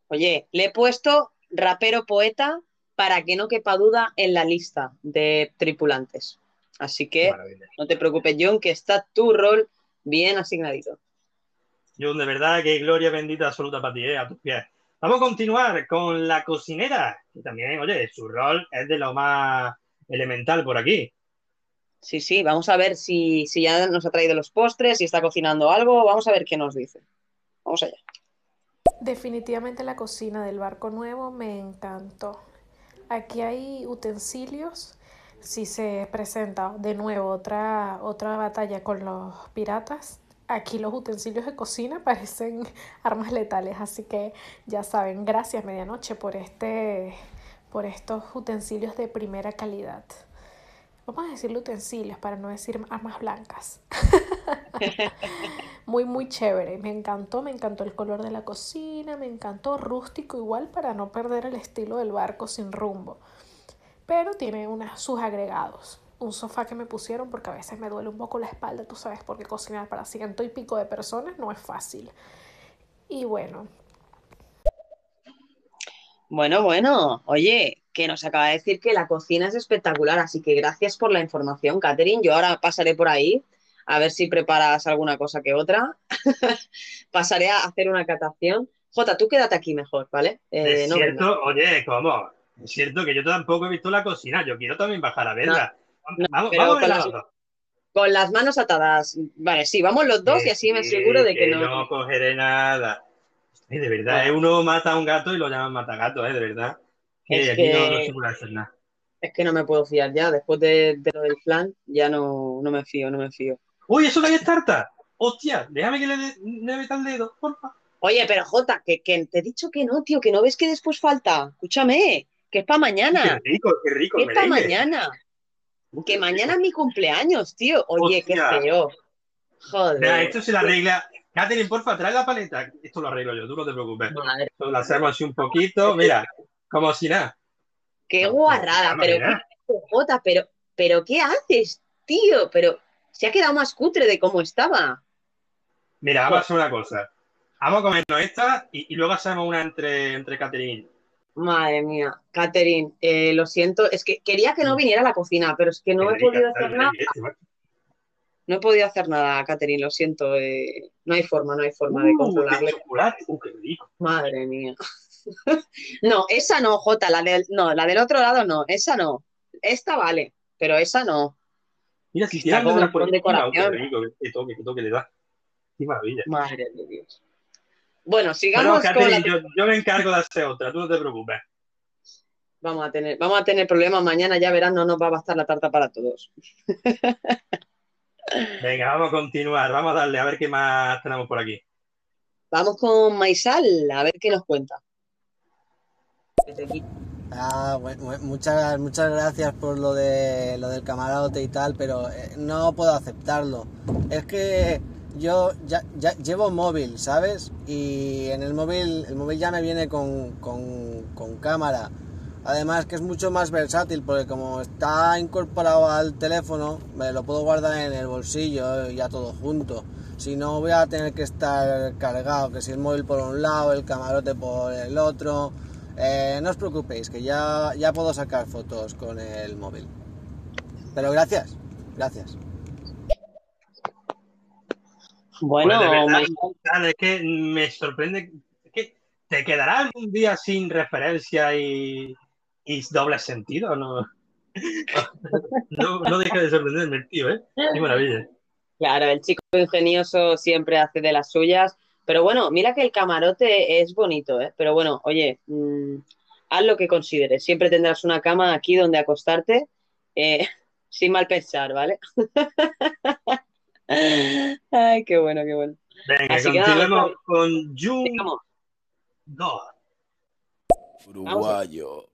Oye, le he puesto rapero poeta para que no quepa duda en la lista de tripulantes. Así que no te preocupes, John, que está tu rol bien asignadito. Jun, de verdad que gloria bendita absoluta para ti, eh, a tus pies. Vamos a continuar con la cocinera, que también, oye, su rol es de lo más elemental por aquí. Sí, sí, vamos a ver si, si ya nos ha traído los postres, si está cocinando algo, vamos a ver qué nos dice. Vamos allá. Definitivamente la cocina del barco nuevo me encantó. Aquí hay utensilios. Si se presenta de nuevo otra, otra batalla con los piratas, aquí los utensilios de cocina parecen armas letales. Así que ya saben, gracias Medianoche por este, por estos utensilios de primera calidad. Vamos a decirle utensilios para no decir armas blancas. Muy, muy chévere. Me encantó, me encantó el color de la cocina, me encantó rústico igual para no perder el estilo del barco sin rumbo. Pero tiene unas, sus agregados. Un sofá que me pusieron porque a veces me duele un poco la espalda, tú sabes, porque cocinar para ciento y pico de personas no es fácil. Y bueno, Bueno, bueno, oye, que nos acaba de decir que la cocina es espectacular, así que gracias por la información, Catherine. Yo ahora pasaré por ahí a ver si preparas alguna cosa que otra. Pasaré a hacer una catación. Jota, tú quédate aquí mejor, ¿vale? Eh, es no cierto, oye, ¿cómo? Es cierto que yo tampoco he visto la cocina, yo quiero también bajar a verla. No, vamos, vamos con las-. Con las manos atadas. Vale, sí, vamos los dos y así me aseguro de que no. no cogeré nada. Ay, de verdad, eh, uno mata a un gato y lo llaman matagato, ¿eh? De verdad. Que Es aquí no, no que- se puede hacer nada. Es que no me puedo fiar ya. Después de, de lo del plan, ya no, no me fío, no me fío. ¡Uy, eso que hay tarta! ¡Hostia! Déjame que le, dé- le meta el dedo, porfa. Oye, pero Jota, que, que te he dicho que no, tío, que no ves que después falta. Escúchame, que es para mañana. Qué rico, qué rico. Que es para mañana. Que mañana es mi cumpleaños, tío. Oye, qué feo. Mira, Joder. esto se lo arregla. Catherine, porfa, trae la paleta. Esto lo arreglo yo, tú no te preocupes. Esto lo hacemos así un poquito. Mira, como si nada. Qué guarrada, no, pero mira. Jota, pero, pero ¿qué haces, tío? Pero se ha quedado más cutre de cómo estaba. Mira, vamos a hacer una cosa. Vamos a comernos esta y, y luego hacemos una entre, entre Catherine. Madre mía, Catherine, eh, lo siento, es que quería que no viniera a la cocina, pero es que no he podido hacer nada. este, macho. No he podido hacer nada, Catherine, lo siento. eh, no hay forma, no hay forma de Uh, controlarle. Uh. Madre mía. No, esa no, Jota, la del, no, la del otro lado no, esa no. Esta vale, pero esa no. Mira, si tiene algo por con encima, qué decoración. rico, qué toque, qué toque le da. Qué maravilla. Madre de Dios. Bueno, Bueno, sigamos con la... yo, yo me encargo de hacer otra, tú no te preocupes. Vamos a tener, vamos a tener problemas mañana, ya verán, no nos va a bastar la tarta para todos. Venga, vamos a continuar, vamos a darle a ver qué más tenemos por aquí. Vamos con Maisal, a ver qué nos cuenta. Ah, bu- bu- muchas, muchas gracias por lo de lo del camarote y tal, pero eh, no puedo aceptarlo. Es que yo ya, ya llevo móvil, ¿sabes? Y en el móvil, el móvil ya me viene con, cámara. Además que es mucho más versátil porque como está incorporado al teléfono, me lo puedo guardar en el bolsillo ya todo junto. Si no voy a tener que estar cargado, que si el móvil por un lado, el camarote por el otro. Eh, no os preocupéis, que ya, ya puedo sacar fotos con el móvil. Pero gracias, gracias. Bueno, Pues de verdad, es que me sorprende. Es que te quedará algún día sin referencia y, y doble sentido, ¿no? No, no deja de sorprenderme el tío, ¿eh? Qué maravilla. Claro, el chico ingenioso siempre hace de las suyas. Pero bueno, mira que el camarote es bonito, ¿eh? Pero bueno, oye, mm, haz lo que consideres. Siempre tendrás una cama aquí donde acostarte, eh, sin mal pensar, ¿vale? Ay, qué bueno, qué bueno. Venga, Así continuemos con Jun. dos. Uruguayo.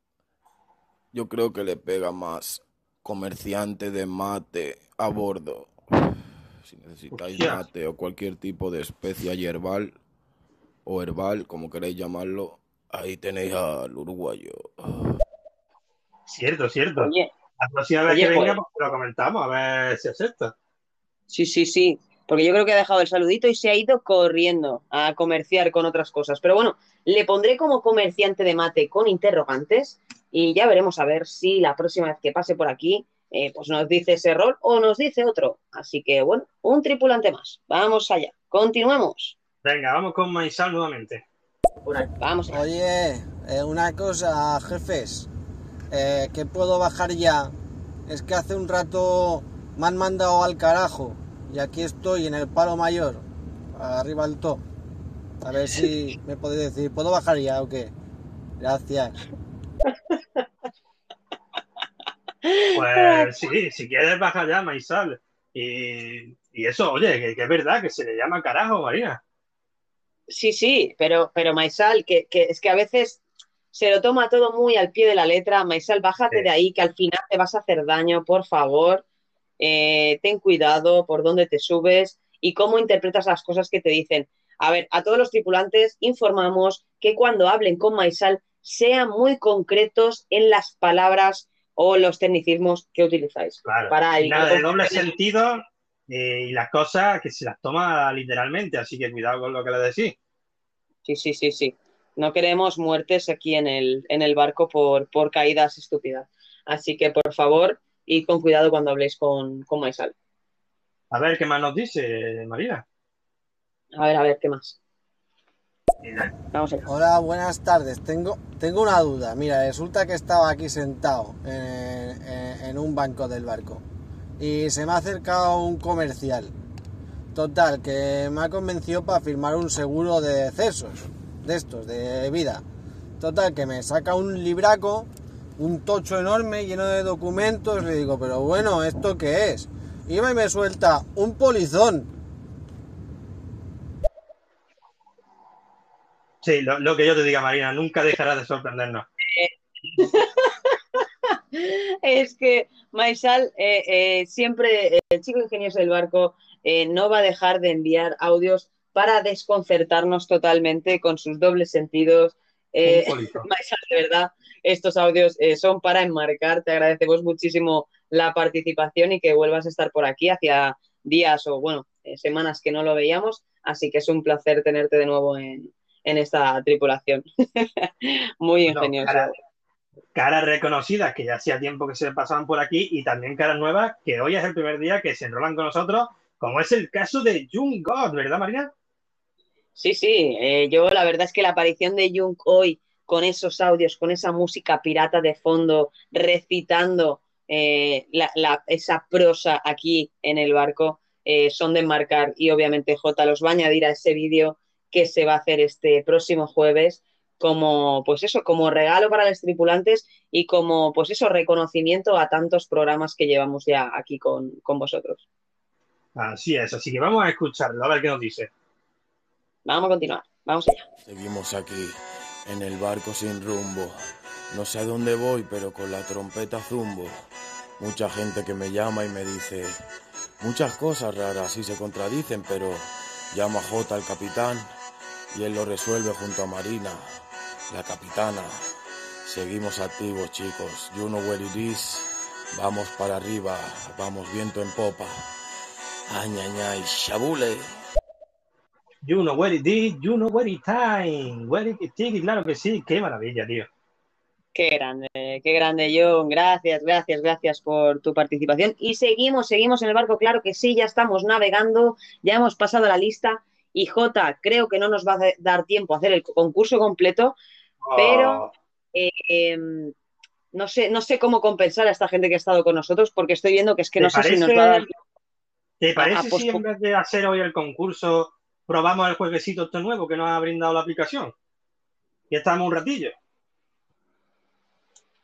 Yo creo que le pega más comerciante de mate a bordo. Si necesitáis Hostias. mate o cualquier tipo de especia hierbal o herbal, como queréis llamarlo, ahí tenéis al uruguayo. Cierto, cierto. Oye, La próxima vez Oye, que venga, pues- pues lo comentamos, a ver si acepta. Sí, sí, sí. Porque yo creo que ha dejado el saludito y se ha ido corriendo a comerciar con otras cosas. Pero bueno, le pondré como comerciante de mate con interrogantes y ya veremos a ver si la próxima vez que pase por aquí, eh, pues nos dice ese rol o nos dice otro. Así que bueno, un tripulante más. Vamos allá. Continuemos. Venga, vamos con Maisal nuevamente. Vamos. Oye, eh, una cosa, jefes, eh, que puedo bajar ya. Es que hace un rato me han mandado al carajo y aquí estoy en el palo mayor, arriba del top. A ver si me podéis decir, ¿puedo bajar ya o qué? Gracias. Pues sí, si quieres baja ya, Maisal. Y, y eso, oye, que, que es verdad, que se le llama carajo, Marina. Sí, sí, pero, pero Maisal, que, que es que a veces se lo toma todo muy al pie de la letra. Maisal, bájate Sí. de ahí, que al final te vas a hacer daño, por favor. Eh, ten cuidado por dónde te subes y cómo interpretas las cosas que te dicen. A ver, a todos los tripulantes informamos que cuando hablen con Maisal sean muy concretos en las palabras o los tecnicismos que utilizáis. Claro. Para Y nada de doble sentido eh, y las cosas que se las toma literalmente, así que cuidado con lo que le decís. Sí, sí, sí, sí. No queremos muertes aquí en el, en el barco por, por caídas estúpidas. Así que, por favor, y con cuidado cuando habléis con, con Maisal. A ver qué más nos dice, Marina. A ver, a ver, ¿qué más? Vamos allá. Hola, buenas tardes. Tengo, tengo una duda. Mira, resulta que estaba aquí sentado en, en- en un banco del barco y se me ha acercado un comercial. Total, que me ha convencido para firmar un seguro de decesos, de estos, de vida. Total, que me saca un libraco, un tocho enorme lleno de documentos. Le digo, pero bueno, ¿esto qué es? Y va y me suelta un polizón. Sí, lo, lo que yo te diga, Marina, nunca dejarás de sorprendernos. Es que Maisal, eh, eh, siempre, eh, el chico ingenioso del barco, eh, no va a dejar de enviar audios para desconcertarnos totalmente con sus dobles sentidos. Eh, Un polizón. Maisal, de verdad, estos audios eh, son para enmarcar. Te agradecemos muchísimo la participación y que vuelvas a estar por aquí hacia días o, bueno, eh, semanas que no lo veíamos. Así que es un placer tenerte de nuevo en, en esta tripulación. Muy ingenioso. cara- caras reconocidas que ya hacía tiempo que se pasaban por aquí y también caras nuevas que hoy es el primer día que se enrolan con nosotros, como es el caso de Jung God, ¿verdad, Marina? Sí, sí, eh, yo la verdad es que la aparición de Jung hoy con esos audios, con esa música pirata de fondo, recitando eh, la- la- esa prosa aquí en el barco, eh, son de marcar y obviamente J los va a añadir a ese vídeo que se va a hacer este próximo jueves como, pues eso, como regalo para los tripulantes y como, pues eso, reconocimiento a tantos programas que llevamos ya aquí con, con vosotros. Así es, así que vamos a escucharlo, a ver qué nos dice. Vamos a continuar, vamos allá. Seguimos aquí, en el barco sin rumbo. No sé a dónde voy, pero con la trompeta zumbo. Mucha gente que me llama y me dice muchas cosas raras y se contradicen, pero llama a J al capitán y él lo resuelve junto a Marina, la capitana. Seguimos activos, chicos. You know where. Vamos para arriba, vamos viento en popa. Añañay, shabule. You know where it is, you know where it time, where it is, claro que sí, qué maravilla, tío. Qué grande, qué grande, John. Gracias, gracias, gracias por tu participación. Y seguimos, seguimos en el barco, claro que sí, ya estamos navegando, ya hemos pasado la lista. Y Jota, creo que no nos va a dar tiempo a hacer el concurso completo, pero eh, em, no sé, no sé cómo compensar a esta gente que ha estado con nosotros, porque estoy viendo que es que ¿Te no sé si nos va a dar ¿Te a- parece a si pospo- en vez de hacer hoy el concurso probamos el jueguecito este nuevo que nos ha brindado la aplicación? Y estamos un ratillo.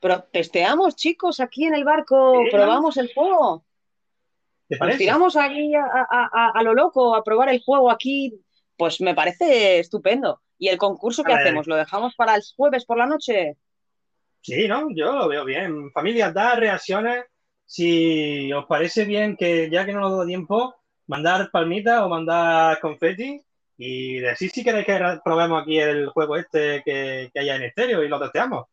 Pero testeamos, chicos, aquí en el barco, probamos el juego. ¿Te Nos parece? tiramos aquí a, a- a- a lo loco a probar el juego aquí, pues me parece estupendo. ¿Y el concurso qué ver. hacemos? ¿Lo dejamos para el jueves por la noche? Sí, ¿no? Yo lo veo bien. Familia, da reacciones. Si os parece bien que ya que no nos da tiempo, mandar palmitas o mandar confeti y decir si queréis que probemos aquí el juego este que, que haya en estéreo y lo testeamos.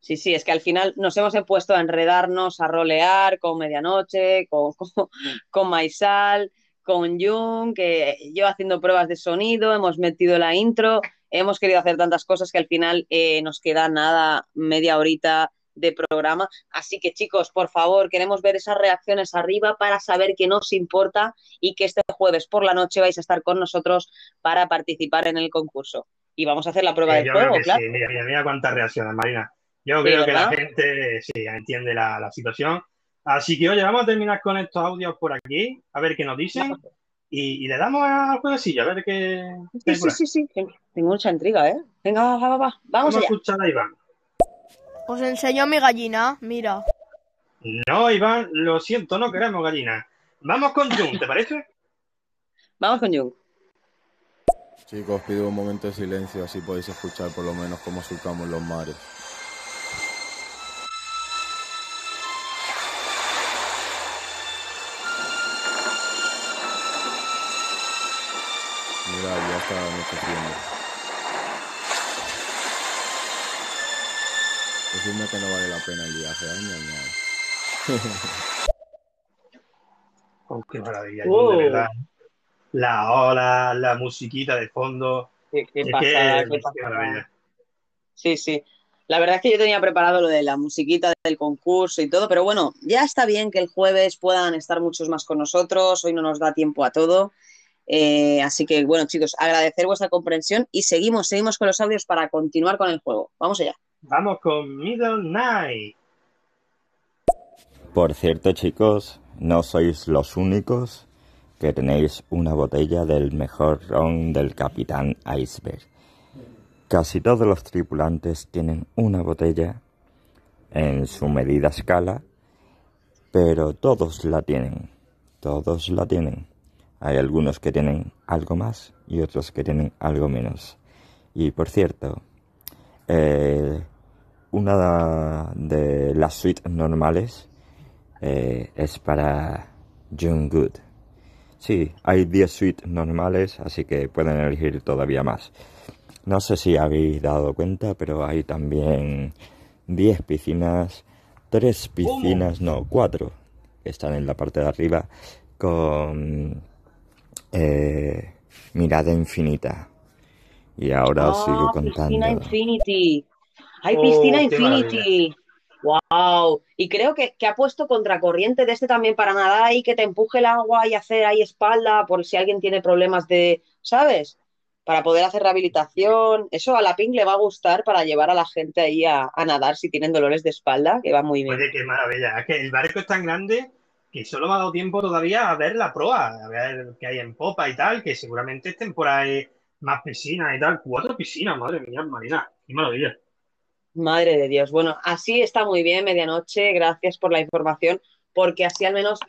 Sí, sí, es que al final nos hemos puesto a enredarnos, a rolear con Medianoche, con, con, con Maisal, con Jung, que yo haciendo pruebas de sonido, hemos metido la intro, hemos querido hacer tantas cosas que al final eh, nos queda nada, media horita de programa. Así que chicos, por favor, queremos ver esas reacciones arriba para saber que nos importa y que este jueves por la noche vais a estar con nosotros para participar en el concurso. Y vamos a hacer la prueba Eh, del juego, claro. sí. Mira, mira, mira cuántas reacciones, Marina. Yo Sí, creo que la gente sí, entiende la, la situación. Así que, oye, vamos a terminar con estos audios por aquí, a ver qué nos dicen. Y, y le damos al jueguecillo, a ver qué. Sí, sí, sí, sí. Tengo mucha intriga, ¿eh? Venga, va, va, va, va. Vamos a escuchar a Iván. Os enseño a mi gallina, mira. No, Iván, lo siento, no queremos gallina. Vamos con Jun, ¿te parece? Vamos con Jung. Chicos, pido un momento de silencio, así podéis escuchar por lo menos cómo surcamos los mares. Mira, ya está anocheciendo. Decidme que no vale la pena el viaje. Oh, qué maravilla, Oh. De verdad. La ola, la musiquita de fondo. Qué, qué pasada, qué qué pasada. maravilla. Sí, sí. La verdad es que yo tenía preparado lo de la musiquita del concurso y todo, pero bueno, ya está bien que el jueves puedan estar muchos más con nosotros. Hoy no nos da tiempo a todo. Eh, así que, bueno, chicos, agradecer vuestra comprensión y seguimos, seguimos con los audios para continuar con el juego. Vamos allá. Vamos con Middle Night. Por cierto, chicos, no sois los únicos que tenéis una botella del mejor ron del Capitán Iceberg. Casi todos los tripulantes tienen una botella en su medida escala, pero todos la tienen. Todos la tienen. Hay algunos que tienen algo más y otros que tienen algo menos. Y por cierto, una de las suites normales eh, es para Jungkook. Sí, hay 10 suites normales, así que pueden elegir todavía más. No sé si habéis dado cuenta, pero hay también 10 piscinas, 3 piscinas, no, 4, que están en la parte de arriba, con eh, mirada infinita. Y ahora os sigo Ah, contando. Piscina Infinity. Hay Oh, piscina Infinity. Wow. Y creo que, que ha puesto contracorriente de este también para nadar ahí, que te empuje el agua y hacer ahí espalda por si alguien tiene problemas de, ¿sabes? Para poder hacer rehabilitación. Eso a la Pink le va a gustar para llevar a la gente ahí a, a nadar si tienen dolores de espalda, que va muy bien. Oye, qué maravilla. Es que el barco es tan grande que solo me ha dado tiempo todavía a ver la proa, a ver qué hay en popa y tal, que seguramente estén por ahí más piscinas y tal. Cuatro piscinas, madre mía, Marina. Qué maravilla. Madre de Dios. Bueno, así está muy bien, medianoche. Gracias por la información, porque así al menos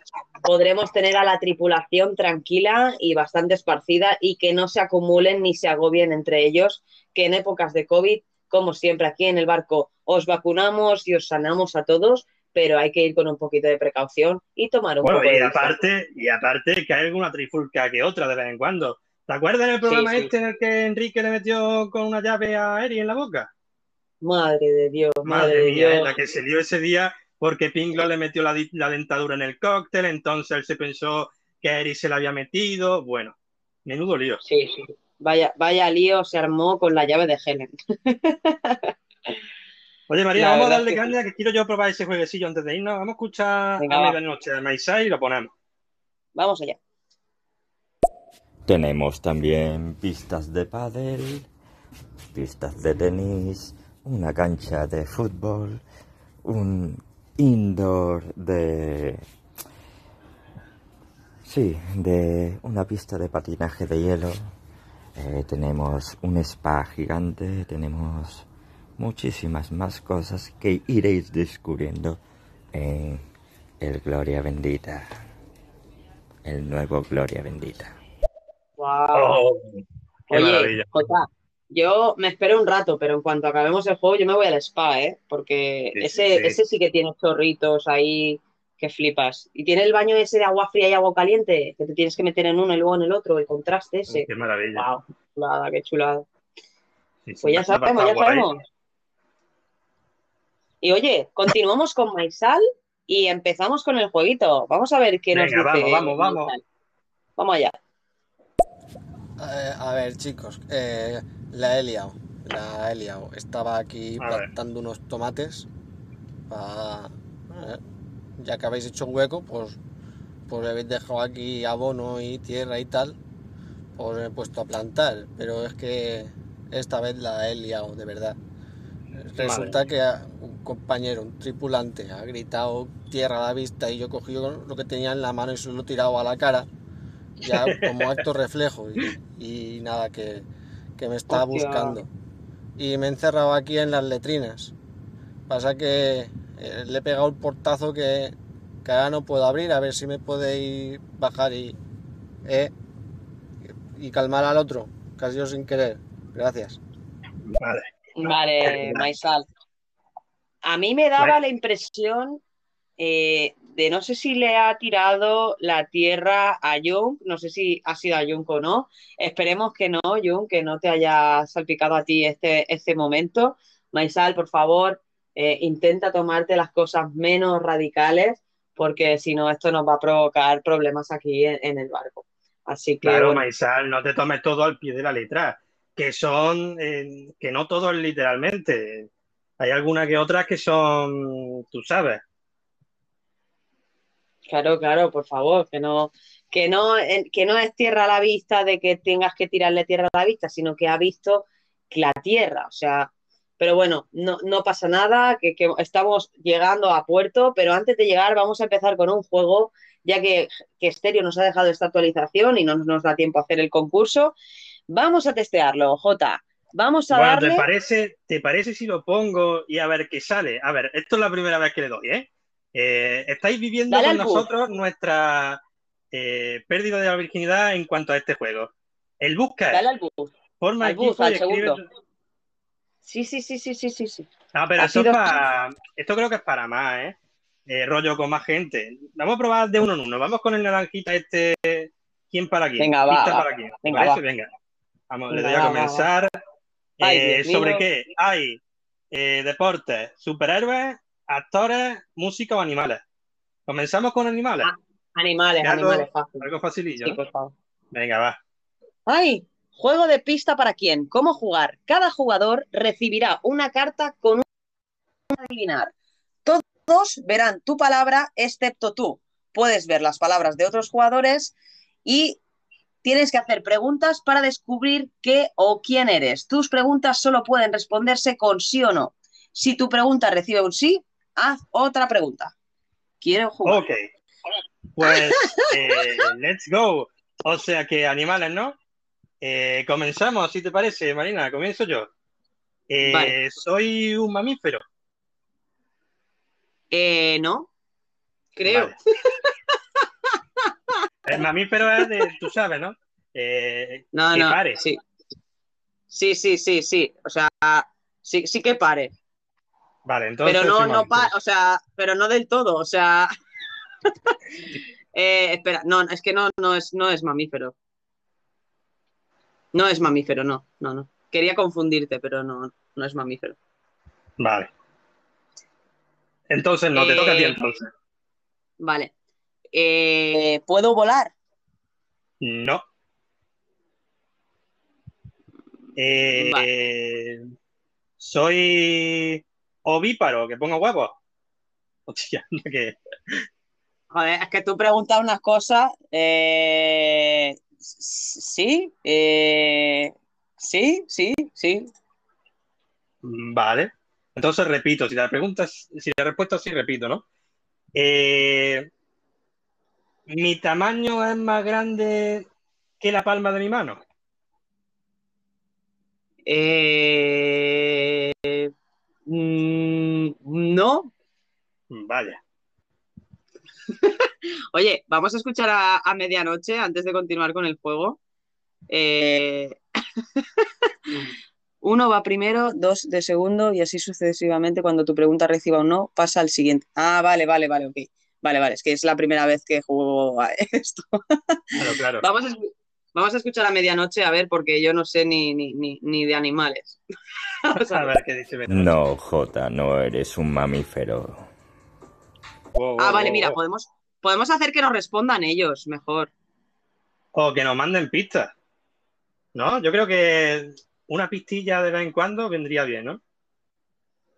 podremos tener a la tripulación tranquila y bastante esparcida y que no se acumulen ni se agobien entre ellos, que en épocas de COVID, como siempre aquí en el barco, os vacunamos y os sanamos a todos, pero hay que ir con un poquito de precaución y tomar un Bueno, poco y de aparte, y aparte que hay alguna trifulca que otra de vez en cuando. ¿Te acuerdas del programa Sí, sí. este en el que Enrique le metió con una llave a Eri en la boca? Madre de Dios, madre, Madre de mía, Dios. la que se dio ese día porque Pinglo le metió la, dentadura en el cóctel, entonces él se pensó que Eri se la había metido. Bueno, menudo lío. Sí, sí. Vaya, vaya lío se armó con la llave de Helen. Oye, María, La vamos a darle es que caña, que quiero yo probar ese jueguecillo antes de irnos. Vamos a escuchar Venga, a va. medianoche de Maisai y lo ponemos. Vamos allá. Tenemos también pistas de pádel, pistas de tenis, una cancha de fútbol, un indoor de... Sí, de una pista de patinaje de hielo. Eh, tenemos un spa gigante, tenemos muchísimas más cosas que iréis descubriendo en el Gloria Bendita. El nuevo Gloria Bendita. Wow. qué Oye, maravilla. Jota, Yo me espero un rato, pero en cuanto acabemos el juego, yo me voy al spa, ¿eh? Porque Sí, ese, sí. ese sí que tiene chorritos ahí que flipas. Y tiene el baño ese de agua fría y agua caliente, que te tienes que meter en uno y luego en el otro, el contraste ese. Qué maravilla. Wow, chulada, qué chulada. Sí, sí, Pues ya sabemos, ya sabemos. Y oye, continuamos con Maisal y empezamos con el jueguito. Vamos a ver qué nos dice. vamos, vamos, vamos. Vamos allá. Eh, a ver, chicos, eh, la he liado. La he liado. Estaba aquí A ver. plantando unos tomates. eh, ya que habéis hecho un hueco, pues, pues habéis dejado aquí abono y tierra y tal. Pues me he puesto a plantar. Pero es que esta vez la he liado, de verdad. Resulta que un compañero, un tripulante, ha gritado tierra a la vista y yo he cogido lo que tenía en la mano y se lo he tirado a la cara, ya como acto reflejo. Y, y nada, que, que me está Hostia. buscando. Y me he encerrado aquí en las letrinas. Pasa que eh, le he pegado el portazo que, que ahora no puedo abrir, a ver si me podéis bajar y, eh, y calmar al otro, que ha sido sin querer. Gracias. Vale. Vale, Maisal. A mí me daba la impresión eh, de no sé si le ha tirado la tierra a Jung, no sé si ha sido a Jung o no. Esperemos que no, Jung, que no te haya salpicado a ti este, este momento. Maisal, por favor, eh, intenta tomarte las cosas menos radicales, porque si no, esto nos va a provocar problemas aquí en, en el barco. Así que, Claro, bueno, Maisal, no te tomes todo al pie de la letra, que son, eh, que no todo es literalmente. Hay algunas que otras que son, tú sabes. Claro, claro, por favor, que no, que no, eh, que no es tierra a la vista de que tengas que tirarle tierra a la vista, sino que ha visto la tierra, o sea, pero bueno, no, no pasa nada, que, que estamos llegando a puerto, pero antes de llegar vamos a empezar con un juego, ya que, que Stereo nos ha dejado esta actualización y no nos da tiempo a hacer el concurso. Vamos a testearlo, Jota. Vamos a Bueno, darle. ¿te parece, ¿te parece si lo pongo y a ver qué sale? A ver, esto es la primera vez que le doy, ¿eh? Eh, estáis viviendo Dale con bus. nosotros nuestra eh, pérdida de la virginidad en cuanto a este juego. El busca Dale al bus. forma Al bus, al y escribe. segundo. Sí, sí, sí, sí, sí, sí, sí. Ah, pero eso es para. Esto creo que es para más, ¿eh? Eh, rollo con más gente. Vamos a probar de uno en uno. Vamos con el naranjita este. ¿Quién para quién? Venga, va, para quién. ¿Te Venga, va. Venga. Vamos, le doy a va, comenzar. Ay, ¿Sobre mío. qué? Hay deportes, superhéroes, actores, música o animales. ¿Comenzamos con animales? Animales, Que algo- animales, fácil. Algo facilillo, Sí, ¿no? por favor. Venga, va. ¡Ay! Juego de pista para quién. ¿Cómo jugar? Cada jugador recibirá una carta con un adivinar. Todos verán tu palabra excepto tú. Puedes ver las palabras de otros jugadores y tienes que hacer preguntas para descubrir qué o quién eres. Tus preguntas solo pueden responderse con sí o no. Si tu pregunta recibe un sí, haz otra pregunta. Quiero jugar. Ok. Pues, eh, let's go. O sea que animales, ¿no? Eh, comenzamos, si te parece, Marina. Comienzo yo. Eh, Vale. Soy un mamífero. Eh, no, creo. Vale. El mamífero es de, tú sabes, ¿no? No, que no, pare. sí. Sí, sí, sí, sí. O sea, sí, sí que pare. Vale, entonces. pero no, no pa- o sea, pero no del todo. O sea. Eh, espera, no, es que no, no es, no es mamífero. No es mamífero, no, no, no. Quería confundirte, pero no, no es mamífero. Vale. Entonces, no, te toca a ti Eh, entonces. Vale. Eh, ¿Puedo volar? No. Eh, Soy ovíparo, que pongo huevos. Hostia, que. Joder, es que tú preguntas unas cosas. eh, sí, eh, sí, sí, sí. Vale. Entonces repito, si la pregunta si la respuesta es sí, repito, ¿no? Eh, ¿mi tamaño es más grande que la palma de mi mano? Eh, mm, no. Vaya. Oye, vamos a escuchar a, a medianoche antes de continuar con el juego. Eh, Uno va primero, dos de segundo y así sucesivamente. Cuando tu pregunta reciba un no, pasa al siguiente. Ah, vale, vale, vale, ok. Vale, vale, es que es la primera vez que juego a esto. Claro, claro. Vamos a, vamos a escuchar a medianoche a ver, porque yo no sé ni, ni, ni, ni de animales. Vamos a ver. qué dice Beto. No, Jota, no eres un mamífero. Wow, Ah, wow, vale, wow, mira, wow. podemos, podemos hacer que nos respondan ellos mejor. O que nos manden pistas. ¿No? Yo creo que una pistilla de vez en cuando vendría bien, ¿no?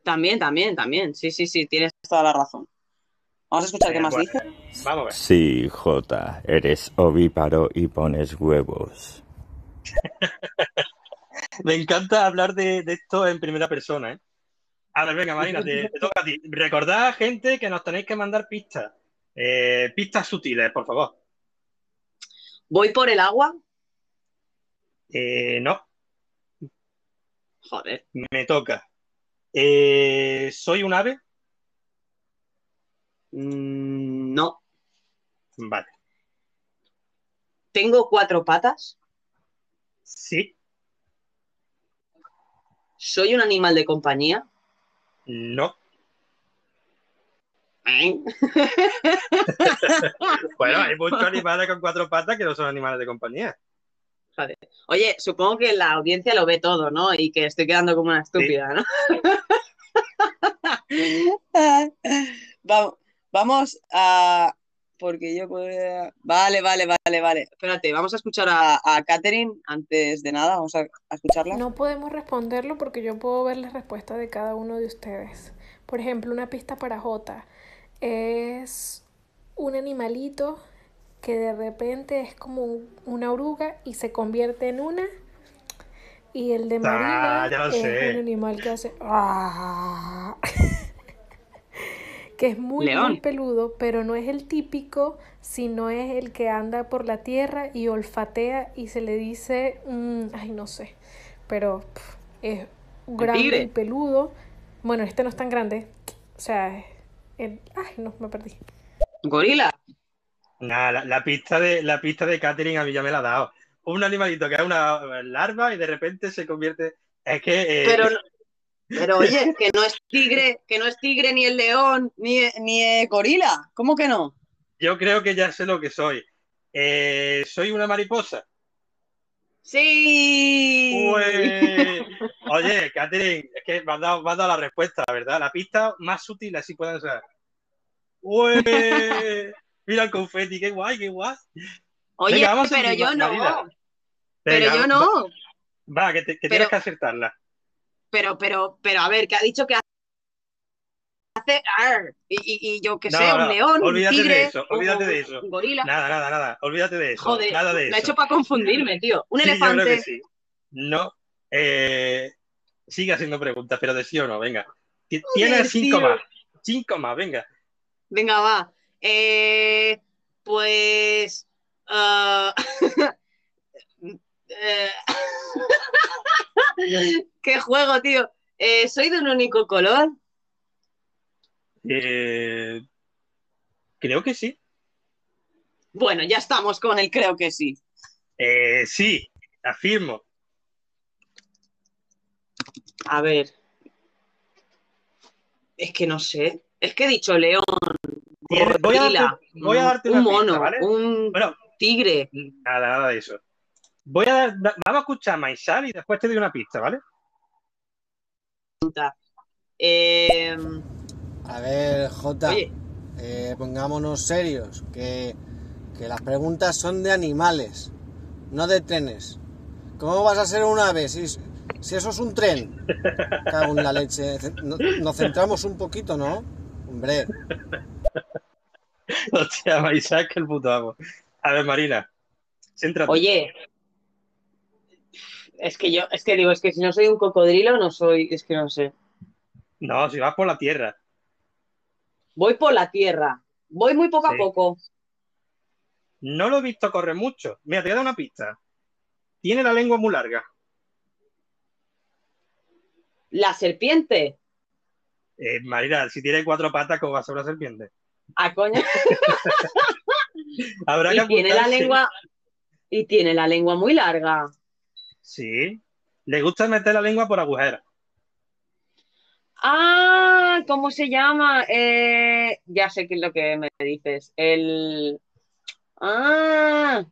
También, también, también. Sí, sí, sí, tienes toda la razón. Vamos a escuchar qué más Bueno, dice. Vamos a ver. Sí, Jota, eres ovíparo y pones huevos. Me encanta hablar de, de esto en primera persona, ¿eh? A ver, venga, Marina, te, te toca a ti. Recordad, gente, que nos tenéis que mandar pistas. Eh, pistas sutiles, por favor. ¿Voy por el agua? Eh, no, Joder. me toca. Eh, ¿soy un ave? Mm, no. Vale. ¿Tengo cuatro patas? Sí, ¿Soy un animal de compañía? no. ¿Eh? Bueno, hay muchos animales con cuatro patas que no son animales de compañía. Joder. Oye, supongo que la audiencia lo ve todo, ¿no? Y que estoy quedando como una estúpida, ¿no? vamos, vamos a... Porque yo puedo... Vale, vale, vale, vale. Espérate, vamos a escuchar a, a Catherine antes de nada. Vamos a, a escucharla. No podemos responderlo porque yo puedo ver la respuesta de cada uno de ustedes. Por ejemplo, una pista para J es un animalito que de repente es como un- una oruga y se convierte en una. Y el de Marina Ah, lo es sé. un animal que hace "Ah", que es muy, León. muy peludo, pero no es el típico, sino es el que anda por la tierra y olfatea y se le dice, mm, ay, no sé, pero es grande y peludo. Bueno, este no es tan grande, o sea, es el- ay, no, me perdí. Gorila. Nada, la, la pista de la pista de Catherine a mí ya me la ha dado. Un animalito que es una larva y de repente se convierte. Es que eh, Pero, pero oye, que no es tigre, que no es tigre ni el león, ni, ni el gorila. ¿Cómo que no? yo creo que ya sé lo que soy. Eh, soy una mariposa. Sí. Ué. Oye, Catherine, es que me has dado, me has dado la respuesta, la verdad. La pista más sutil así pueden ser. Ué. Mira el confeti, qué guay, qué guay. Oye, Venga, pero yo no. Pero yo no. Va, va, que, te- que Pero- tienes que acertarla. Pero, pero, pero, a ver, que ha dicho que hace ar, y, y- y yo que No, sé, no, un león, un de tigre, eso, olvídate un- de eso. un gorila. Nada, nada, nada. Olvídate de eso. Joder, nada de lo ha eso. hecho para confundirme, tío. Un Sí, yo elefante. creo que sí. No. Eh, sigue haciendo preguntas, pero de sí o no, venga. Ti- Tienes cinco tío. más. Cinco más, venga. Venga, va. Eh, pues. eh, ¿Qué juego, tío? Eh, ¿Soy de un único color? Eh, creo que sí. Bueno, ya estamos con el creo que sí. Eh, sí, afirmo. A ver. Es que no sé. Es que he dicho león, voy, a darte, voy a darte un pista, mono, ¿vale? un Bueno, tigre. nada, nada de eso. Voy a dar, da- vamos a escuchar Maisal y después te doy una pista, ¿vale? Eh, A ver, Jota, eh, pongámonos serios, que, que las preguntas son de animales, no de trenes. ¿Cómo vas a ser un ave si, si eso es un tren? Cago en la leche. Nos centramos un poquito, ¿no? Hombre, Hostia, Maisal, que el puto amo. A ver, Marina, céntrate. Oye, es que yo, es que digo, es que si no soy un cocodrilo, no soy, es que no sé. No, si vas por la tierra. Voy por la tierra, voy muy poco Sí. a poco. No lo he visto correr mucho. Mira, te voy a dar una pista. Tiene la lengua muy larga. La serpiente, Eh, Marina, si tiene cuatro patas, ¿cómo va a ser una serpiente? a coño, Habrá que y tiene la lengua, y tiene la lengua muy larga. Sí. Le gusta meter la lengua por agujeros. Ah, ¿cómo se llama? Eh, ya sé qué es lo que me dices. El. Ah,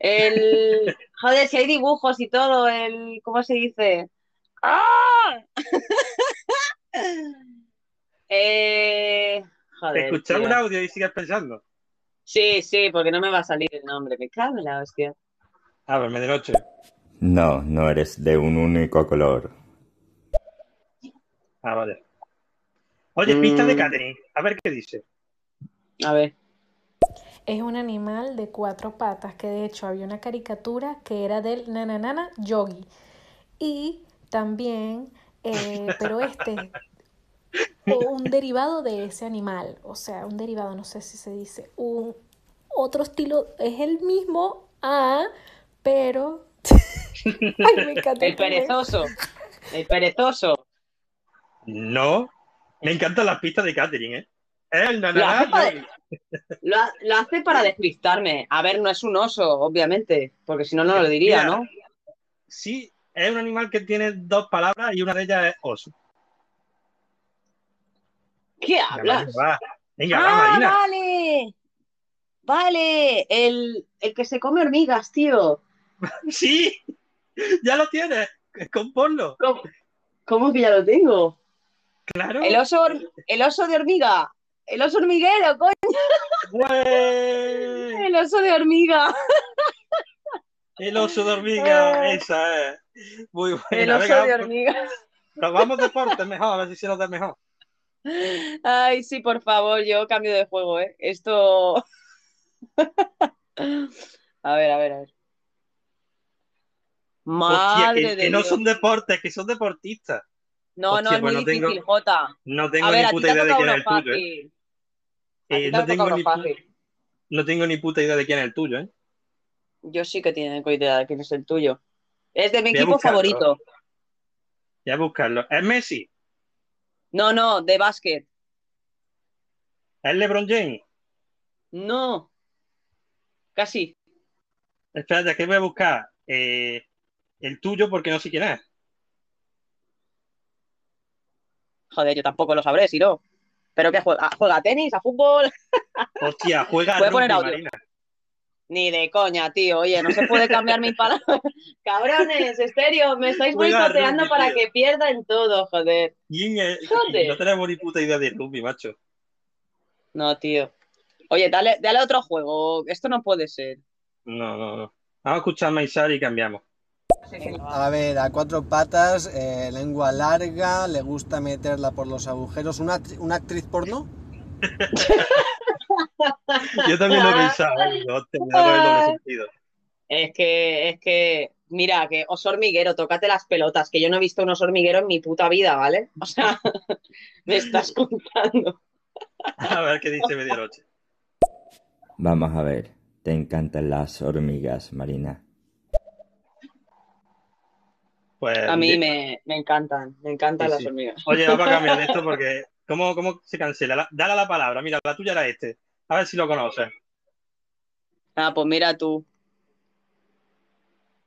el. Joder, si hay dibujos y todo, el. ¿Cómo se dice? ¡Ah! eh, joder. Escuchar tío. un audio y sigues pensando. Sí, sí, porque no me va a salir el nombre. Me cago en la hostia. A ver, medianoche. No, no eres de un único color. Ah, vale. Oye, pista de Mm. Catherine. A ver qué dice. A ver. Es un animal de cuatro patas que de hecho había una caricatura que era del nananana yogi. Y también, eh, pero este, o un derivado de ese animal, o sea, un derivado, no sé si se dice, un otro estilo, es el mismo, ah, pero... Ay, me encanta El perezoso. El perezoso. No. Me encantan las pistas de Catherine, ¿eh? El Lo hace, para, lo lo hace para despistarme. A ver, no es un oso, obviamente, porque si no, no lo diría, ¿no? Sí, es un animal que tiene dos palabras y una de ellas es oso. ¿Qué hablas? Va. Venga, va, Ah, Marina. vale. Vale, el, el que se come hormigas, tío. Sí, ya lo tienes. Componlo. ¿Cómo, cómo que ya lo tengo? Claro. El oso, el oso de hormiga. El oso hormiguero, coño. El oso de hormiga. El oso de hormiga, Ah. esa es. Muy buena. El oso Venga, de hormiga. Nos vamos deporte mejor, a ver si se nos da mejor. Ay, sí, por favor, yo cambio de juego, ¿eh? Esto. A ver, a ver, a ver. Hostia, Madre que, de que no son deportes, que son deportistas. No, no, Hostia, es pues muy no tengo- difícil, Jota. No tengo A ver, ni puta idea de quién es el tuyo, ¿eh? Eh, no, tengo ni no tengo puta idea de quién es el tuyo, ¿eh? Yo sí que tengo idea de quién es el tuyo. Es de mi Voy equipo favorito. Voy a buscarlo. ¿Es Messi? No, no, de básquet. ¿Es LeBron James? No. Casi. Espérate, que voy a buscar eh, el tuyo porque no sé quién es. Joder, yo tampoco lo sabré, si no. ¿Pero qué juega? ¿Juega a tenis? ¿A fútbol? Hostia, juega a poner audio. Marina. Ni de coña, tío. Oye, no se puede cambiar mis palabras. Cabrones, estéreo, me estáis boicoteando para tío. que pierda en todo, joder. ¿Quién es? Joder. No tenemos ni puta idea de rugby, macho. No, tío. Oye, dale, dale otro juego. Esto no puede ser. No, no, no. Vamos a escuchar Maisar y cambiamos. A ver, a cuatro patas, eh, lengua larga, le gusta meterla por los agujeros. ¿Una, una actriz porno? Yo también lo he pensado. ¿eh? Por el doble sentido. Es que, es que, mira, que oso hormiguero, tócate las pelotas, que yo no he visto un oso hormiguero en mi puta vida, ¿vale? O sea, me estás contando. A ver qué dice Medianoche. Vamos a ver. Te encantan las hormigas, Marina. Pues, A mí me, me encantan, me encantan sí, las sí. hormigas. Oye, vamos a cambiar esto porque. ¿Cómo, cómo se cancela? La- Dale la palabra. Mira, la tuya era este. A ver si lo conoces. Ah, pues mira tú.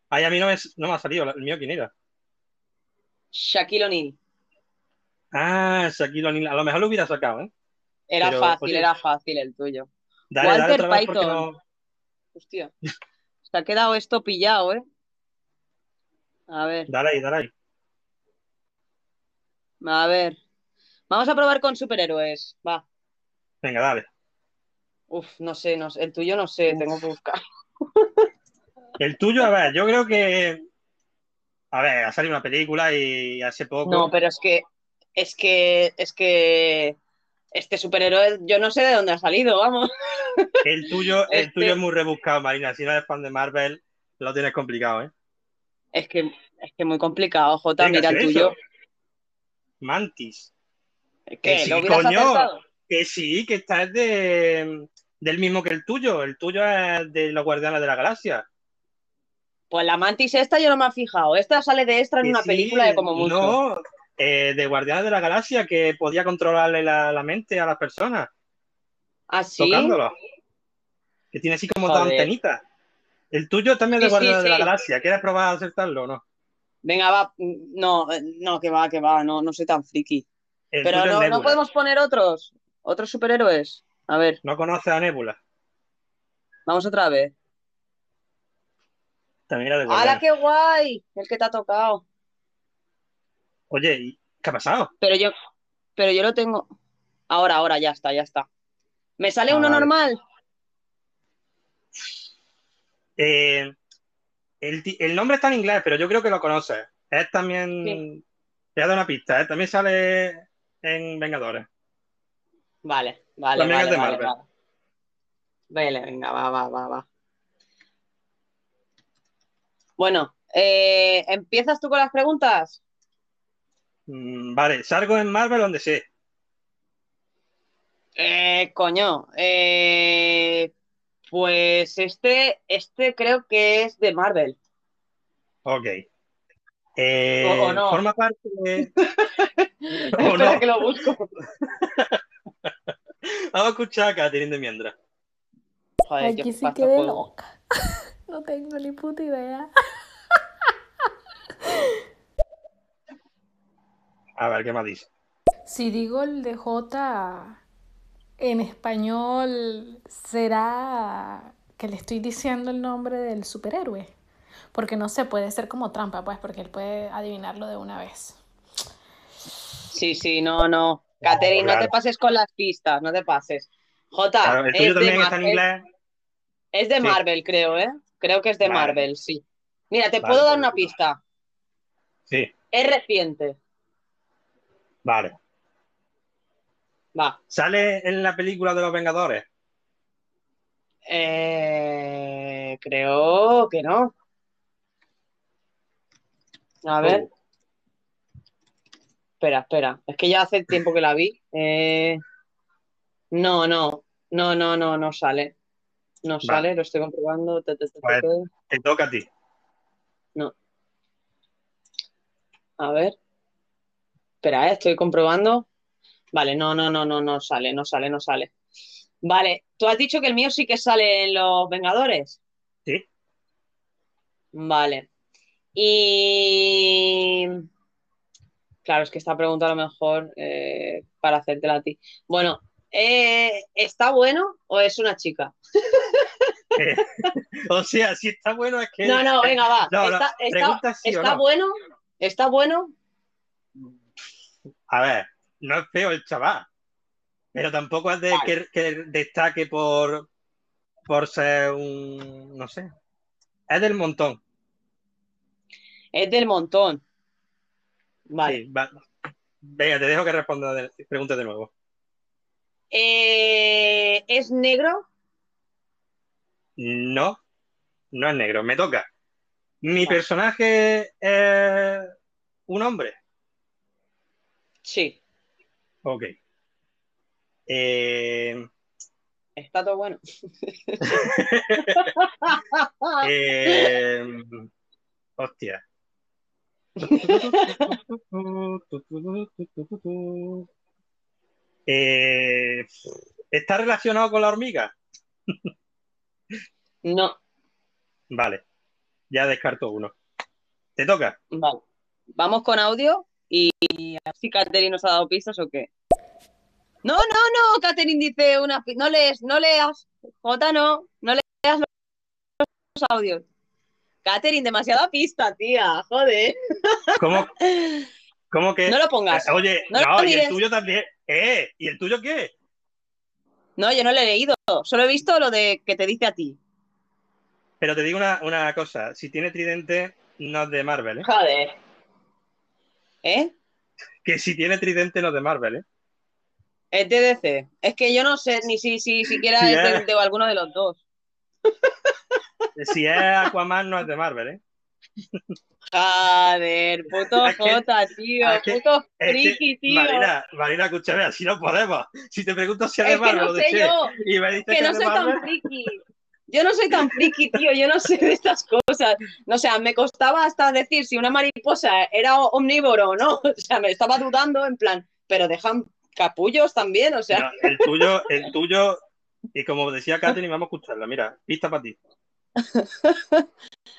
Ay, a mí no me, no me ha salido. ¿El mío quién era? Shaquille O'Neal. Ah, Shaquille O'Neal. A lo mejor lo hubiera sacado, ¿eh? Era Pero, fácil, oye, era fácil el tuyo. Dale, dale Walter porque Python. no. Hostia. Se ha quedado esto pillado, ¿eh? A ver, Dale ahí, dale ahí. a ver. Vamos a probar con superhéroes. Va. Venga, dale. Uf, no sé, no sé. El tuyo no sé, tengo que buscar. El tuyo, a ver, yo creo que. A ver, ha salido una película y hace poco. No, pero es que, es que, es que este superhéroe, yo no sé de dónde ha salido, vamos. El tuyo, el Este- tuyo es muy rebuscado, Marina. Si no eres fan de Marvel, lo tienes complicado, ¿eh? Es que, es que muy complicado, Jota, mira el tuyo. Mantis. ¿Qué? Que sí, ¿Lo coño. acertado? Que sí, que esta es de, del mismo que el tuyo. El tuyo es de los Guardianes de la Galaxia. Pues la mantis esta yo no me he fijado. Esta sale de extra en Que una sí, película de como mucho. No, eh, de Guardianes de la Galaxia que podía controlarle la, la mente a las personas, ¿Ah, sí? Que tiene así como dos antenitas. El tuyo también es de Sí, sí, Guardianes de la sí. Galaxia. ¿Quieres probar a acertarlo o no? Venga, va. No, no, que va, que va. No, no soy tan friki. El Pero no, no podemos poner otros. Otros superhéroes. A ver, ¿No conoces a Nebula? vamos otra vez. También era de ¡Hala, Guardián. qué guay! El que te ha tocado. Oye, ¿y ¿qué ha pasado? Pero yo, pero yo lo tengo. Ahora, ahora, ya está, ya está. ¿Me sale Ah, uno vale. normal? Eh, el, el nombre está en inglés, pero yo creo que lo conoces. Es también. Te voy a dar una pista, ¿eh? También sale en Vengadores. Vale, vale, También vale, es de vale, Marvel. vale. Vale, venga, va, va, va, va. Bueno, eh, ¿empiezas tú con las preguntas? Mm, vale, salgo en Marvel donde sé. Eh, coño, eh, pues este, este creo que es de Marvel. Ok. Eh, O- o no. Forma parte de. o Espera no. que lo busco. Vamos a escuchar a Catherine de mientras. Joder, Aquí sí quedé juego. loca. No tengo ni puta idea. A ver, ¿qué más dice? Si digo el de J en español, ¿será que le estoy diciendo el nombre del superhéroe? Porque no sé, puede ser como trampa, pues, porque él puede adivinarlo de una vez. Sí, sí, no, no. Catherine, no claro. te pases con las pistas, no te pases. Jota, Claro, el tuyo es de, está en inglés. es de Sí. Marvel, creo, ¿eh? Creo que es de Vale. Marvel, sí. Mira, te Vale, puedo dar pues, una pista. Sí, Es reciente. vale. Va. ¿Sale en la película de los Vengadores? Eh, creo que no. A ver. Oh, Espera, espera. Es que ya hace tiempo que la vi. Eh, no, no. No, no, no, no sale. No sale, lo estoy comprobando. Te, te, te, te, Pues te toca a ti. No. A ver. Espera, eh, estoy comprobando. Vale, no, no, no, no, no sale, no sale, no sale. Vale, tú has dicho que el mío sí que sale en Los Vengadores. Sí. Vale. Y claro, es que esta pregunta a lo mejor eh, para hacértela a ti. Bueno, eh, ¿está bueno o es una chica? O sea, si está bueno es que. No, no, venga, va. No, no, ¿Está, está- pregunta sí está no. bueno? ¿Está bueno? A ver, no es feo el chaval. Pero tampoco es de que, que destaque por, por ser un. No sé. Es del montón. Es del montón. Vale. Sí, va- Venga, te dejo que responda. De, pregunte de nuevo. Eh, ¿es negro? No, no es negro. Me toca. Mi personaje es un hombre. Sí. Ok. Eh, Está todo bueno. eh, hostia. Eh, ¿está relacionado con la hormiga? No. Vale, ya descarto uno. ¿Te toca? Vale. Vamos con audio y, así Catherine nos ha dado pistas o qué. No, no, no, Catherine dice una no lees, no leas, Jota no, no leas los, los audios. Catherine, demasiada pista, tía, joder. ¿Cómo, cómo que? No lo pongas. Oye, No no, lo y el tuyo también. ¿Eh? ¿Y el tuyo qué? No, yo no lo he leído, solo he visto lo de que te dice a ti. Pero te digo una, una cosa, si tiene tridente, no es de Marvel, ¿eh? Joder. ¿Eh? Que si tiene tridente, no es de Marvel, ¿eh? Es de DC. Es que yo no sé ni si, si siquiera Sí, es de, es. de alguno de los dos. Si es Aquaman, no es de Marvel, ¿eh? Joder, puto Es que- Jota, tío, es que- puto friki, tío. Marina, Marina, escúchame, así no podemos. Si te pregunto si es de Es que Marvel no o sé yo, y me dices que no soy Marvel, tan friki. Yo no soy tan friki, tío, yo no sé de estas cosas. No, o sea, me costaba hasta decir si una mariposa era omnívoro o no. O sea, me estaba dudando en plan, pero dejan capullos también, o sea. No, el tuyo, el tuyo, y como decía Katherine, vamos a escucharla. Mira, pista para ti.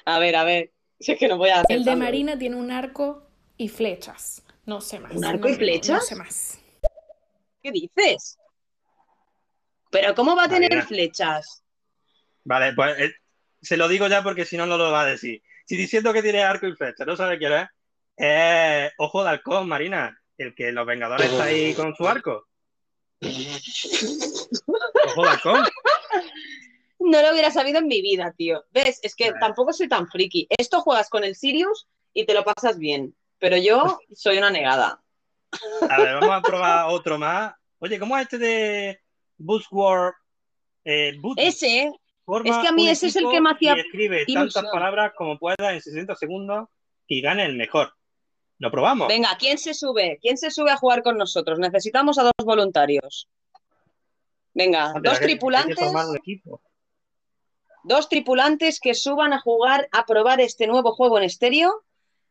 A ver, a ver. Si es que no voy a hacer El de. Marina tiene un arco y flechas. No sé más. ¿Un arco No, y flechas? No sé más. ¿Qué dices? ¿Pero cómo va a tener flechas? Vale, pues eh, se lo digo ya porque si no, no lo va a decir. Si diciendo que tiene arco y flecha, no sabe quién es, Ojo de Halcón, Marina, el que los Vengadores está ahí con su arco. Ojo de Halcón. No lo hubiera sabido en mi vida, tío. ¿Ves? Es que tampoco soy tan friki. Esto juegas con el Sirius y te lo pasas bien. Pero yo soy una negada. A ver, vamos a probar otro más. Oye, ¿cómo es este de Buzzword? Eh, Ese, forma es que a mí ese es el que me hacía y escribe ilusión. tantas palabras como pueda en 60 segundos y gane el mejor. ¿Lo probamos? Venga, ¿quién se sube? ¿Quién se sube a jugar con nosotros? Necesitamos a dos voluntarios. Venga, Ah, dos que- tripulantes, dos tripulantes que suban a jugar, a probar este nuevo juego en estéreo.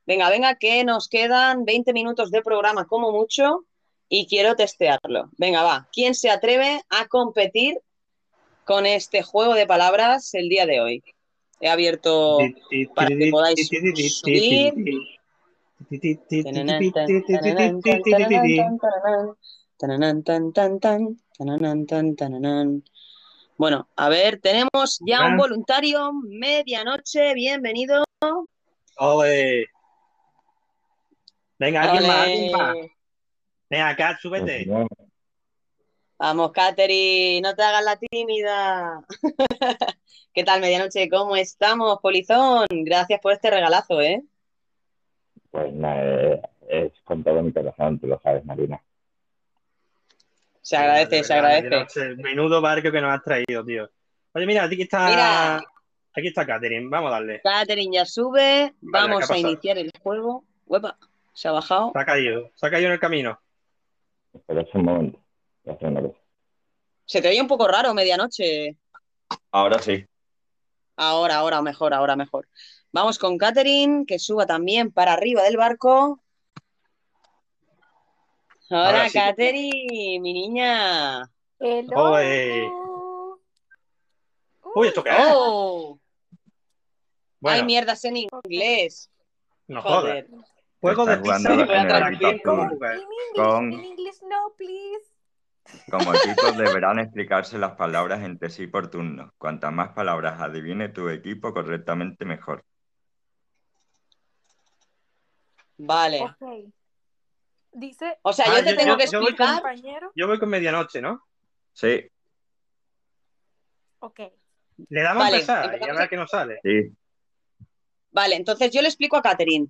Venga, venga, que nos quedan 20 minutos de programa como mucho y quiero testearlo. Venga, va. ¿Quién se atreve a competir con este juego de palabras el día de hoy? He abierto para que podáis subir. Bueno, a ver, tenemos ya un voluntario, medianoche, bienvenido. Ole. Venga, alguien más, alguien más. Ole. Venga, acá, súbete. Vamos, Katherine, no te hagas la tímida. ¿Qué tal, medianoche? ¿Cómo estamos, Polizón? Gracias por este regalazo, ¿eh? Pues nada, es con todo mi corazón, tú lo sabes, Marina. Se agradece, De se agradece. medianoche, Menudo barco que nos has traído, tío. Oye, mira, aquí está. Mira. Aquí está Catherine, vamos a darle. Katherine ya sube, vamos ¿qué ha a iniciar el juego. Uepa, se ha bajado. Se ha caído, se ha caído en el camino. Espera un momento. Cosa. Se te oye un poco raro, medianoche. Ahora sí. Ahora, ahora mejor, ahora mejor. Vamos con Katherine, que suba también para arriba del barco. Hola, Ahora sí. Katherine, mi niña. Oye. Uy, ¿esto qué es? Oh, Bueno, hay mierdas en inglés. no Joder. jodas. Juego de pizza a en. Con, English, no, please. Como equipos deberán explicarse las palabras entre sí por turno. Cuantas más palabras adivine tu equipo correctamente, mejor. Vale. Ok. Dice. O sea, Ah, yo te yo- tengo yo- que yo voy con- explicar. Compañero. Yo voy con medianoche, ¿no? Sí, Ok. Le damos Vale, a empezar y a ver qué nos sale. sí. Vale, entonces yo le explico a Katherine.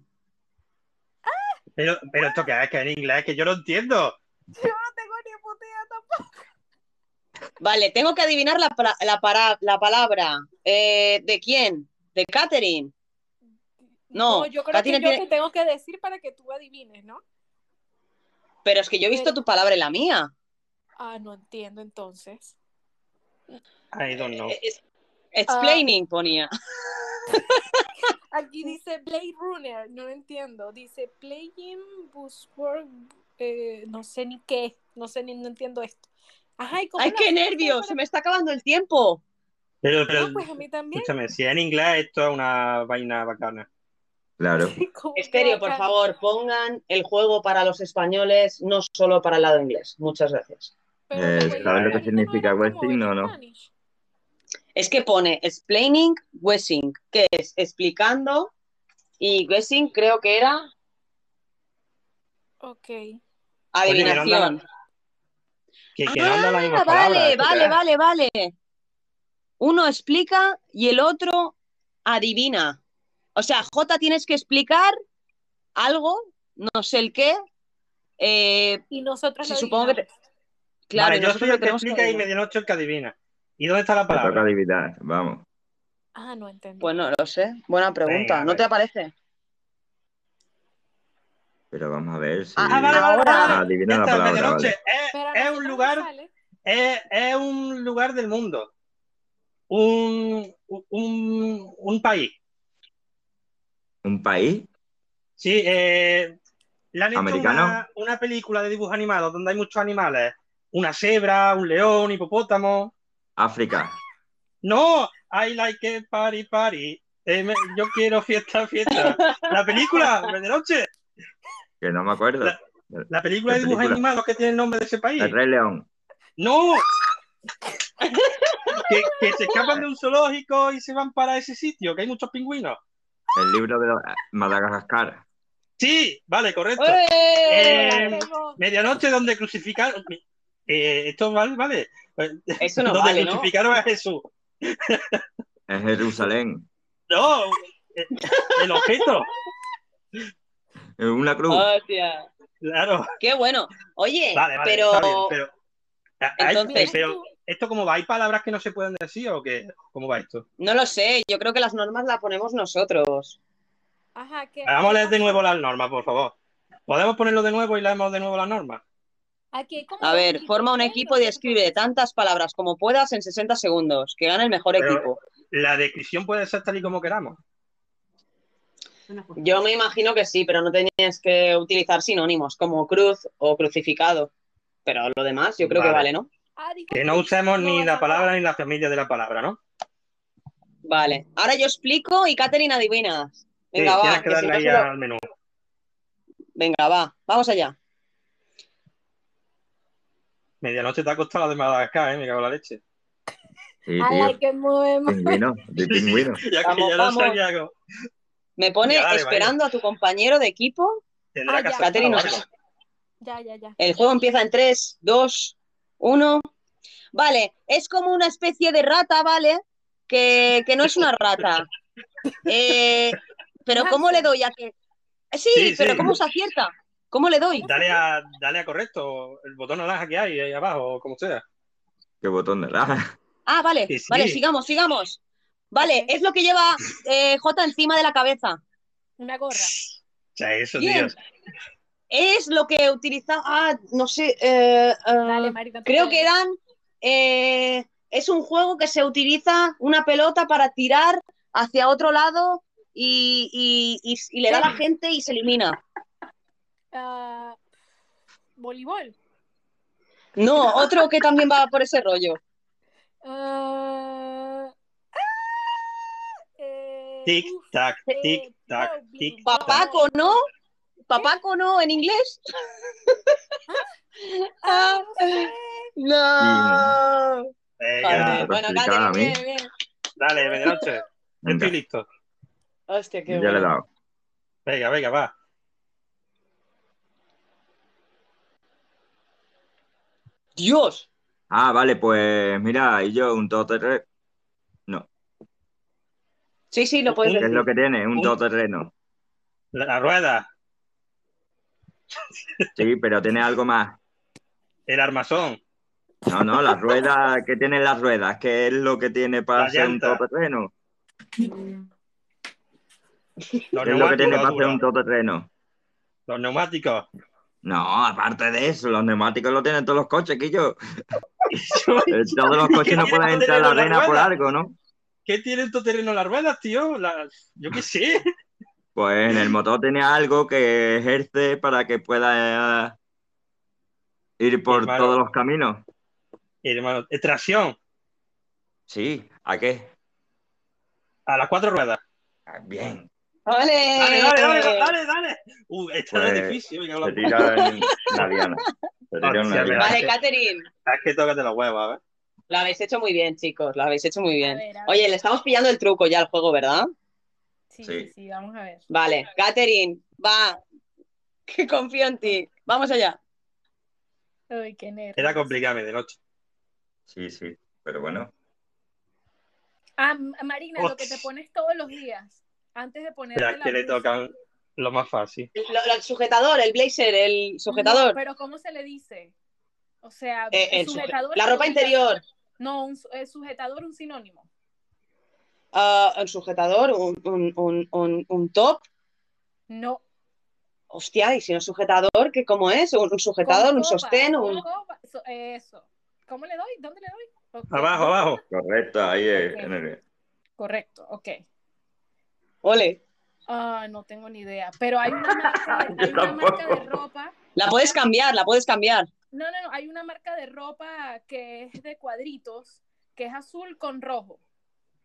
Pero, pero esto que es que en inglés, que yo lo entiendo. Yo no tengo ni puta idea tampoco. Vale, tengo que adivinar la, la, para- la palabra. Eh, ¿de quién? ¿De Katherine? No, yo creo Katherine que yo tiene- te tengo que decir para que tú adivines, ¿no? Pero es que yo he visto tu palabra en la mía. Ah, no entiendo entonces. I don't know. Eh, es- Explaining ponía. Aquí dice Blade Runner, no entiendo. Dice Playing Buzzword, eh, no sé ni qué, no sé ni no entiendo esto. Ajá, ¿y cómo ¡Ay, qué nervios! para- Se me está acabando el tiempo. Pero, pero, Ah, pues a mí también. escúchame, si es en inglés, esto es una vaina bacana. Claro. ¿Cómo Estéreo, por favor, pongan el juego para los españoles, no solo para el lado inglés. Muchas gracias. Pero Eh, ¿Sabes lo que significa Westing o no? Es que pone explaining, guessing, que es explicando, y guessing creo que era Ok. adivinación. Que no anda la misma Ah, palabra. vale, ¿esto qué vale, vale, vale. Uno explica y el otro adivina. O sea, J tienes que explicar algo, no sé el qué. eh, Y nosotros se lo supongo que te-. Claro, vale, yo nosotros soy el que tenemos que explica y adivinar. medianoche el que adivina. ¿Y dónde está la Te toca palabra? adivinar, vamos. Ah, no entendí. Pues no lo sé. Buena pregunta. Venga, ¿No te aparece? Pero vamos a ver si... Ah, vale, vale, vale. Adivina la palabra, medianoche. vale. Es, un lugar, es, es un lugar del mundo. Un, un, un país. ¿Un país? Sí, eh, le han hecho ¿Americano? una, una película de dibujos animados donde hay muchos animales. Una cebra, un león, un hipopótamo. África. No, I like it, party, party. Eh, me- yo quiero fiesta, fiesta. La película, de noche. Que no me acuerdo. La película de ¿Qué dibujos película? animados que tiene el nombre de ese país. El Rey León. ¡No! que, que se escapan de un zoológico y se van para ese sitio, que hay muchos pingüinos. El libro de Madagascar. Sí, vale, correcto. ¡Eh! Eh, medianoche donde crucificaron. Eh, esto vale, vale. Eso no donde vale, ¿no? crucificaron a Jesús. Es Jerusalén. No, eh, el objeto. Una cruz. Hostia. Claro. Qué bueno. Oye, Vale, vale, pero. está bien, pero, Entonces- pero esto cómo va, ¿hay palabras que no se pueden decir o qué? ¿Cómo va esto? No lo sé, yo creo que las normas las ponemos nosotros. Ajá, ¿qué? Vamos a leer de nuevo las normas, por favor. ¿Podemos ponerlo de nuevo y leemos de nuevo las normas? Aquí hay como A ver, forma un equipo y escribe tantas palabras como puedas en 60 segundos. Que gane el mejor Pero- equipo. La descripción puede ser tal y como queramos. Yo me imagino que sí, pero no tenías que utilizar sinónimos como cruz o crucificado. Pero lo demás yo creo que Vale. ¿no? Que no usemos ni la palabra ni la familia de la palabra, ¿no? Vale. Ahora yo explico y Katherine adivinas. Venga, sí, va. tienes que que si darle no ahí solo- al menú. Venga, va. Vamos allá. Medianoche te ha costado la de Madagascar, ¿eh? Me cago en la leche. Sí, tío. que movemos. Pingüino, de pingüino. Ya que Vamos, ya no vamos. sabía cómo- Me pone Ya, dale, esperando a tu compañero de equipo. Ah, ya. no Ya, ya, ya. El juego empieza en 3, 2, 1. Vale, es como una especie de rata, ¿vale? Que, que no es una rata. Eh, pero ¿cómo le doy a que...? Eh, Sí, Sí, pero sí. ¿cómo se acierta? ¿Cómo le doy? Dale a, dale a correcto, el botón naranja que hay ahí abajo, como sea. Qué botón de la. Ah, vale, Sí, sí. vale, sigamos, sigamos. Vale, es lo que lleva eh, J encima de la cabeza. Una gorra. O sea, eso, Bien. tío. Es lo que utiliza... Ah, no sé. eh, eh, Dale, Marita. tú creo que eran... eh, es un juego que se utiliza una pelota para tirar hacia otro lado y, y- y- y le da a la gente y se elimina. Ah, voleibol. No, otro que también va por ese rollo. Ah, eh, Tic, tac, eh, tic, tac, tic. Papaco, ¿no? Papaco, ¿no? ¿En inglés? Ah, no sé. No. Venga, Joder, Bueno, mí. bien, bien. dale, Venga, estoy listo. Hostia, qué ya le he dado. Venga, venga, va. Dios. Ah, vale, pues mira, y yo un todoterreno. No, Sí, sí, lo puedes ¿qué es lo que tiene? Un Un- todoterreno. La, la rueda, Sí, pero tiene algo más. el armazón, No, no, las ruedas, ¿qué tienen las ruedas? ¿Qué es lo que tiene para La ser un todoterreno? ¿Qué es lo que tiene para ser un todoterreno? los neumáticos. No, aparte de eso, los neumáticos lo tienen todos los coches, que yo. Eh, Todos los ¿Qué coches no pueden entrar a la arena por algo, ¿no? ¿Qué tiene tu terreno las ruedas, tío? Las- Yo qué sé. Pues en el motor tiene algo que ejerce para que pueda eh, ir por Hermano. todos los caminos. Hermano, tracción Sí, ¿a qué? a las cuatro ruedas. Ah, Bien. ¡Vale! Dale, dale, dale, dale, dale. Uh, esta Pues, es difícil. me cago Se en la tira puta. en la diana. Se tira en una diana. Vale, Katherine. Es que tócate los huevos, a ver. Lo habéis hecho muy bien, chicos. Lo habéis hecho muy bien. ver, a ver. Oye, le estamos pillando el truco ya al juego, ¿verdad? Sí, Sí. sí, vamos a ver. Vale, Katherine, va. Que confío en ti. Vamos allá. Uy, qué nervios. Era complicado de noche. Sí, sí, pero bueno. Ah, Marina, lo que te pones todos los días. Antes de ponerte Espera, la que le tocan lo más fácil. Lo- lo- el sujetador, el blazer, el sujetador. No, pero ¿cómo se le dice? O sea, Eh, el el suje- sujetador. la ropa interior. No, un sujetador, un sinónimo. Ah, el sujetador, un, un, un, un, un top. No. Hostia, y si no es sujetador, ¿qué cómo es? Un, un sujetador, un sostén, un. copa, Eso. ¿Cómo le doy? ¿Dónde le doy? Abajo, abajo. Correcto, ahí es. Ok. en el- Correcto, ok. Ole. Ah, no tengo ni idea. Pero hay una marca, hay una marca de ropa. La puedes cambiar, la puedes cambiar. No, no, no. Hay una marca de ropa que es de cuadritos, que es azul con rojo.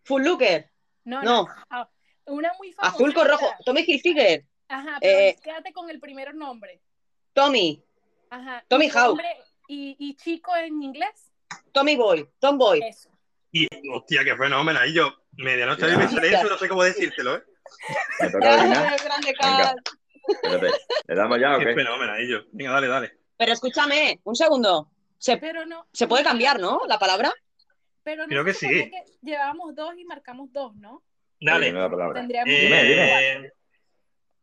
Full looker. No, No. no. Ah, Una muy famosa. Azul con rojo. Tommy Hilfiger. Ajá, pero Eh, quédate con el primer nombre. Tommy. Ajá. Tommy Howe. Y, y chico en inglés. Tommy Boy. Tom Boy. Eso. Y, hostia, qué fenómeno. Ahí yo, medianoche a mí me sale eso, no sé cómo decírtelo, ¿eh? ¿Me toca Venga. Espérate. ¿Le damos ya o Qué qué? fenómeno, ahí yo. Venga, dale, dale. Pero escúchame, un segundo. Se, Pero no. se puede cambiar, ¿no? La palabra. Pero no Creo que sí. que llevábamos dos y marcamos dos, ¿no? Dale. Dime la palabra. Tendríamos Eh, Dime, dime.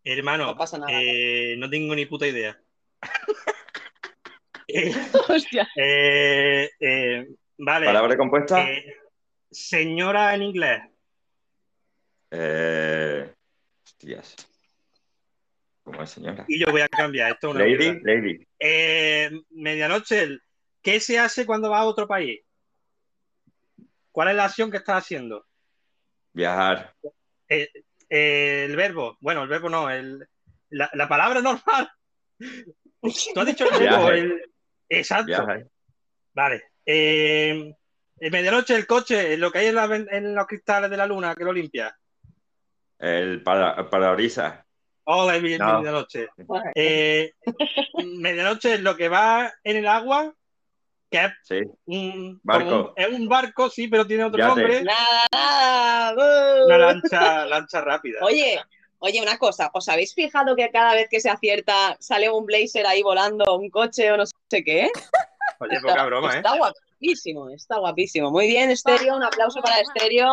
Hermano, No pasa nada. eh, no tengo ni puta idea. Eh, Hostia. eh, eh, vale. ¿Palabra compuesta? Eh, señora en inglés. Eh... Hostias. ¿Cómo es, señora? Y yo voy a cambiar esto. es una Lady, lady. Eh, medianoche, ¿qué se hace cuando vas a otro país? ¿Cuál es la acción que estás haciendo? Viajar. Eh, eh, el verbo, bueno, el verbo no, el, la, la palabra normal. Tú has dicho el verbo, el- exacto. Vale. Eh, en medianoche el coche, lo que hay en, la ven- en los cristales de la luna, que lo limpia. El para, parabrisas. Hola, bien, No. medianoche. Eh, medianoche es lo que va en el agua, que es Sí. un, Barco. un- es un barco, sí, pero tiene otro nombre. Nada, nada. Una lancha, lancha rápida. Oye, oye, una cosa, ¿os habéis fijado que cada vez que se acierta sale un blazer ahí volando, un coche o no sé qué? Oye, poca broma, ¿eh? Está guapísimo, está guapísimo. Muy bien, Estéreo, un aplauso para Estéreo.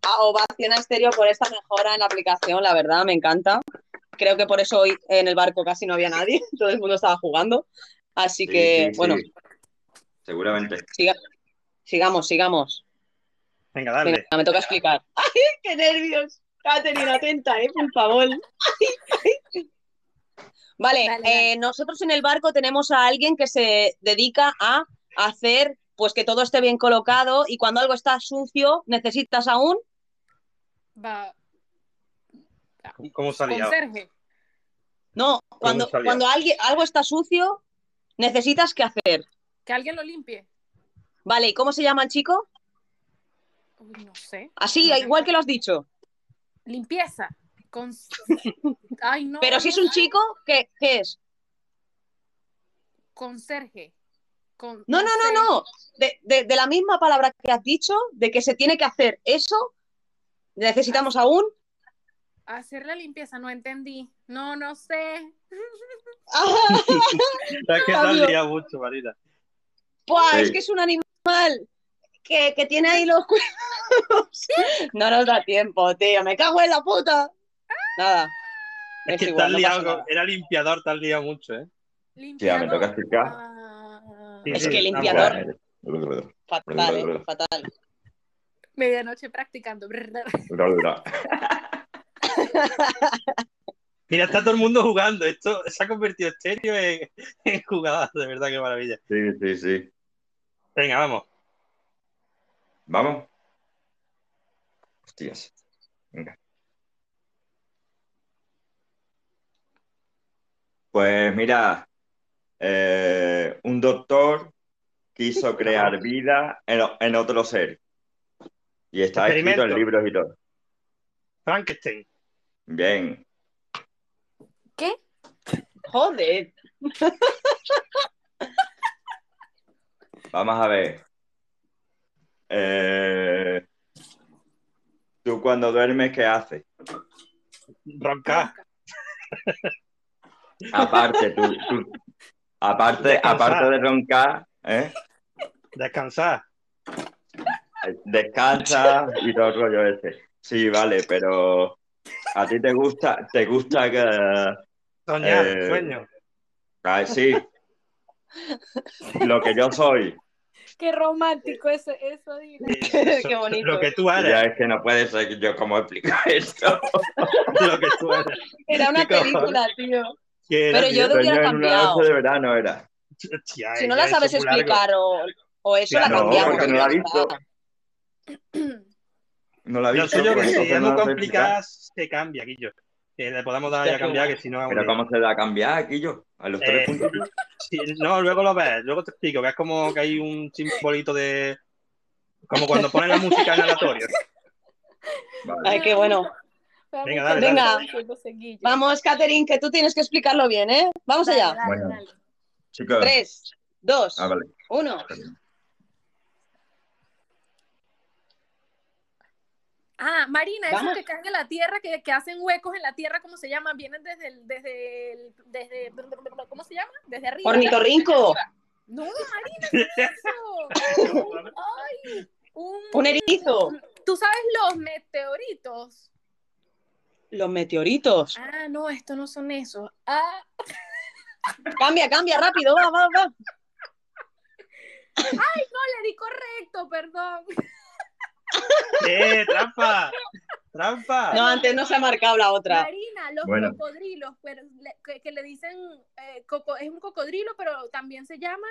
A ovación a Estéreo por esta mejora en la aplicación, la verdad, me encanta. Creo que por eso hoy en el barco casi no había nadie, todo el mundo estaba jugando. Así Sí, que, sí, sí. bueno, Seguramente. siga- sigamos, sigamos. Venga, dale. Venga, me toca explicar. ¡Ay, qué nervios! Catherine, atenta, ¿eh? Por favor. Vale, eh, nosotros en el barco tenemos a alguien que se dedica a hacer pues que todo esté bien colocado y cuando algo está sucio necesitas aún Va. ¿Cómo salía? Conserje. no cuando salía? cuando alguien algo está sucio necesitas qué hacer Que alguien lo limpie. vale y cómo se llama el chico Uy, no sé. así No igual que lo has dicho Limpieza. Con... Ay, no. pero si es un chico qué, qué es Conserje. Con... no no no no de, de- de la misma palabra que has dicho de que se tiene que hacer eso necesitamos aún Hacer la limpieza, no entendí. No, no sé. Es que liado mucho, Marina. Buah, Sí. es que es un animal que, que tiene ahí los cuernos. No nos da tiempo, tío. Me cago en la puta. Nada. Es Es que igual, no liado, era limpiador, has liado mucho, ¿eh? Ya, me toca explicar. Sí, Es sí, que limpiador. Fatal, eh, fatal. Medianoche practicando. Mira, está todo el mundo jugando. Esto se ha convertido estéreo en, en jugadas, de verdad, qué maravilla. Sí, sí, sí. Venga, vamos. ¿Vamos? Hostias. Venga. Pues mira, eh, un doctor quiso crear vida en, en otro ser. Y está escrito en libros y todo. Frankenstein. Bien. ¿Qué? Joder. Vamos a ver. Eh, ¿Tú cuando duermes qué haces? Roncar. Aparte, tú, tú- aparte, Descansar. aparte de roncar, ¿eh? Descansar. Descansa y todo el rollo ese. Sí, vale, pero a ti te gusta, te gusta que Soñar, Eh, sueño. ah, sí. Lo que yo soy. Qué romántico eso, eso dile. Qué bonito. Lo que tú Ya eres. es que no puede ser yo cómo explico esto. Lo que tú eres. Era una película, tío. ¿Qué era, Pero yo lo hubiera cambiado. de verano era. Hostia, Si no ya la eso sabes largo. explicar o, o eso, la cambiamos. porque no la he ya visto. No la he Lo visto. suyo que si es muy complicada, se cambia, Guillo. Que le podamos dar ya a cambiar, que si no... Pero ¿cómo se da a cambiar aquí yo? A los tres Eh, puntos. sí, no, luego lo ves, luego te explico, que es como que hay un simbolito de... Como cuando ponen la música en aleatorio. Vale. Ay, qué bueno. Venga, dale, Venga, dale. vamos, Catherine, que tú tienes que explicarlo bien, ¿eh? Vamos allá. Bueno, chicos. Tres, dos, Ah, vale. uno. Ah, Marina, esos que caen en la tierra, que, que hacen huecos en la tierra, ¿cómo se llama? Vienen desde el, desde el, desde, ¿cómo se llama? Desde arriba. Ornitorrinco. No, Marina, ¿qué es eso? Un- Ay, un, Un erizo. ¿Tú sabes los meteoritos? Los meteoritos. Ah, no, estos no son esos. Ah, Cambia, cambia, rápido, va, va, va. ay, no, le di correcto, perdón. ¡Eh, trampa! ¡Trampa! No, antes no se ha marcado la otra. Marina, los Bueno. cocodrilos, pero le- que, que le dicen, eh, coco- es un cocodrilo, pero también se llama.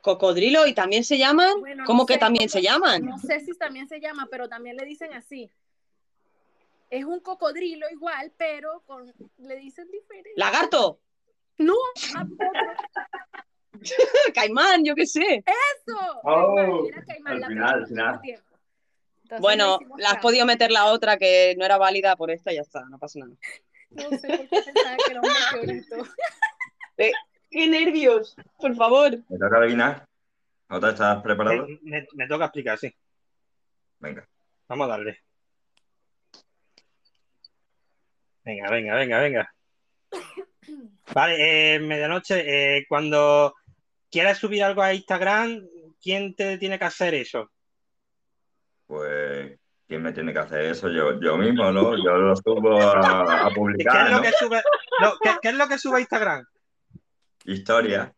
Cocodrilo y también se llaman. Bueno, no ¿Cómo que sé, también se llaman? No sé si también se llama, pero también le dicen así. Es un cocodrilo igual, pero con le dicen diferente. Lagarto. No, Caimán, yo qué sé. eso. Oh, Caimán, era Caimán, al la final, al final. Entonces Bueno, la has podido meter la otra que no era válida por esta y ya está, no pasa nada. No sé por qué pensaba que era un meteorito. Eh, ¡Qué nervios! Por favor. ¿Me toca adivinar? ¿Otra estás preparado? Me, me- me toca explicar, sí. Venga. Vamos a darle. Venga, venga, venga, venga. Vale, eh, medianoche, eh, cuando quieras subir algo a Instagram, ¿quién te tiene que hacer eso? Pues, ¿quién me tiene que hacer eso? Yo, yo mismo, ¿no? Yo lo subo a, a ¿Qué publicar, es lo ¿no? que sube, no, ¿qué, qué es lo que sube a Instagram? Historia,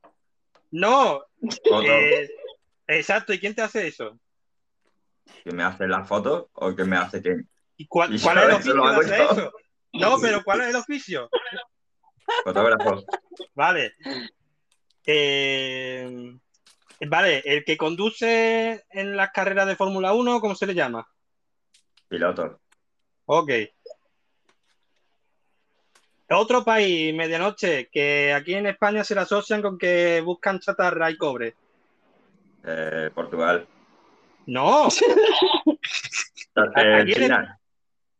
No, eh, exacto, ¿y quién te hace eso? ¿Quién me hace las fotos o quién me hace quién? ¿Y cuál, Y cuál es el oficio de hacer eso? No, pero ¿cuál es el oficio? Fotógrafo. Vale. Eh, vale, el que conduce en las carreras de Fórmula 1, ¿cómo se le llama? Piloto. Ok. Otro país, medianoche, que aquí en España se le asocian con que buscan chatarra y cobre. Eh, Portugal. No, Aquí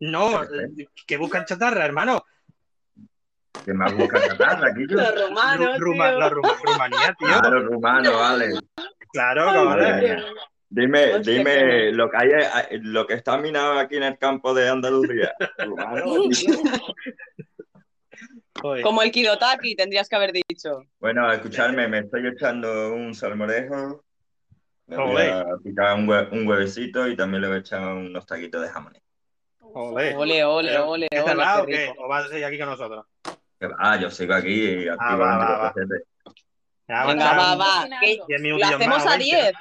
no, que buscan chatarra, hermano. ¿Quién más busca chatarra aquí? Los romanos, Ru- Ruma- tío. la Ruma- Rumanía, tío. Ah, los rumanos, vale. Claro. Dios. Dime, dime qué lo que hay, eh, lo que está minado aquí en el campo de Andalucía. Rumano, tío. Joder. Como el Kidotaki, tendrías que haber dicho. Bueno, escuchadme, me estoy echando un salmorejo. Me voy a picar un, hue- un huevecito y también le voy a echar unos taquitos de jamón. Ole. Ole, ole, ole, ¿qué te ole, va qué o qué? ¿O vas a seguir aquí con nosotros? Ah, yo sigo aquí Ah, va, va, va. 24/7. Ya, Venga, va, va. lo hacemos más, a veinte. 10.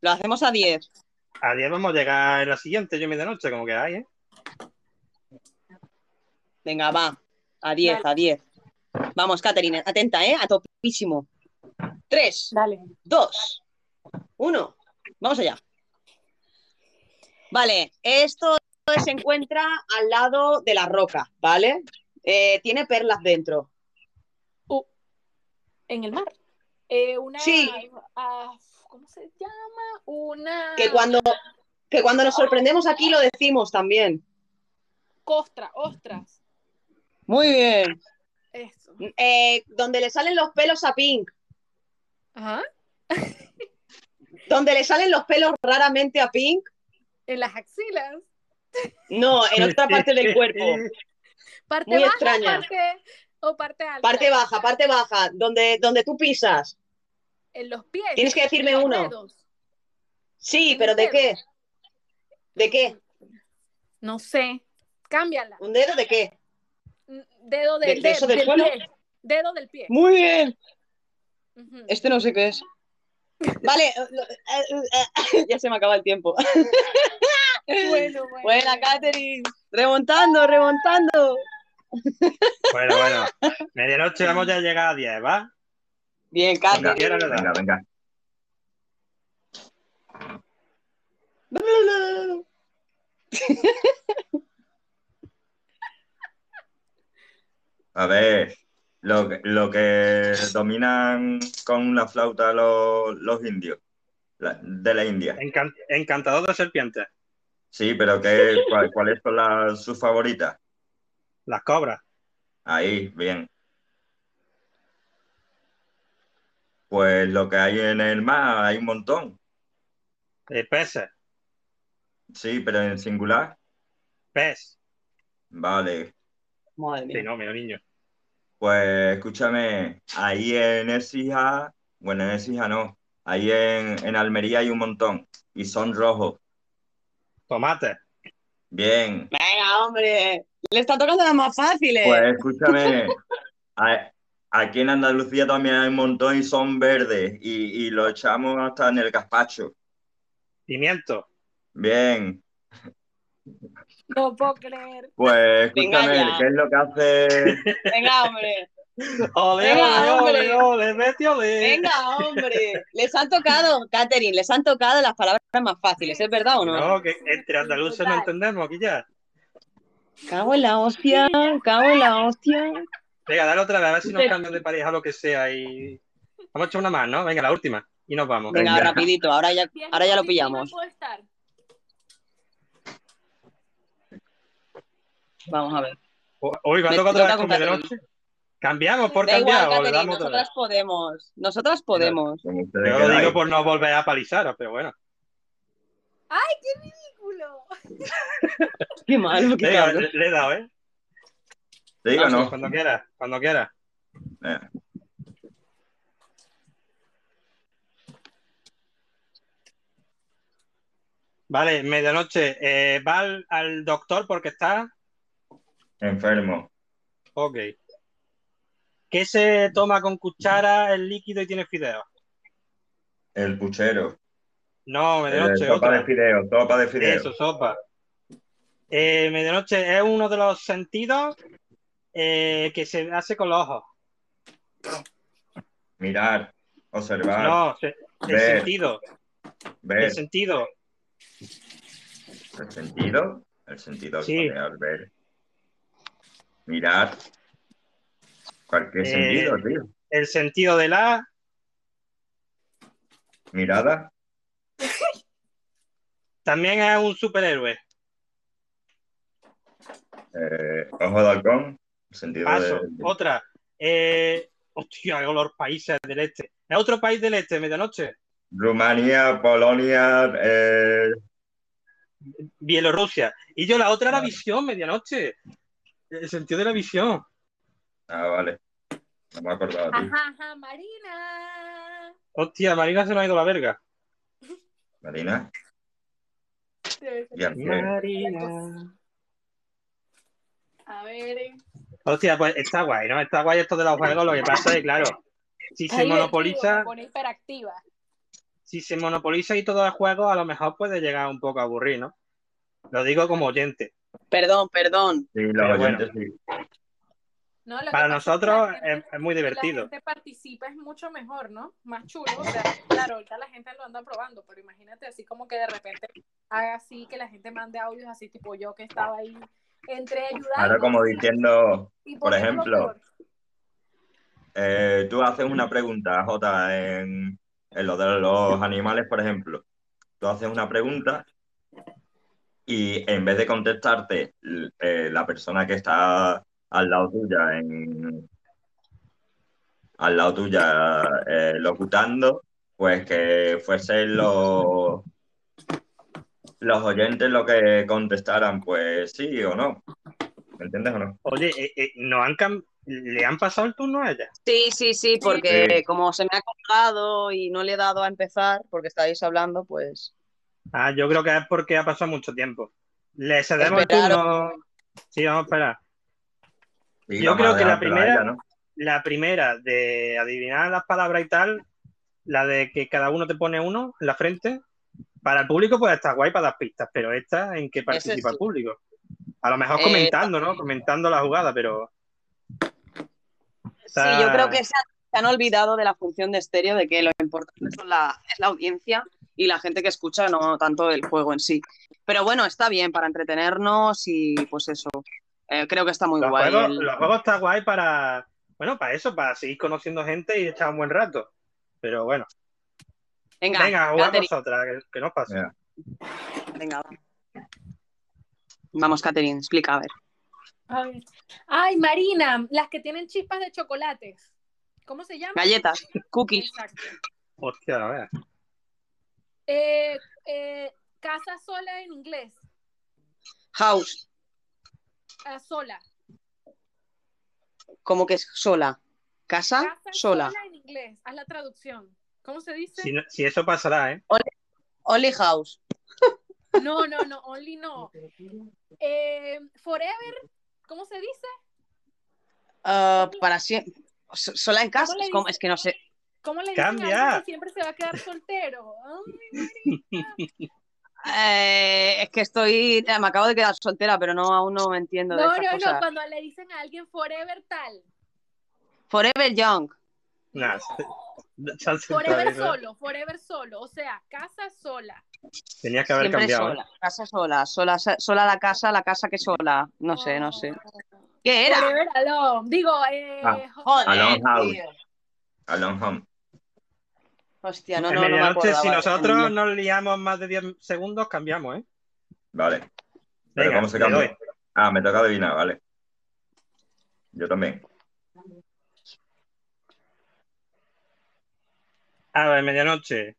Lo hacemos a 10. A 10 vamos a llegar en la siguiente, yo medianoche, como que hay, ¿eh? Venga, va. A 10, Dale. a 10. Vamos, Catherine, atenta, ¿eh? A topísimo. 3, Dale. 2, 1. Vamos allá. Vale, esto se encuentra al lado de la roca, ¿vale? Eh, tiene perlas dentro. En el mar. Eh, una. Sí. ¿Cómo se llama? Una. Que cuando, que cuando nos sorprendemos aquí lo decimos también. Costra, ostras. Muy bien. Eso. Eh, donde le salen los pelos a Pink. Ajá. Donde le salen los pelos raramente a Pink. En las axilas. No, en otra parte del cuerpo. Parte Muy baja extraña. O parte, o parte alta. Parte baja, parte baja. Donde, donde tú pisas. En los pies. Tienes que decirme uno. dedos. Sí, ¿En pero ¿de dedo? qué? ¿De qué? No sé. Cámbiala. ¿Un dedo de qué? Mm, Dedo ¿De- del, de eso del del suelo? pie. Dedo del pie. Muy bien. Este no sé qué es. Vale, eh, eh, ya se me acaba el tiempo. Bueno, bueno. Buena, Catherine. Remontando, remontando. Bueno, bueno. Medianoche vamos ya a llegar a 10, ¿va? Bien, Venga, que da. venga, venga. A ver, lo, que- lo que dominan con la flauta los, los indios la- de la India. Encan- encantador de serpientes. Sí, pero ¿qué, cuál- ¿cuáles son las, sus favoritas? Las cobras. Ahí, bien. Pues lo que hay en el mar hay un montón. Eh, peces. Sí, pero en singular. Pez. Vale. Madre Sí, no, mío, niño. Pues escúchame, ahí en Écija, bueno, en Écija no, ahí en, en Almería hay un montón y son rojos. Tomate. Bien, Venga, hombre. Le está tocando las más fáciles. pues escúchame, a- aquí en Andalucía también hay un montón y son verdes y, y lo echamos hasta en el gazpacho. Pimiento. Bien, No puedo creer. pues escúchame. ¿qué es lo que hace? Venga, hombre. Ole, Venga, ole, hombre. ole, ole, vete, ole. Venga, hombre. Les han tocado, Catherine, les han tocado las palabras más fáciles, ¿es verdad o no? No, que entre andaluces no entendemos aquí ya. Cago en la hostia, cago en la hostia. Venga, dale otra vez, a ver si nos cambian de pareja o lo que sea. Y... Vamos a echar una más, ¿no? Venga, la última. Y nos vamos. Venga, rapidito, ahora ya, ahora ya lo pillamos. Vamos a ver. Hoy va a tocar otra vez con de noche. ¿Cambiamos por Da igual, cambiar o Catherine, nosotras podemos. Nosotras podemos. Yo lo digo por no volver a palizaros, pero bueno. ¡Ay, qué ridículo! Qué malo, qué Venga, cabrón. le, le he dado, ¿eh? ¿Te digo o no? Cuando quieras, cuando quieras. Eh, Vale, medianoche. Eh, va al, al doctor porque está. enfermo. Ok. ¿Qué se toma con cuchara el líquido y tiene fideos? El puchero. No, medianoche, sopa otra. de fideo, sopa de fideo. Eso, sopa. Eh, medianoche es uno de los sentidos eh, que se hace con los ojos. Mirar, observar, No, se- el sentido. ver. El sentido. ¿El sentido? El sentido Sí. al ver. Mirar. Cualquier Eh, sentido, tío. El sentido de la. Mirada. También es un superhéroe. Eh, ojo de halcón. Sentido Paso. de. Otra. Eh, hostia, los países del este. ¿Es otro país del este, medianoche? Rumanía, Polonia. eh, Bielorrusia. Y yo la otra era visión, medianoche. El sentido de la visión. Ah, vale. No me acordaba. Ajá, ajá, Marina. Hostia, Marina se nos ha ido la verga. Marina. Marina. A ver. Hostia, pues está guay, ¿no? Está guay esto de los juegos. Lo que pasa es que, claro, si se monopoliza, Me pone hiperactiva. si se monopoliza y todo el juego, a lo mejor puede llegar un poco a aburrir, ¿no? Lo digo como oyente. Perdón, perdón. Sí, los bueno. oyentes sí. No, lo que Para es nosotros gente- es, es muy que la divertido. gente participa es mucho mejor, ¿no? Más chulo. O sea, claro, ahorita la gente lo anda probando, pero imagínate así como que de repente haga así que la gente mande audios así tipo yo que estaba ahí entre ayudar. Ahora como diciendo, por ejemplo, eh, tú haces una pregunta, Jota, en, en lo de los animales, por ejemplo. Tú haces una pregunta y en vez de contestarte eh, la persona que está al lado tuya, en, al lado tuya eh, locutando, pues que fuesen los, los oyentes lo que contestaran, pues sí o no. ¿Me entiendes o no? Oye, eh, eh, ¿no han cam- ¿le han pasado el turno a ella? Sí, sí, sí, porque Sí. como se me ha colgado y no le he dado a empezar porque estáis hablando, pues. Ah, yo creo que es porque ha pasado mucho tiempo. Le cedemos el turno. Sí, vamos a esperar. Yo creo que la primera, ella, ¿no? la primera de adivinar las palabras y tal, la de que cada uno te pone uno en la frente, para el público puede estar guay para dar pistas, pero esta en que participa sí. el público. A lo mejor Eh, comentando, ¿no? Comentando la jugada, pero. Sí, yo creo que se han, se han olvidado de la función de estéreo, de que lo importante son la, es la audiencia y la gente que escucha, no tanto el juego en sí. Pero bueno, está bien para entretenernos y pues eso. Eh, creo que está muy Los guay. juegos, el- los juegos está guay para. Bueno, para eso, para seguir conociendo gente y echar un buen rato. Pero bueno. Venga, Venga, a Catherine. nosotras, que, que nos pase. Venga, va. Vamos, Catherine, explica, a ver. Ay, ay, Marina, las que tienen chispas de chocolates. ¿Cómo se llama? Galletas, cookies. Exacto. Hostia, a ver. Eh, eh, casa sola en inglés. House, Ah, sola. como que es sola. Casa, Casa sola. en inglés. Haz la traducción. ¿Cómo se dice? Si, no- si eso pasará, ¿eh? Only house. No, no, no, only no. Eh, forever, ¿cómo se dice? Ah, para siempre. So- Sola en casa. ¿Cómo Es, que no sé. ¿Cómo le dicen a alguien Cambia. que siempre se va a quedar soltero? Ay, Eh, es que estoy. eh, Me acabo de quedar soltera, pero no aún no me entiendo de no, esas no, cosas. no, cuando le dicen a alguien forever tal. Forever young. Nah, Forever solo, forever solo. O sea, casa sola. Tenía que haber Siempre cambiado. ¿eh? Casa sola. sola. Sola la casa, la casa que sola. No sé, no sé. ¿Qué era? Forever alone. Digo, eh, Ah, Joder, Alone House. tío. Alone Home. Hostia, no, en no, no me medianoche, acordaba. si nosotros nos liamos más de 10 segundos, cambiamos, ¿eh? Vale. ¿Pero Venga, cómo se cambia? doy. Ah, me toca adivinar, vale. Yo también. A ver, medianoche.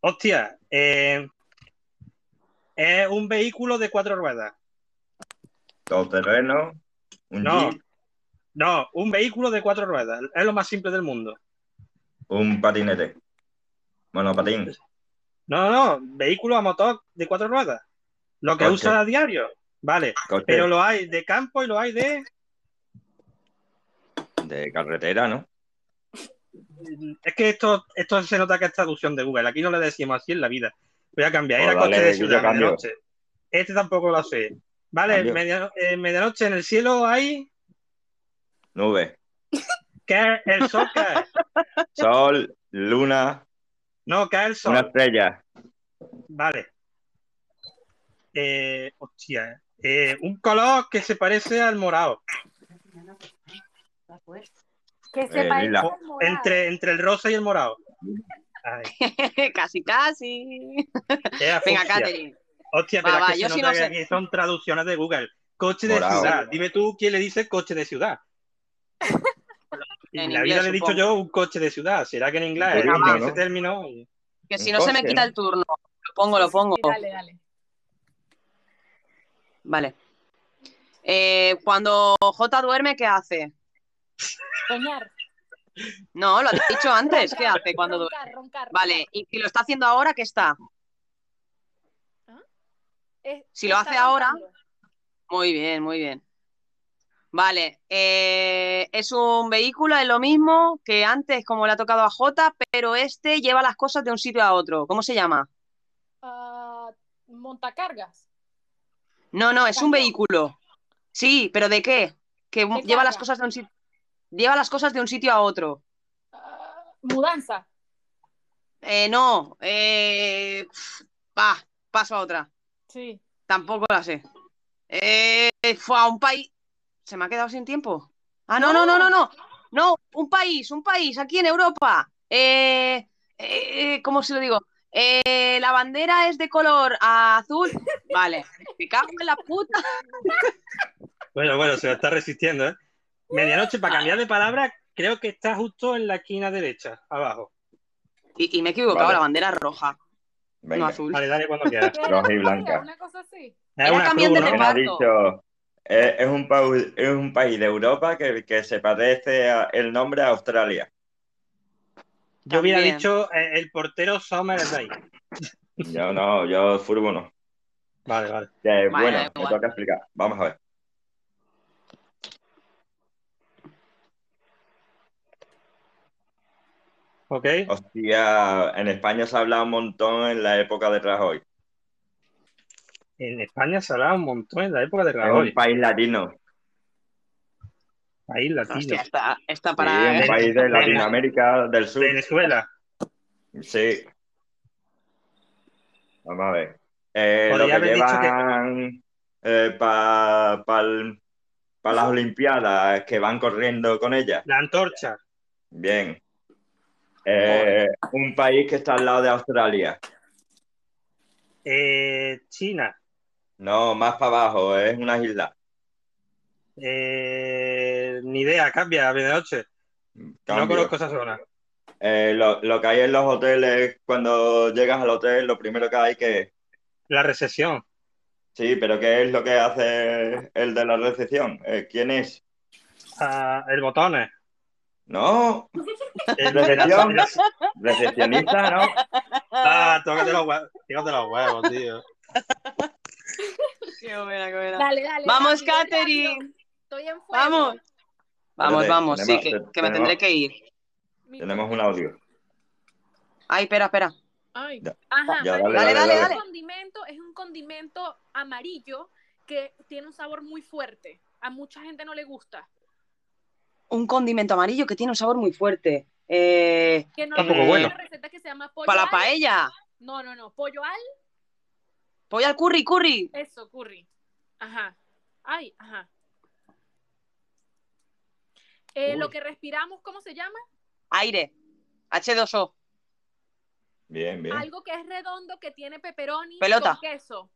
Hostia, eh, es un vehículo de cuatro ruedas. Todoterreno, un No, jeep, no, un vehículo de cuatro ruedas. Es lo más simple del mundo. un patinete. Monopatín. No, no, no, vehículo a motor de cuatro ruedas. Lo que Coche. usa a diario. Vale, Coche. pero lo hay de campo y lo hay de... De carretera, ¿no? Es que esto, esto se nota que es traducción de Google. Aquí no le decimos así en la vida. Voy a cambiar. Pues Era dale, coche de ciudad, medianoche. Este tampoco lo sé. Vale, media- eh, medianoche en el cielo hay... Nube. ¿Qué el sol? Sol, luna, No, cae el sol. una estrella. Vale. Eh, hostia. eh, un color que se parece al morado. Que se Eh, parece lila. al morado. Entre, entre el rosa y el morado. Ay, casi, casi. Venga. Catherine. Hostia, pero va, es que yo se sí nota no que sé. aquí son traducciones de Google. Coche de Morado. ciudad. Dime tú quién le dice coche de ciudad. En la inglés, vida le he dicho yo un coche de ciudad. ¿Será que en inglés tiene ¿no? ese término? Que si no se me quita ¿no? el turno. Lo pongo, lo pongo. Dale, dale. Vale. Eh, cuando J duerme, ¿qué hace? Soñar. No, lo has dicho antes. ¿Qué hace cuando duerme? Roncar, roncar. Vale, y si lo está haciendo ahora, ¿qué está? Es- Si lo está hace ahora-. Muy bien, muy bien. Vale, eh, es un vehículo, es lo mismo que antes, como le ha tocado a J, pero este lleva las cosas de un sitio a otro. ¿Cómo se llama? Ah, montacargas. No, no, es un vehículo. Sí, pero ¿de qué? Que De lleva las cosas de un sitio, lleva las cosas de un sitio a otro. Mudanza. Eh, no, eh, va, paso a otra. Sí. Tampoco la sé. Eh, fue a un país. ¿Se me ha quedado sin tiempo? Ah, no, no, no, no, no. No, un país, un país, aquí en Europa. Eh, eh, ¿cómo se lo digo? Eh, la bandera es de color azul. Vale, me cago en la puta. Bueno, bueno, se lo está resistiendo, ¿eh? Medianoche, para cambiar de palabra, creo que está justo en la esquina derecha, abajo. Y, y me he equivocado, Vale. la bandera es roja, Venga. no azul. Vale, dale cuando quieras. Roja y blanca. Una cosa así. Es Era una camión cruz, de ¿no? ¿Quién ha reparto. Es, es un país, es un país de Europa que, que se parece a- el nombre a Australia. Yo hubiera También. dicho eh, el portero Sommer es de ahí. Yo no, yo furbo no. Vale, vale. Vale, bueno, me toca explicar. Vamos a ver. ¿Ok? Hostia, en España se ha hablado un montón en la época de Rajoy. En España se hablaba un montón en la época de Es Rajoy. un país latino. País latino. Hostia, está, está Sí, para. un país de Latinoamérica del Sur. Venezuela. Sí. Vamos a ver. Eh, lo que dicho que- llevan para las Olimpiadas, que van corriendo con ellas. La antorcha. Bien. Eh, un país que está al lado de Australia. Eh, China. No, más para abajo, es una isla. Eh, ni idea, cambia a medianoche. No Cambio. conozco esa zona. Eh, lo, lo que hay en los hoteles, cuando llegas al hotel, lo primero que hay que... La recepción. Sí, pero ¿qué es lo que hace el de la recepción? Eh, ¿quién es? Ah, el botones. No, El- recepción, recepcionista, ¿no? Ah, tócate los huevos, tócate los huevos, tío. Qué buena, qué buena. Dale, dale. Vamos, rápido, Katherine. rápido. Estoy en fuego. Vamos. Vamos, vamos, sí, que, que me tendré que ir. Tenemos un audio. Ay, espera, espera. Ay. Ya. Ajá, Ya, María, dale, dale, es dale. un condimento, es un condimento amarillo que tiene un sabor muy fuerte. A mucha gente no le gusta. Un condimento amarillo que tiene un sabor muy fuerte. Eh, Que no bueno. una receta que se llama pollo ¿Para la al. paella? No, no, no. Pollo al. Pollo al curry, curry. Eso, curry. Ajá. Ay, ajá. Eh, lo que respiramos, ¿cómo se llama? Aire. H2O. Bien, bien. Algo que es redondo, que tiene pepperoni Pelota. con queso.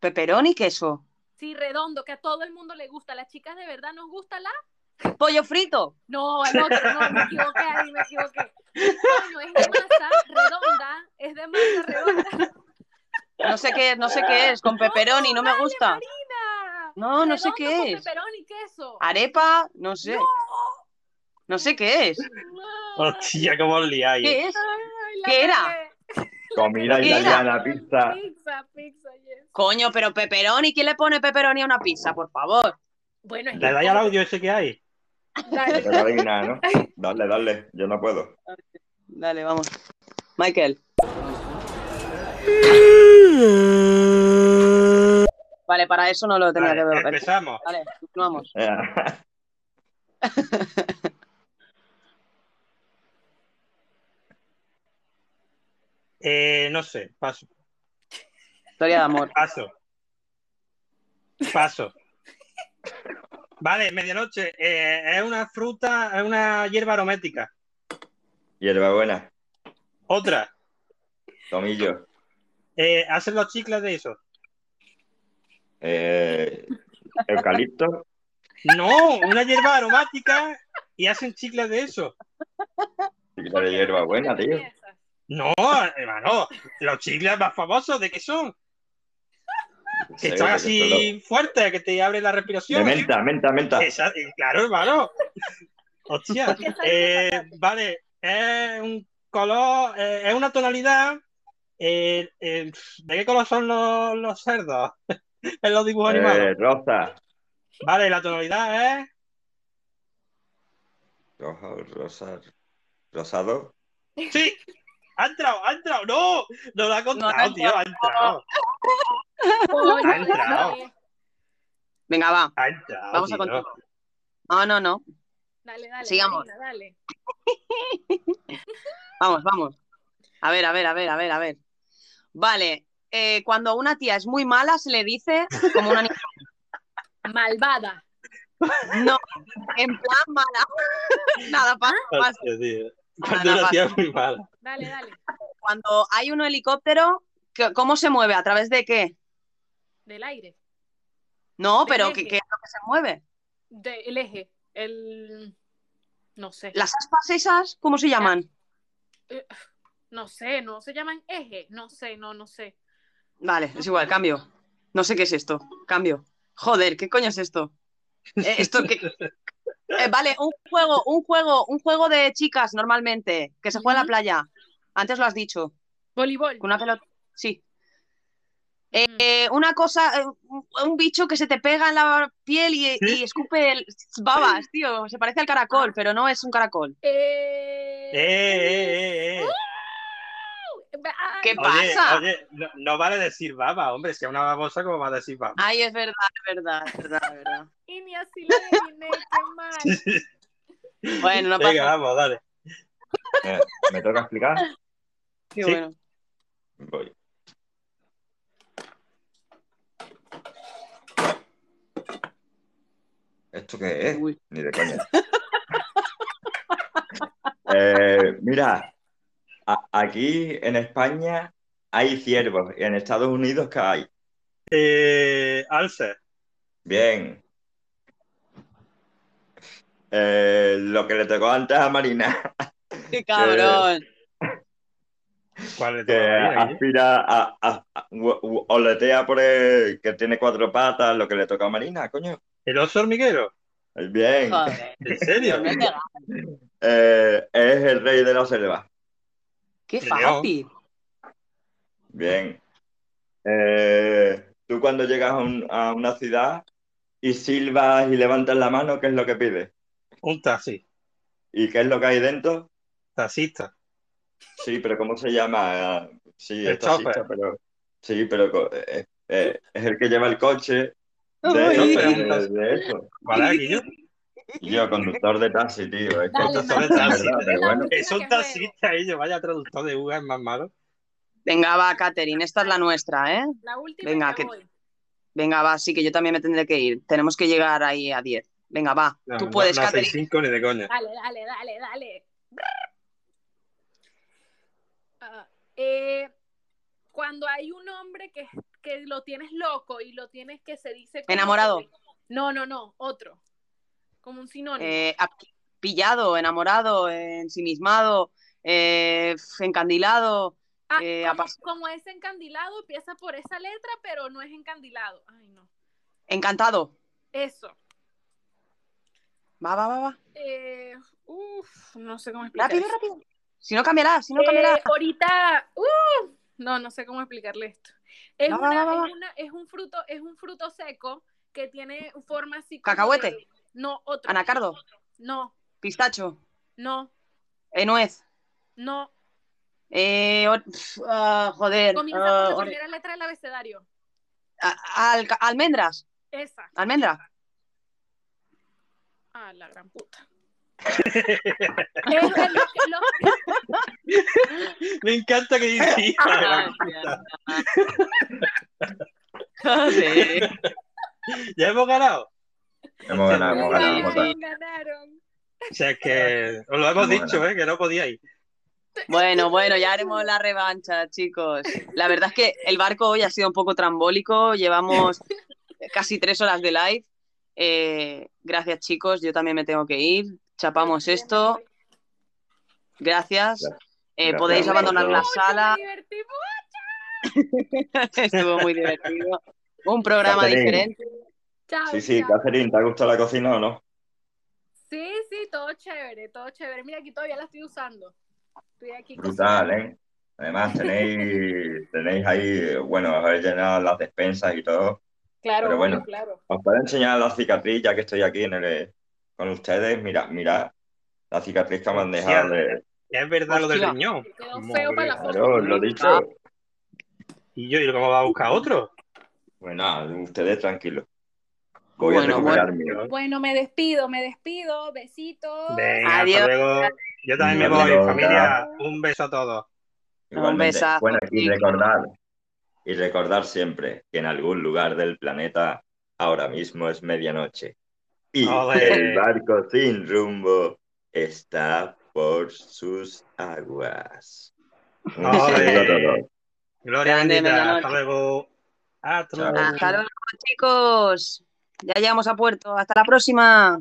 Peperoni, queso. Sí, redondo, que a todo el mundo le gusta. Las chicas de verdad nos gusta la. Pollo frito. No, el otro, no, me equivoqué ahí, me equivoqué. Bueno, es de masa redonda, es de masa redonda. No sé qué es, no sé qué es. Con pepperoni, no me gusta. Marina. No, no sé qué con es. pepperoni queso. Arepa, no sé. No sé qué es. Hostia, cómo os liáis. ¿Qué es? Ay, ¿Qué era? Comida ¿Qué era? italiana, pizza. Pizza, pizza, yes. Coño, pero pepperoni, ¿quién le pone pepperoni a una pizza, por favor? Bueno, ¿Le dais al audio ese que hay? Dale. No ¿no? Dale, dale, yo no puedo. Dale, vamos. Michael. Vale, para eso no lo tenía Vale, que ver. empezamos. Vale, continuamos. Eh, no sé, paso. Historia de amor. Paso. Paso. Vale, medianoche. eh, es una fruta, es una hierba aromática. Hierbabuena, Otra. tomillo, Eh, hacen los chicles de eso. Eh, eucalipto, No, una hierba aromática y hacen chicles de eso. chicle de hierbabuena, tío. No, hermano, los chicles más famosos, ¿de qué son? Que están así fuertes, que te abre la De respiración. menta, menta, menta. Esa- claro, hermano. Hostia. Eh, vale, es un color, eh, es una tonalidad. eh, eh, ¿De qué color son los, los cerdos en los dibujos Eh, animados? rosa, Vale, la tonalidad es. rojo, rosa, rosado. Sí, ha entrado, ha entrado. No, no lo ha contado, No, no ha tío, ha entrado. Ha entrado. Venga, va. Ha entrado. Vamos a tío. continuar. No, no, no. Dale, dale. Sigamos. Dale. Vamos, vamos. A ver, a ver, a ver, a ver, a ver. Vale. Eh, cuando una tía es muy mala, se le dice como una niña. Malvada. No, en plan mala. Nada, pasa, pasa. Cuando una tía es muy mala. Dale, dale. Cuando hay un helicóptero, ¿qué- ¿cómo se mueve? ¿A través de qué? Del aire. No, Del pero eje. ¿qué, qué es lo que se mueve? De, el eje. El. No sé. ¿Las aspas esas, cómo se llaman? Eh, No sé, no se llaman eje. No sé, no, no sé. Vale, es igual, cambio. No sé qué es esto. Cambio. Joder, ¿qué coño es esto? Eh, esto que... Eh, vale, un juego, un juego, un juego de chicas normalmente, que se juega en la playa. Antes lo has dicho. Voleibol. Con una pelota. Sí. Eh, eh, una cosa, eh, un, bicho que se te pega en la piel y, y escupe el- babas, tío. Se parece al caracol, pero no es un caracol. Eh... Eh, eh, eh, eh. Ay, ¿Qué Oye, pasa? oye, no, no vale decir baba, hombre, si es una babosa, ¿cómo va a decir baba? Ay, es verdad, es verdad, es verdad, es verdad. Y ni así lo adiviné, qué mal. Bueno, no Venga, pasa. vamos, dale. Eh, ¿Me toca explicar? Qué Sí. bueno. Voy. ¿Esto qué es? Ni de coña. Eh, mira, a- aquí en España hay ciervos y en Estados Unidos ¿qué hay? Eh, Alce, Bien. Eh, lo que le tocó antes a Marina, ¡Qué cabrón! ¿cuál le que a Marina, Guille? aspira a, a- oletea por el, que tiene cuatro patas, lo que le toca a Marina, coño. ¿El oso hormiguero? Bien. Joder, ¿En serio? Eh, es el rey de la selva. ¡Qué fácil! Bien. Eh, tú cuando llegas a, un- a una ciudad y silbas y levantas la mano, ¿qué es lo que pides? Un taxi, ¿Y qué es lo que hay dentro? taxista. Sí, pero ¿cómo se llama? Sí, El es taxista, pero sí, pero eh, eh, es el que lleva el coche de, Ay. de- de eso. Yo, conductor de taxi, tío. Es que Dale, esto Conductor es de verdad, taxi. pero bueno. Es un que taxista, ellos, vaya traductor de Uga, es más malo. Venga, va, Catherine, esta es la nuestra, ¿eh? La última Venga, que- voy. Venga, va, sí, que yo también me tendré que ir. Tenemos que llegar ahí a 10. Venga, va. No, Tú no- puedes, no Catherine. cinco ni de coña. Dale, dale, dale, dale. Ah, eh, cuando hay un hombre que, que lo tienes loco y lo tienes que se dice... Enamorado. que- No, no, no, otro. Como un sinónimo. Eh, pillado, enamorado, ensimismado, eh, encandilado. Ah, eh, como, como es encandilado, empieza por esa letra, pero no es encandilado. Ay, no. encantado. Eso. Va, va, va, va. Eh, uf, no sé cómo explicar Rápido, rápido. Si no cambiará, si no Eh, cambiará. ahorita, uf, no, no sé cómo explicarle esto. Es, Va, una- va, va. es, una- es un fruto, es un fruto seco que tiene forma así Cacahuete. de- No, otro. Anacardo, No, pistacho, no, eh, nuez. no. Eh, ah, joder. Comienza ah, por la or- primera letra del abecedario. a- alca- almendras, Esa. almendra. Ah, la gran puta. Me encanta que dices la Joder. ¿Ya hemos ganado? Hemos ganado, hemos ganado, hemos ganado. ganaron. O sea, es que os lo hemos Hemos dicho, ¿eh? Que no podíais. Bueno, bueno, ya haremos la revancha, chicos. La verdad es que el barco hoy ha sido un poco trambólico. Llevamos casi tres horas de live. Eh, gracias, chicos. Yo también me tengo que ir. Chapamos esto. Gracias. Eh, Gracias podéis a abandonar la sala. Estuvo muy divertido. Un programa diferente. Chao, Sí, sí. Catherine, ¿te ha gustado la cocina o no? Sí, sí, todo chévere, todo chévere. Mira, aquí todavía la estoy usando. Estoy aquí Brutal, ¿eh? Además, tenéis, tenéis ahí, bueno, habéis llenado las despensas y todo. Claro, Pero bueno, claro. os puedo enseñar la cicatriz ya que estoy aquí en el, con ustedes. Mira, mira la cicatriz que me han dejado de... Es verdad lo del riñón. Quedó feo para la foto. Claro, lo he dicho. ¿Y yo? ¿Y cómo va a buscar otro? Bueno, ustedes tranquilos. Voy Bueno, a recuperar mío. Bueno, me despido, me despido. Besitos. Venga, Adiós. hasta luego. Yo también me voy, familia. Un beso a todos. Igualmente. besazo, Bueno, y recordar, y recordar siempre que en algún lugar del planeta ahora mismo es medianoche. Y Ole. el barco sin rumbo está por sus aguas. Un saludo a todos. Gloria bendita. Hasta luego. Hasta Chao. luego. Hasta luego, chicos. Ya llegamos a puerto. Hasta la próxima.